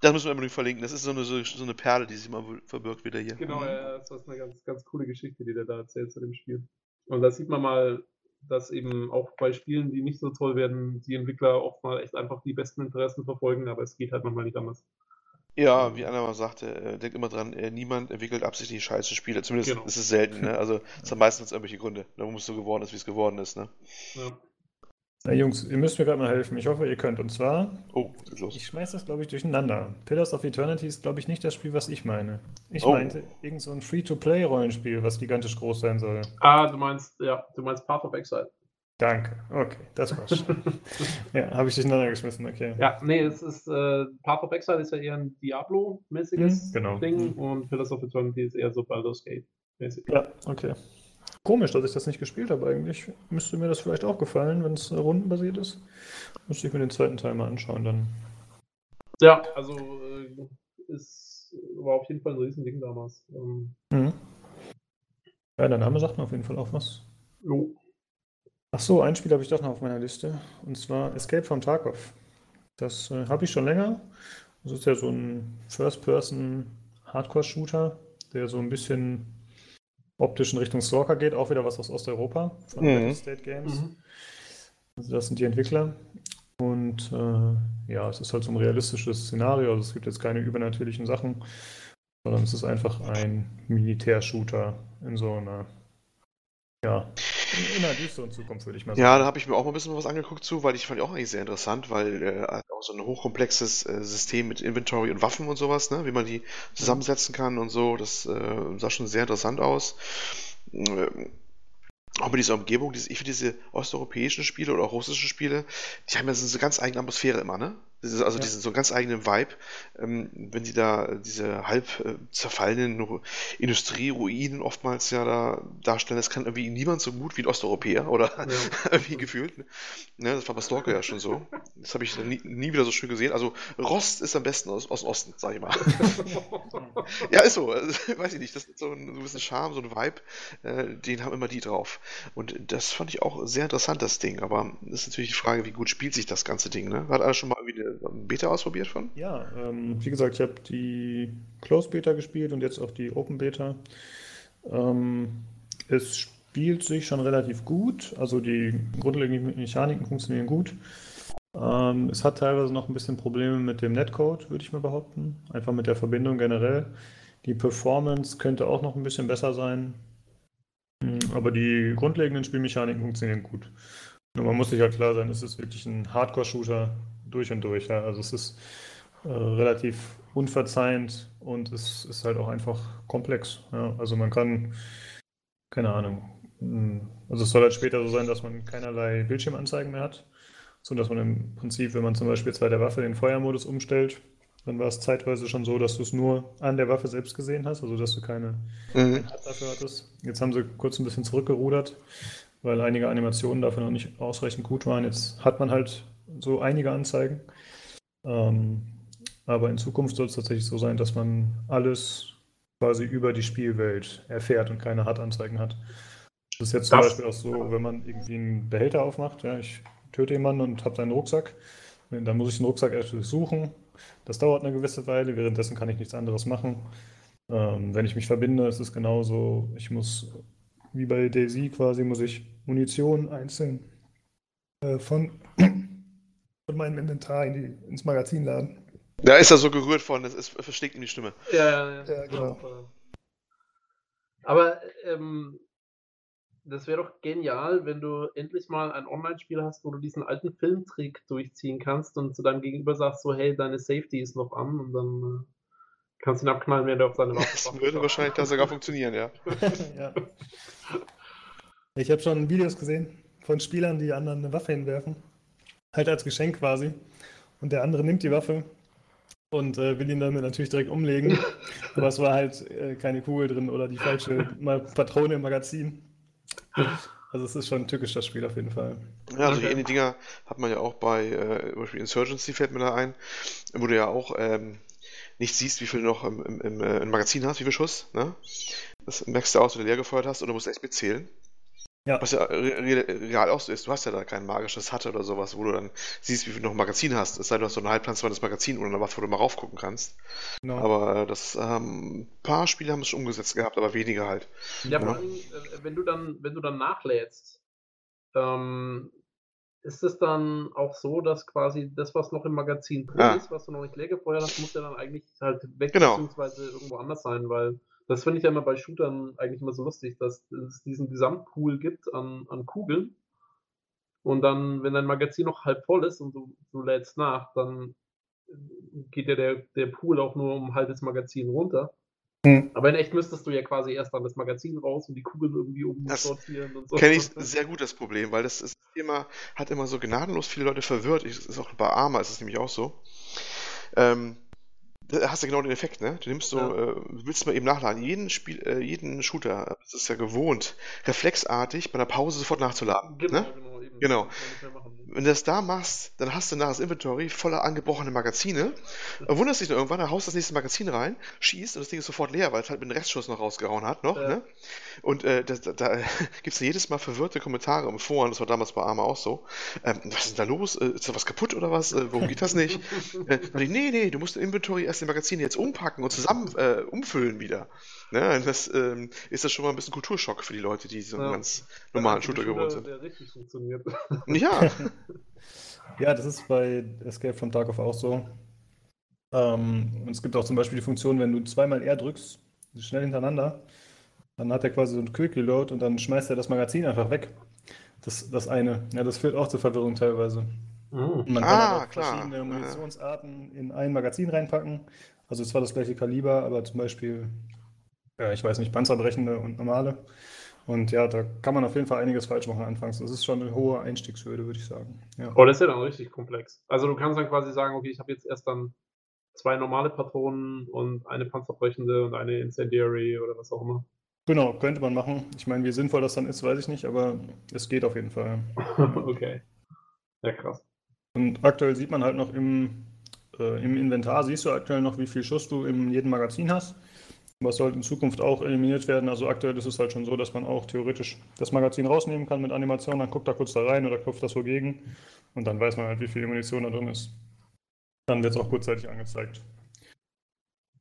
das müssen wir unbedingt verlinken. Das ist so eine, so, so eine Perle, die sich mal verbirgt wieder hier. Genau, ja, das ist eine ganz, ganz coole Geschichte, die der da erzählt zu dem Spiel. Und da sieht man mal, dass eben auch bei Spielen, die nicht so toll werden, die Entwickler oft mal echt einfach die besten Interessen verfolgen, aber es geht halt manchmal nicht anders. Ja, wie Anna mal sagte, äh, denkt immer dran, äh, niemand entwickelt absichtlich scheiße Spiele. Zumindest genau. ist es selten, ne? Also es hat meistens irgendwelche Gründe, warum es so geworden ist, wie es geworden ist, ne? Ja. Na Jungs, ihr müsst mir gerade mal helfen. Ich hoffe, ihr könnt. Und zwar. Oh, ist los. Ich schmeiß das, glaube ich, durcheinander. Pillars of Eternity ist, glaube ich, nicht das Spiel, was ich meine. Ich oh. meinte irgend so ein Free-to-Play-Rollenspiel, was gigantisch groß sein soll. Ah, du meinst, ja, du meinst Path of Exile. Danke. Okay, das war's. ja, habe ich durcheinander geschmissen, okay. Ja, nee, es ist, äh, Path of Exile ist ja eher ein Diablo-mäßiges hm, genau. Ding hm. und Pillars of Eternity ist eher so Baldur's Gate-mäßig. Ja, okay. Komisch, dass ich das nicht gespielt habe eigentlich. Müsste mir das vielleicht auch gefallen, wenn es rundenbasiert ist. Müsste ich mir den zweiten Teil mal anschauen dann. Ja, also äh, ist, war auf jeden Fall ein Riesending damals. Ähm, mhm. Ja, der Name sagt mir auf jeden Fall auch was. Jo. Ach so, ein Spiel habe ich doch noch auf meiner Liste. Und zwar Escape from Tarkov. Das äh, habe ich schon länger. Das ist ja so ein First-Person-Hardcore-Shooter, der so ein bisschen optisch in Richtung Stalker geht. Auch wieder was aus Osteuropa von mhm. State Games. Mhm. Also das sind die Entwickler. Und äh, ja, es ist halt so ein realistisches Szenario. Also es gibt jetzt keine übernatürlichen Sachen, sondern es ist einfach ein Militärshooter in so einer ja, in einer düsteren Zukunft, würde ich mal sagen. Ja, da habe ich mir auch mal ein bisschen was angeguckt zu, weil ich fand die auch eigentlich sehr interessant, weil äh, auch so ein hochkomplexes äh, System mit Inventory und Waffen und sowas, ne, wie man die zusammensetzen kann und so, das äh, sah schon sehr interessant aus. Ähm, auch mit dieser Umgebung, diese, ich finde diese osteuropäischen Spiele oder auch russischen Spiele, die haben ja so eine ganz eigene Atmosphäre immer, ne? Also ja. diesen so einen ganz eigenen Vibe, ähm, wenn die da diese halb äh, zerfallenen Industrieruinen oftmals ja da darstellen, das kann irgendwie niemand so gut wie ein Osteuropäer oder ja. irgendwie gefühlt. Ne? ne? Das war bei Stalker ja schon so. Das habe ich nie, nie, wieder so schön gesehen. Also Rost ist am besten aus, aus Osten, sag ich mal. ja, ist so. Also, weiß ich nicht. Das ist so ein, bisschen Charme, so ein Vibe. Äh, den haben immer die drauf. Und das fand ich auch sehr interessant, das Ding. Aber das ist natürlich die Frage, wie gut spielt sich das ganze Ding. Ne? Hat alles schon mal irgendwie eine Beta ausprobiert von? Ja, ähm, wie gesagt, ich habe die Closed Beta gespielt und jetzt auch die Open Beta. Ähm, es spielt sich schon relativ gut, also die grundlegenden Mechaniken funktionieren gut. Ähm, es hat teilweise noch ein bisschen Probleme mit dem Netcode, würde ich mal behaupten. Einfach mit der Verbindung generell. Die Performance könnte auch noch ein bisschen besser sein. Hm, aber die grundlegenden Spielmechaniken funktionieren gut. Nur man muss sich halt klar sein, es ist wirklich ein Hardcore-Shooter durch und durch. Ja. Also es ist äh, relativ unverzeihend und es ist halt auch einfach komplex. Ja. Also man kann, keine Ahnung, hm, also es soll halt später so sein, dass man keinerlei Bildschirmanzeigen mehr hat, so dass man im Prinzip, wenn man zum Beispiel jetzt bei der Waffe den Feuermodus umstellt, dann war es zeitweise schon so, dass du es nur an der Waffe selbst gesehen hast, also dass du keine mhm. dafür hattest. Jetzt haben sie kurz ein bisschen zurückgerudert, weil einige Animationen dafür noch nicht ausreichend gut waren. Jetzt hat man halt so einige Anzeigen. Ähm, aber in Zukunft soll es tatsächlich so sein, dass man alles quasi über die Spielwelt erfährt und keine Hartanzeigen hat. Das ist jetzt zum das, Beispiel auch so, wenn man irgendwie einen Behälter aufmacht, ja, ich töte jemanden und habe seinen Rucksack, dann muss ich den Rucksack erst suchen. Das dauert eine gewisse Weile, währenddessen kann ich nichts anderes machen. Ähm, wenn ich mich verbinde, ist es genauso, ich muss, wie bei Daisy quasi, muss ich Munition einzeln äh, von und meinem Inventar in die, ins Magazin laden. Da ist er so gerührt von, es, es versteckt ihm die Stimme. Ja, ja, ja. ja genau. Aber ähm, das wäre doch genial, wenn du endlich mal ein Online-Spiel hast, wo du diesen alten Filmtrick durchziehen kannst und zu deinem Gegenüber sagst so, hey, deine Safety ist noch an und dann äh, kannst du ihn abknallen, wenn du auf seine Waffe Das würde wahrscheinlich da sogar funktionieren, ja. ja. Ich habe schon Videos gesehen von Spielern, die anderen eine Waffe hinwerfen. Halt als Geschenk quasi. Und der andere nimmt die Waffe und äh, will ihn damit natürlich direkt umlegen. Aber es war halt äh, keine Kugel drin oder die falsche Patrone im Magazin. Also es ist schon ein tückisch, das Spiel auf jeden Fall. Ja, also ähnliche Dinger hat man ja auch bei äh, zum Beispiel Insurgency fällt mir da ein, wo du ja auch ähm, nicht siehst, wie viel du noch im, im, im, äh, im Magazin hast, wie viel Schuss. Ne? Das merkst du aus, wenn du leer gefeuert hast und du musst echt mitzählen. Ja. Was ja real auch so ist, du hast ja da kein magisches Hatte oder sowas, wo du dann siehst, wie viel du noch ein Magazin hast. Es sei denn, du hast so ein halbplanzweiles Magazin oder eine Waffe, wo du mal raufgucken kannst. Genau. Aber äh, das ähm, ein paar Spiele haben es schon umgesetzt gehabt, aber weniger halt. Ja, vor allem, äh, wenn du dann, wenn du dann nachlädst, ähm, ist es dann auch so, dass quasi das, was noch im Magazin drin ja. ist, was du noch nicht leer gefeuert hast, muss ja dann eigentlich halt weg, genau. beziehungsweise irgendwo anders sein, weil das finde ich ja immer bei Shootern eigentlich immer so lustig, dass es diesen Gesamtpool gibt an, an Kugeln. Und dann, wenn dein Magazin noch halb voll ist und du, du lädst nach, dann geht ja der, der Pool auch nur um ein halbes Magazin runter. Mhm. Aber in echt müsstest du ja quasi erst dann das Magazin raus und die Kugeln irgendwie umsortieren und so. Kenne ich sehr gut das Problem, weil das, das Thema hat immer so gnadenlos viele Leute verwirrt. Ich, ist auch bei Arma ist es nämlich auch so. Ähm, da hast du genau den Effekt, ne? Du nimmst so, ja. äh, willst mal eben nachladen. Jeden Spiel, äh, jeden Shooter, das ist ja gewohnt, reflexartig bei einer Pause sofort nachzuladen. Genau, ne? genau. Genau. Wenn du das da machst, dann hast du nachher das Inventory voller angebrochene Magazine. Wunderst dich dann irgendwann, dann haust du das nächste Magazin rein, schießt und das Ding ist sofort leer, weil es halt mit einem Restschuss noch rausgehauen hat, noch, ja. ne? Und äh, da, da, gibt es jedes Mal verwirrte Kommentare im Foren, das war damals bei Arma auch so. Ähm, was ist denn da los? Äh, ist da was kaputt oder was? Äh, warum geht das nicht? äh, nee, nee, du musst im Inventory erst die Magazine jetzt umpacken und zusammen äh, umfüllen wieder. Ne? Das ähm, ist das schon mal ein bisschen Kulturschock für die Leute, die so einen ja. ganz normalen Shooter gewohnt sind. Der richtig funktioniert. Ja. ja, das ist bei Escape from Tarkov auch so. Ähm, und es gibt auch zum Beispiel die Funktion, wenn du zweimal R drückst, schnell hintereinander, dann hat er quasi so ein Quick Reload und dann schmeißt er das Magazin einfach weg. Das, das eine. Ja, das führt auch zur Verwirrung teilweise. Mhm. Man kann ah, auch klar. verschiedene Munitionsarten in ein Magazin reinpacken. Also zwar das gleiche Kaliber, aber zum Beispiel, ja, ich weiß nicht, panzerbrechende und normale. Und ja, da kann man auf jeden Fall einiges falsch machen anfangs. Das ist schon eine hohe Einstiegshürde, würde ich sagen. Ja. Oh, das ist ja dann richtig komplex. Also du kannst dann quasi sagen, okay, ich habe jetzt erst dann zwei normale Patronen und eine panzerbrechende und eine Incendiary oder was auch immer. Genau, könnte man machen. Ich meine, wie sinnvoll das dann ist, weiß ich nicht, aber es geht auf jeden Fall. okay. Ja, krass. Und aktuell sieht man halt noch im, äh, im Inventar, siehst du aktuell noch, wie viel Schuss du in jedem Magazin hast. Was sollte in Zukunft auch eliminiert werden. Also aktuell ist es halt schon so, dass man auch theoretisch das Magazin rausnehmen kann mit Animation, dann guckt er kurz da rein oder klopft das wogegen und dann weiß man halt, wie viel Munition da drin ist. Dann wird es auch kurzzeitig angezeigt.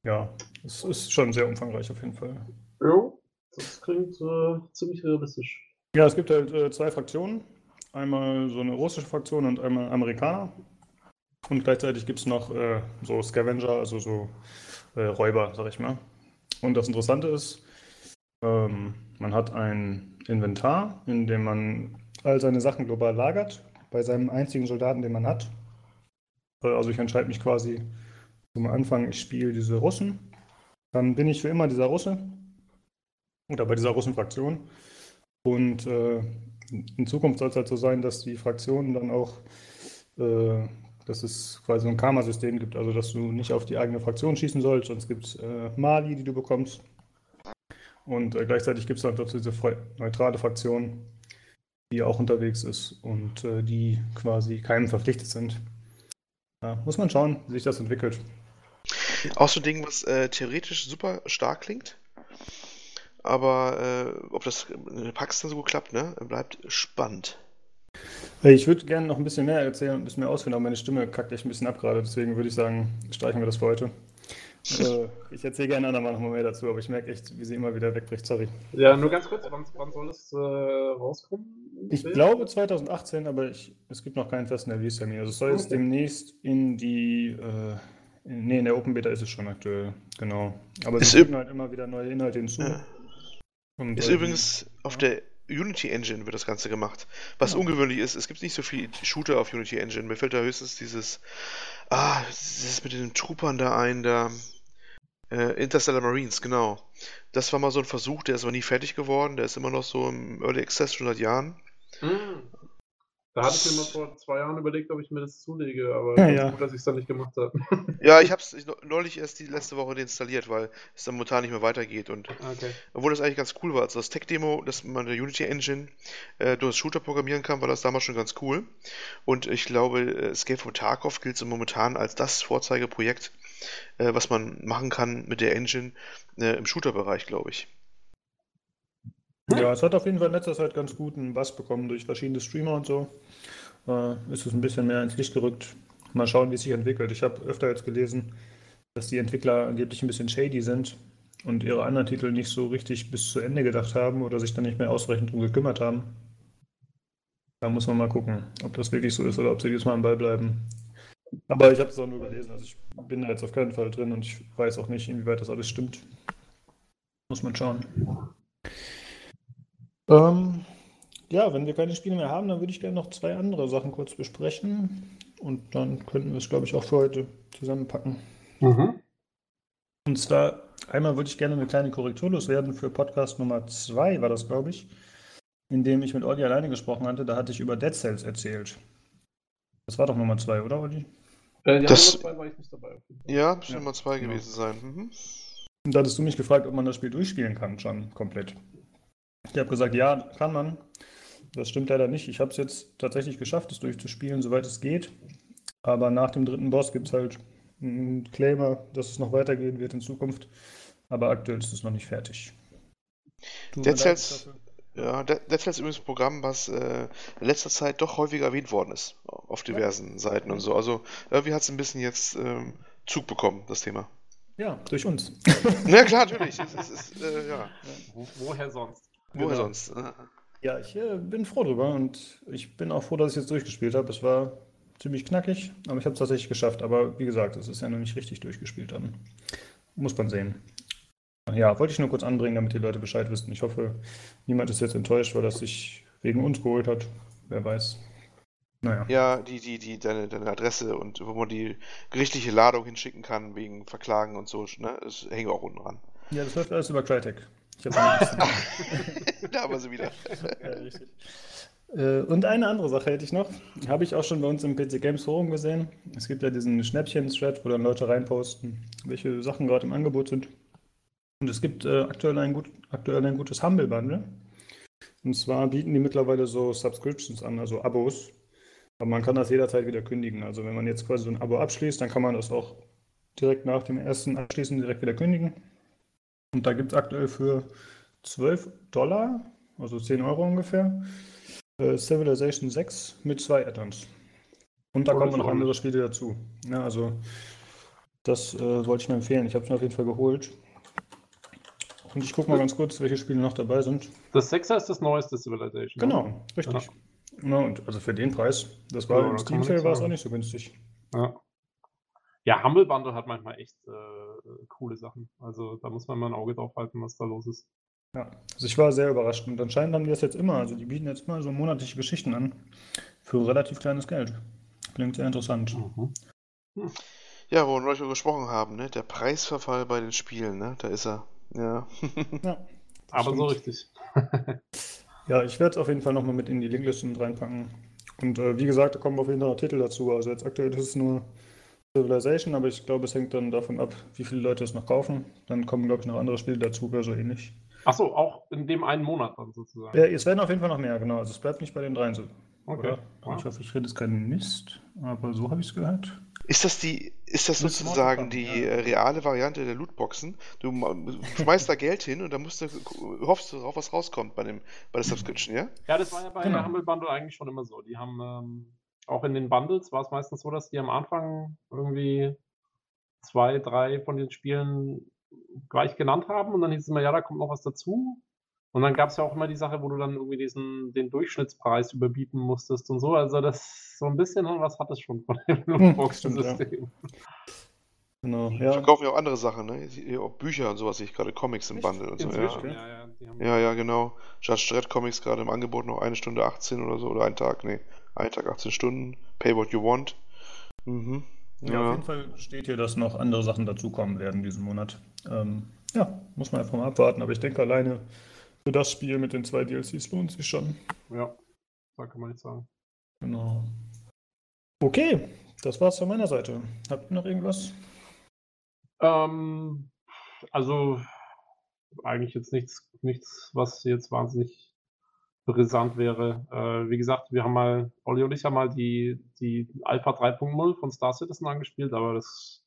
Ja, es ist schon sehr umfangreich auf jeden Fall. Ja, das klingt äh, ziemlich realistisch. Ja, es gibt halt äh, zwei Fraktionen. Einmal so eine russische Fraktion und einmal Amerikaner. Und gleichzeitig gibt es noch äh, so Scavenger, also so äh, Räuber, sag ich mal. Und das Interessante ist, ähm, man hat ein Inventar, in dem man all seine Sachen global lagert, bei seinem einzigen Soldaten, den man hat. Äh, also ich entscheide mich quasi zum Anfang, ich spiele diese Russen. Dann bin ich für immer dieser Russe oder bei dieser Russenfraktion. Und äh, in Zukunft soll es halt so sein, dass die Fraktionen dann auch, äh, dass es quasi ein Karma-System gibt, also dass du nicht auf die eigene Fraktion schießen sollst, sonst gibt es äh, Mali, die du bekommst. Und äh, gleichzeitig gibt es dann diese neutrale Fraktion, die auch unterwegs ist und äh, die quasi keinem verpflichtet sind. Ja, muss man schauen, wie sich das entwickelt. Auch so ein Ding, was äh, theoretisch super stark klingt, aber äh, ob das in der Praxis dann so gut klappt, ne, bleibt spannend. Ich würde gerne noch ein bisschen mehr erzählen, ein bisschen mehr ausführen, aber meine Stimme kackt echt ein bisschen ab gerade. Deswegen würde ich sagen, streichen wir das für heute. äh, ich erzähle gerne andermal noch mal mehr dazu, aber ich merke echt, wie sie immer wieder wegbricht. Sorry. Ja, nur ganz kurz, wann, wann soll es äh, rauskommen? Ich glaube 2018, aber ich, es gibt noch keinen festen Release-Termin. Also es soll jetzt okay. demnächst in die. Äh, in, nee, in der Open Beta ist es schon aktuell, genau. Aber sie fügen halt immer wieder neue Inhalte hinzu. Ja. Und, ist äh, übrigens auf der Unity Engine wird das Ganze gemacht. Was ja. ungewöhnlich ist, es gibt nicht so viele Shooter auf Unity Engine. Mir fällt da höchstens dieses, ah, das mit den Troopern da ein, da, äh, Interstellar Marines, genau. Das war mal so ein Versuch, der ist aber nie fertig geworden. Der ist immer noch so im Early Access schon seit Jahren. Mhm. Da hatte ich mir mal vor zwei Jahren überlegt, ob ich mir das zulege, aber ja, ja. gut, dass ich es dann nicht gemacht habe. Ja, ich habe es neulich erst die letzte Woche deinstalliert, weil es dann momentan nicht mehr weitergeht. Und okay. obwohl das eigentlich ganz cool war, also das Tech-Demo, dass man der Unity Engine äh, durch Shooter programmieren kann, war das damals schon ganz cool. Und ich glaube, äh, Escape from Tarkov gilt so momentan als das Vorzeigeprojekt, äh, was man machen kann mit der Engine äh, im Shooter-Bereich, glaube ich. Ja, es hat auf jeden Fall in letzter Zeit ganz guten Bass bekommen durch verschiedene Streamer und so. Äh, ist es ein bisschen mehr ins Licht gerückt. Mal schauen, wie es sich entwickelt. Ich habe öfter jetzt gelesen, dass die Entwickler angeblich ein bisschen shady sind und ihre anderen Titel nicht so richtig bis zu Ende gedacht haben oder sich dann nicht mehr ausreichend drum gekümmert haben. Da muss man mal gucken, ob das wirklich so ist oder ob sie diesmal am Ball bleiben. Aber ich habe es auch nur gelesen, also ich bin da jetzt auf keinen Fall drin und ich weiß auch nicht, inwieweit das alles stimmt. Muss man schauen. Ähm, ja, wenn wir keine Spiele mehr haben, dann würde ich gerne noch zwei andere Sachen kurz besprechen. Und dann könnten wir es, glaube ich, auch für heute zusammenpacken. Mhm. Und zwar, einmal würde ich gerne eine kleine Korrektur loswerden für Podcast Nummer 2, war das, glaube ich, in dem ich mit Olli alleine gesprochen hatte. Da hatte ich über Dead Cells erzählt. Das war doch Nummer 2, oder, Olli? Äh, ja, das, Nummer 2 war ich nicht dabei. Ja, müsste ja. Nummer 2 genau. gewesen sein. Mhm. Und da hattest du mich gefragt, ob man das Spiel durchspielen kann, schon komplett. Ich habe gesagt, ja, kann man. Das stimmt leider nicht. Ich habe es jetzt tatsächlich geschafft, es durchzuspielen, soweit es geht. Aber nach dem dritten Boss gibt es halt einen Claimer, dass es noch weitergehen wird in Zukunft. Aber aktuell ist es noch nicht fertig. Dead Cells, ja, Dead Cells ist übrigens ein Programm, was äh, in letzter Zeit doch häufiger erwähnt worden ist. Auf diversen ja. Seiten und so. Also irgendwie hat es ein bisschen jetzt ähm, Zug bekommen, das Thema. Ja, durch uns. ja, klar, natürlich. Es, es, es, äh, ja. Wo, woher sonst? Woher genau. sonst? Ja, ich äh, bin froh drüber und ich bin auch froh, dass ich jetzt durchgespielt habe. Es war ziemlich knackig, aber ich habe es tatsächlich geschafft. Aber wie gesagt, es ist ja noch nicht richtig durchgespielt dann. Muss man sehen. Ja, wollte ich nur kurz anbringen, damit die Leute Bescheid wissen. Ich hoffe, niemand ist jetzt enttäuscht, weil das sich wegen uns geholt hat. Wer weiß. Naja. Ja, die, die, die, deine, deine Adresse und wo man die gerichtliche Ladung hinschicken kann wegen Verklagen und so, ne? Das hängt auch unten dran. Ja, das läuft alles über Crytek. Ich da haben wir sie wieder. ja, richtig. Äh, und eine andere Sache hätte ich noch. Habe ich auch schon bei uns im PC Games Forum gesehen. Es gibt ja diesen Schnäppchen-Thread, wo dann Leute reinposten, welche Sachen gerade im Angebot sind. Und es gibt äh, aktuell, ein gut, aktuell ein gutes Humble Bundle. Und zwar bieten die mittlerweile so Subscriptions an, also Abos. Aber man kann das jederzeit wieder kündigen. Also wenn man jetzt quasi so ein Abo abschließt, dann kann man das auch direkt nach dem ersten Abschließen direkt wieder kündigen. Und da gibt es aktuell für 12 Dollar, also 10 Euro ungefähr, äh, Civilization 6 mit zwei Add-ons. Und da oh, kommen noch andere Spiele dazu. Ja, also das äh, wollte ich mir empfehlen. Ich habe es mir auf jeden Fall geholt. Und ich gucke mal ganz kurz, welche Spiele noch dabei sind. Das 6er ist das neueste Civilization. Genau, richtig. Ja. Ja, und also für den Preis, das war ja, im Steam Sale war es auch nicht so günstig. Ja. Ja, Humble Bundle hat manchmal echt äh, coole Sachen. Also da muss man mal ein Auge drauf halten, was da los ist. Ja, also ich war sehr überrascht und anscheinend haben die das jetzt immer. Also die bieten jetzt mal so monatliche Geschichten an für relativ kleines Geld. Klingt sehr interessant. Mhm. Hm. Ja, worüber wir schon gesprochen haben, ne? Der Preisverfall bei den Spielen, ne? Da ist er. Ja. ja Aber stimmt. so richtig. ja, ich werde es auf jeden Fall nochmal mit in die Linkliste mit reinpacken. Und äh, wie gesagt, da kommen auf jeden Fall noch Titel dazu. Also jetzt aktuell ist es nur Civilization, aber ich glaube, es hängt dann davon ab, wie viele Leute es noch kaufen. Dann kommen, glaube ich, noch andere Spiele dazu oder so ähnlich. Achso, auch in dem einen Monat dann sozusagen. Ja, es werden auf jeden Fall noch mehr, genau. Also es bleibt nicht bei den dreien so. Okay. Wow. Ich hoffe, ich rede jetzt keinen Mist, aber so habe ich es gehört. Ist das die, ist das sozusagen die ja. Äh, reale Variante der Lootboxen? Du schmeißt da Geld hin und dann musst du, hoffst du darauf, was rauskommt bei dem, bei der Subscription, ja? Ja, das war ja bei genau. der Humble Bundle eigentlich schon immer so. Die haben ähm, auch in den Bundles war es meistens so, dass die am Anfang irgendwie zwei, drei von den Spielen gleich genannt haben und dann hieß es immer, ja, da kommt noch was dazu. Und dann gab es ja auch immer die Sache, wo du dann irgendwie diesen, den Durchschnittspreis überbieten musstest und so. Also das so ein bisschen was hat es schon von dem Lootbox-System. Hm, ja. Genau, ja. Verkaufen ja auch andere Sachen, ne? Auch Bücher und sowas, sehe ich gerade, Comics im Bundle und so. Ja. Ja, ja, ja, ja, genau. Judge Dredd Comics gerade im Angebot noch eine Stunde 18 oder so, oder ein Tag, nee, ein Tag 18 Stunden. Pay what you want. Mhm. Ja, ja, auf jeden Fall steht hier, dass noch andere Sachen dazukommen werden diesen Monat. Ähm, ja, muss man einfach mal abwarten, aber ich denke alleine für das Spiel mit den zwei DLCs lohnt sich schon. Ja, da kann man nicht sagen. Genau. Okay, das war's von meiner Seite. Habt ihr noch irgendwas? Ähm, also eigentlich jetzt nichts, nichts, was jetzt wahnsinnig brisant wäre. Äh, wie gesagt, wir haben mal, Olli und ich haben mal die, die Alpha 3.0 von Star Citizen angespielt, aber das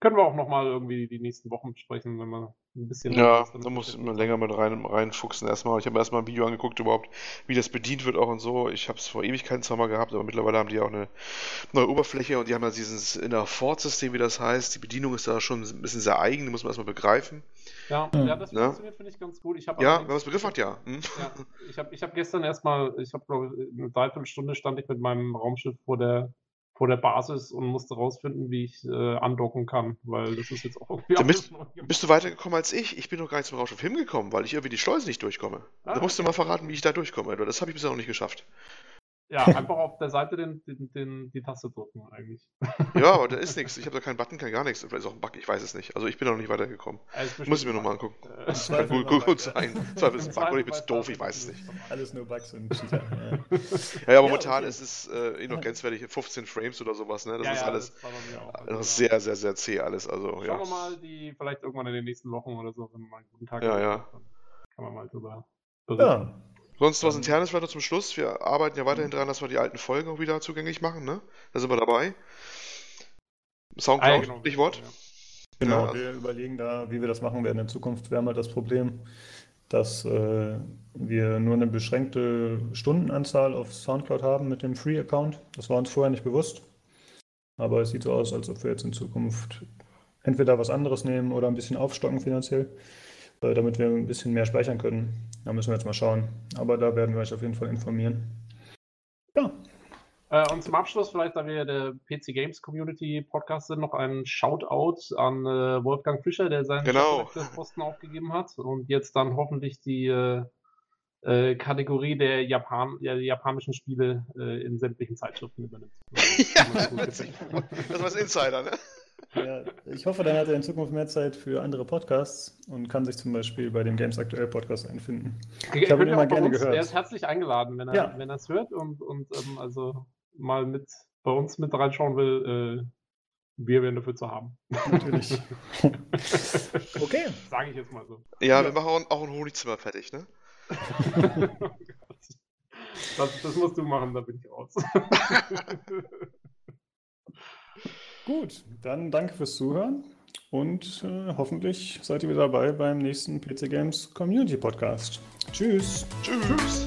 können wir auch nochmal irgendwie die nächsten Wochen besprechen, wenn man ein bisschen. Ja, da muss man länger mit rein, reinfuchsen erstmal. Ich habe erstmal ein Video angeguckt, überhaupt, wie das bedient wird auch und so. Ich habe es vor Ewigkeiten zwar mal gehabt, aber mittlerweile haben die auch eine neue Oberfläche und die haben ja dieses Inner Fort-System, wie das heißt. Die Bedienung ist da schon ein bisschen sehr eigen, die muss man erstmal begreifen. Ja, mhm. ja das ne? funktioniert, finde ich, ganz gut. Ich ja, wenn man es begriffen hat, ja. Hm? ja ich habe ich hab gestern erstmal, ich habe, glaube ich, eine Dreiviertelstunde stand ich mit meinem Raumschiff vor der vor der Basis und musste rausfinden, wie ich äh, andocken kann, weil das ist jetzt auch irgendwie. Da bist, du weitergekommen als ich? Ich bin noch gar nicht zum Raumschiff hingekommen, weil ich irgendwie die Schleuse nicht durchkomme. Ah, da musst okay. du mal verraten, wie ich da durchkomme. Das habe ich bisher noch nicht geschafft. Ja, einfach auf der Seite den, den, den, die Taste drücken eigentlich. Ja, aber da ist nichts. Ich habe da keinen Button, kein gar nichts. Vielleicht ist auch ein Bug, ich weiß es nicht. Also ich bin noch nicht weitergekommen. Also Muss ich mir nochmal angucken. Äh, das kann gut, gut, gut sein. Zweifel ist ein Bug oder ich bin zu doof, ich weiß es nicht. Alles nur Bugs und Cheater. Ja, ja, momentan ja, okay. ist es äh, eh noch grenzwertig, 15 Frames oder sowas. Ne? Das ja, ist ja, alles das also, sehr, sehr, sehr zäh alles. Also, Schauen wir mal, die vielleicht irgendwann in den nächsten Wochen oder so, wenn man einen guten Tag ja, hat, ja. kann man mal drüber berichten. Ja. Sonst was Internes weiter zum Schluss. Wir arbeiten ja weiterhin daran, dass wir die alten Folgen auch wieder zugänglich machen, ne? Da sind wir dabei. Soundcloud, ah, ja, genau. Stichwort. Genau, ja, wir überlegen da, wie wir das machen werden in Zukunft. Wir haben halt das Problem, dass äh, wir nur eine beschränkte Stundenanzahl auf Soundcloud haben mit dem Free-Account. Das war uns vorher nicht bewusst. Aber es sieht so aus, als ob wir jetzt in Zukunft entweder was anderes nehmen oder ein bisschen aufstocken finanziell. Äh, damit wir ein bisschen mehr speichern können. Da müssen wir jetzt mal schauen. Aber da werden wir euch auf jeden Fall informieren. Ja. Äh, und zum Abschluss vielleicht, da wir der PC Games Community Podcast sind, noch ein Shoutout an äh, Wolfgang Fischer, der seinen genau. Posten aufgegeben hat und jetzt dann hoffentlich die äh, äh, Kategorie der, Japan der japanischen Spiele äh, in sämtlichen Zeitschriften übernimmt. ja, das war das Insider, ne? Ja, ich hoffe, dann hat er in Zukunft mehr Zeit für andere Podcasts und kann sich zum Beispiel bei dem Games Aktuell Podcast einfinden. Ich habe ihn immer gerne uns, gehört. Er ist herzlich eingeladen, wenn er ja. wenn es hört und, und ähm, also mal mit bei uns mit reinschauen will. Äh, wir werden dafür zu haben. Natürlich. okay. Sage ich jetzt mal so. Ja, ja. wir machen auch ein Honigzimmer fertig, ne? oh das, das musst du machen, da bin ich raus. Gut, dann danke fürs Zuhören und äh, hoffentlich seid ihr wieder dabei beim nächsten PC Games Community Podcast. Tschüss. Tschüss. Tschüss.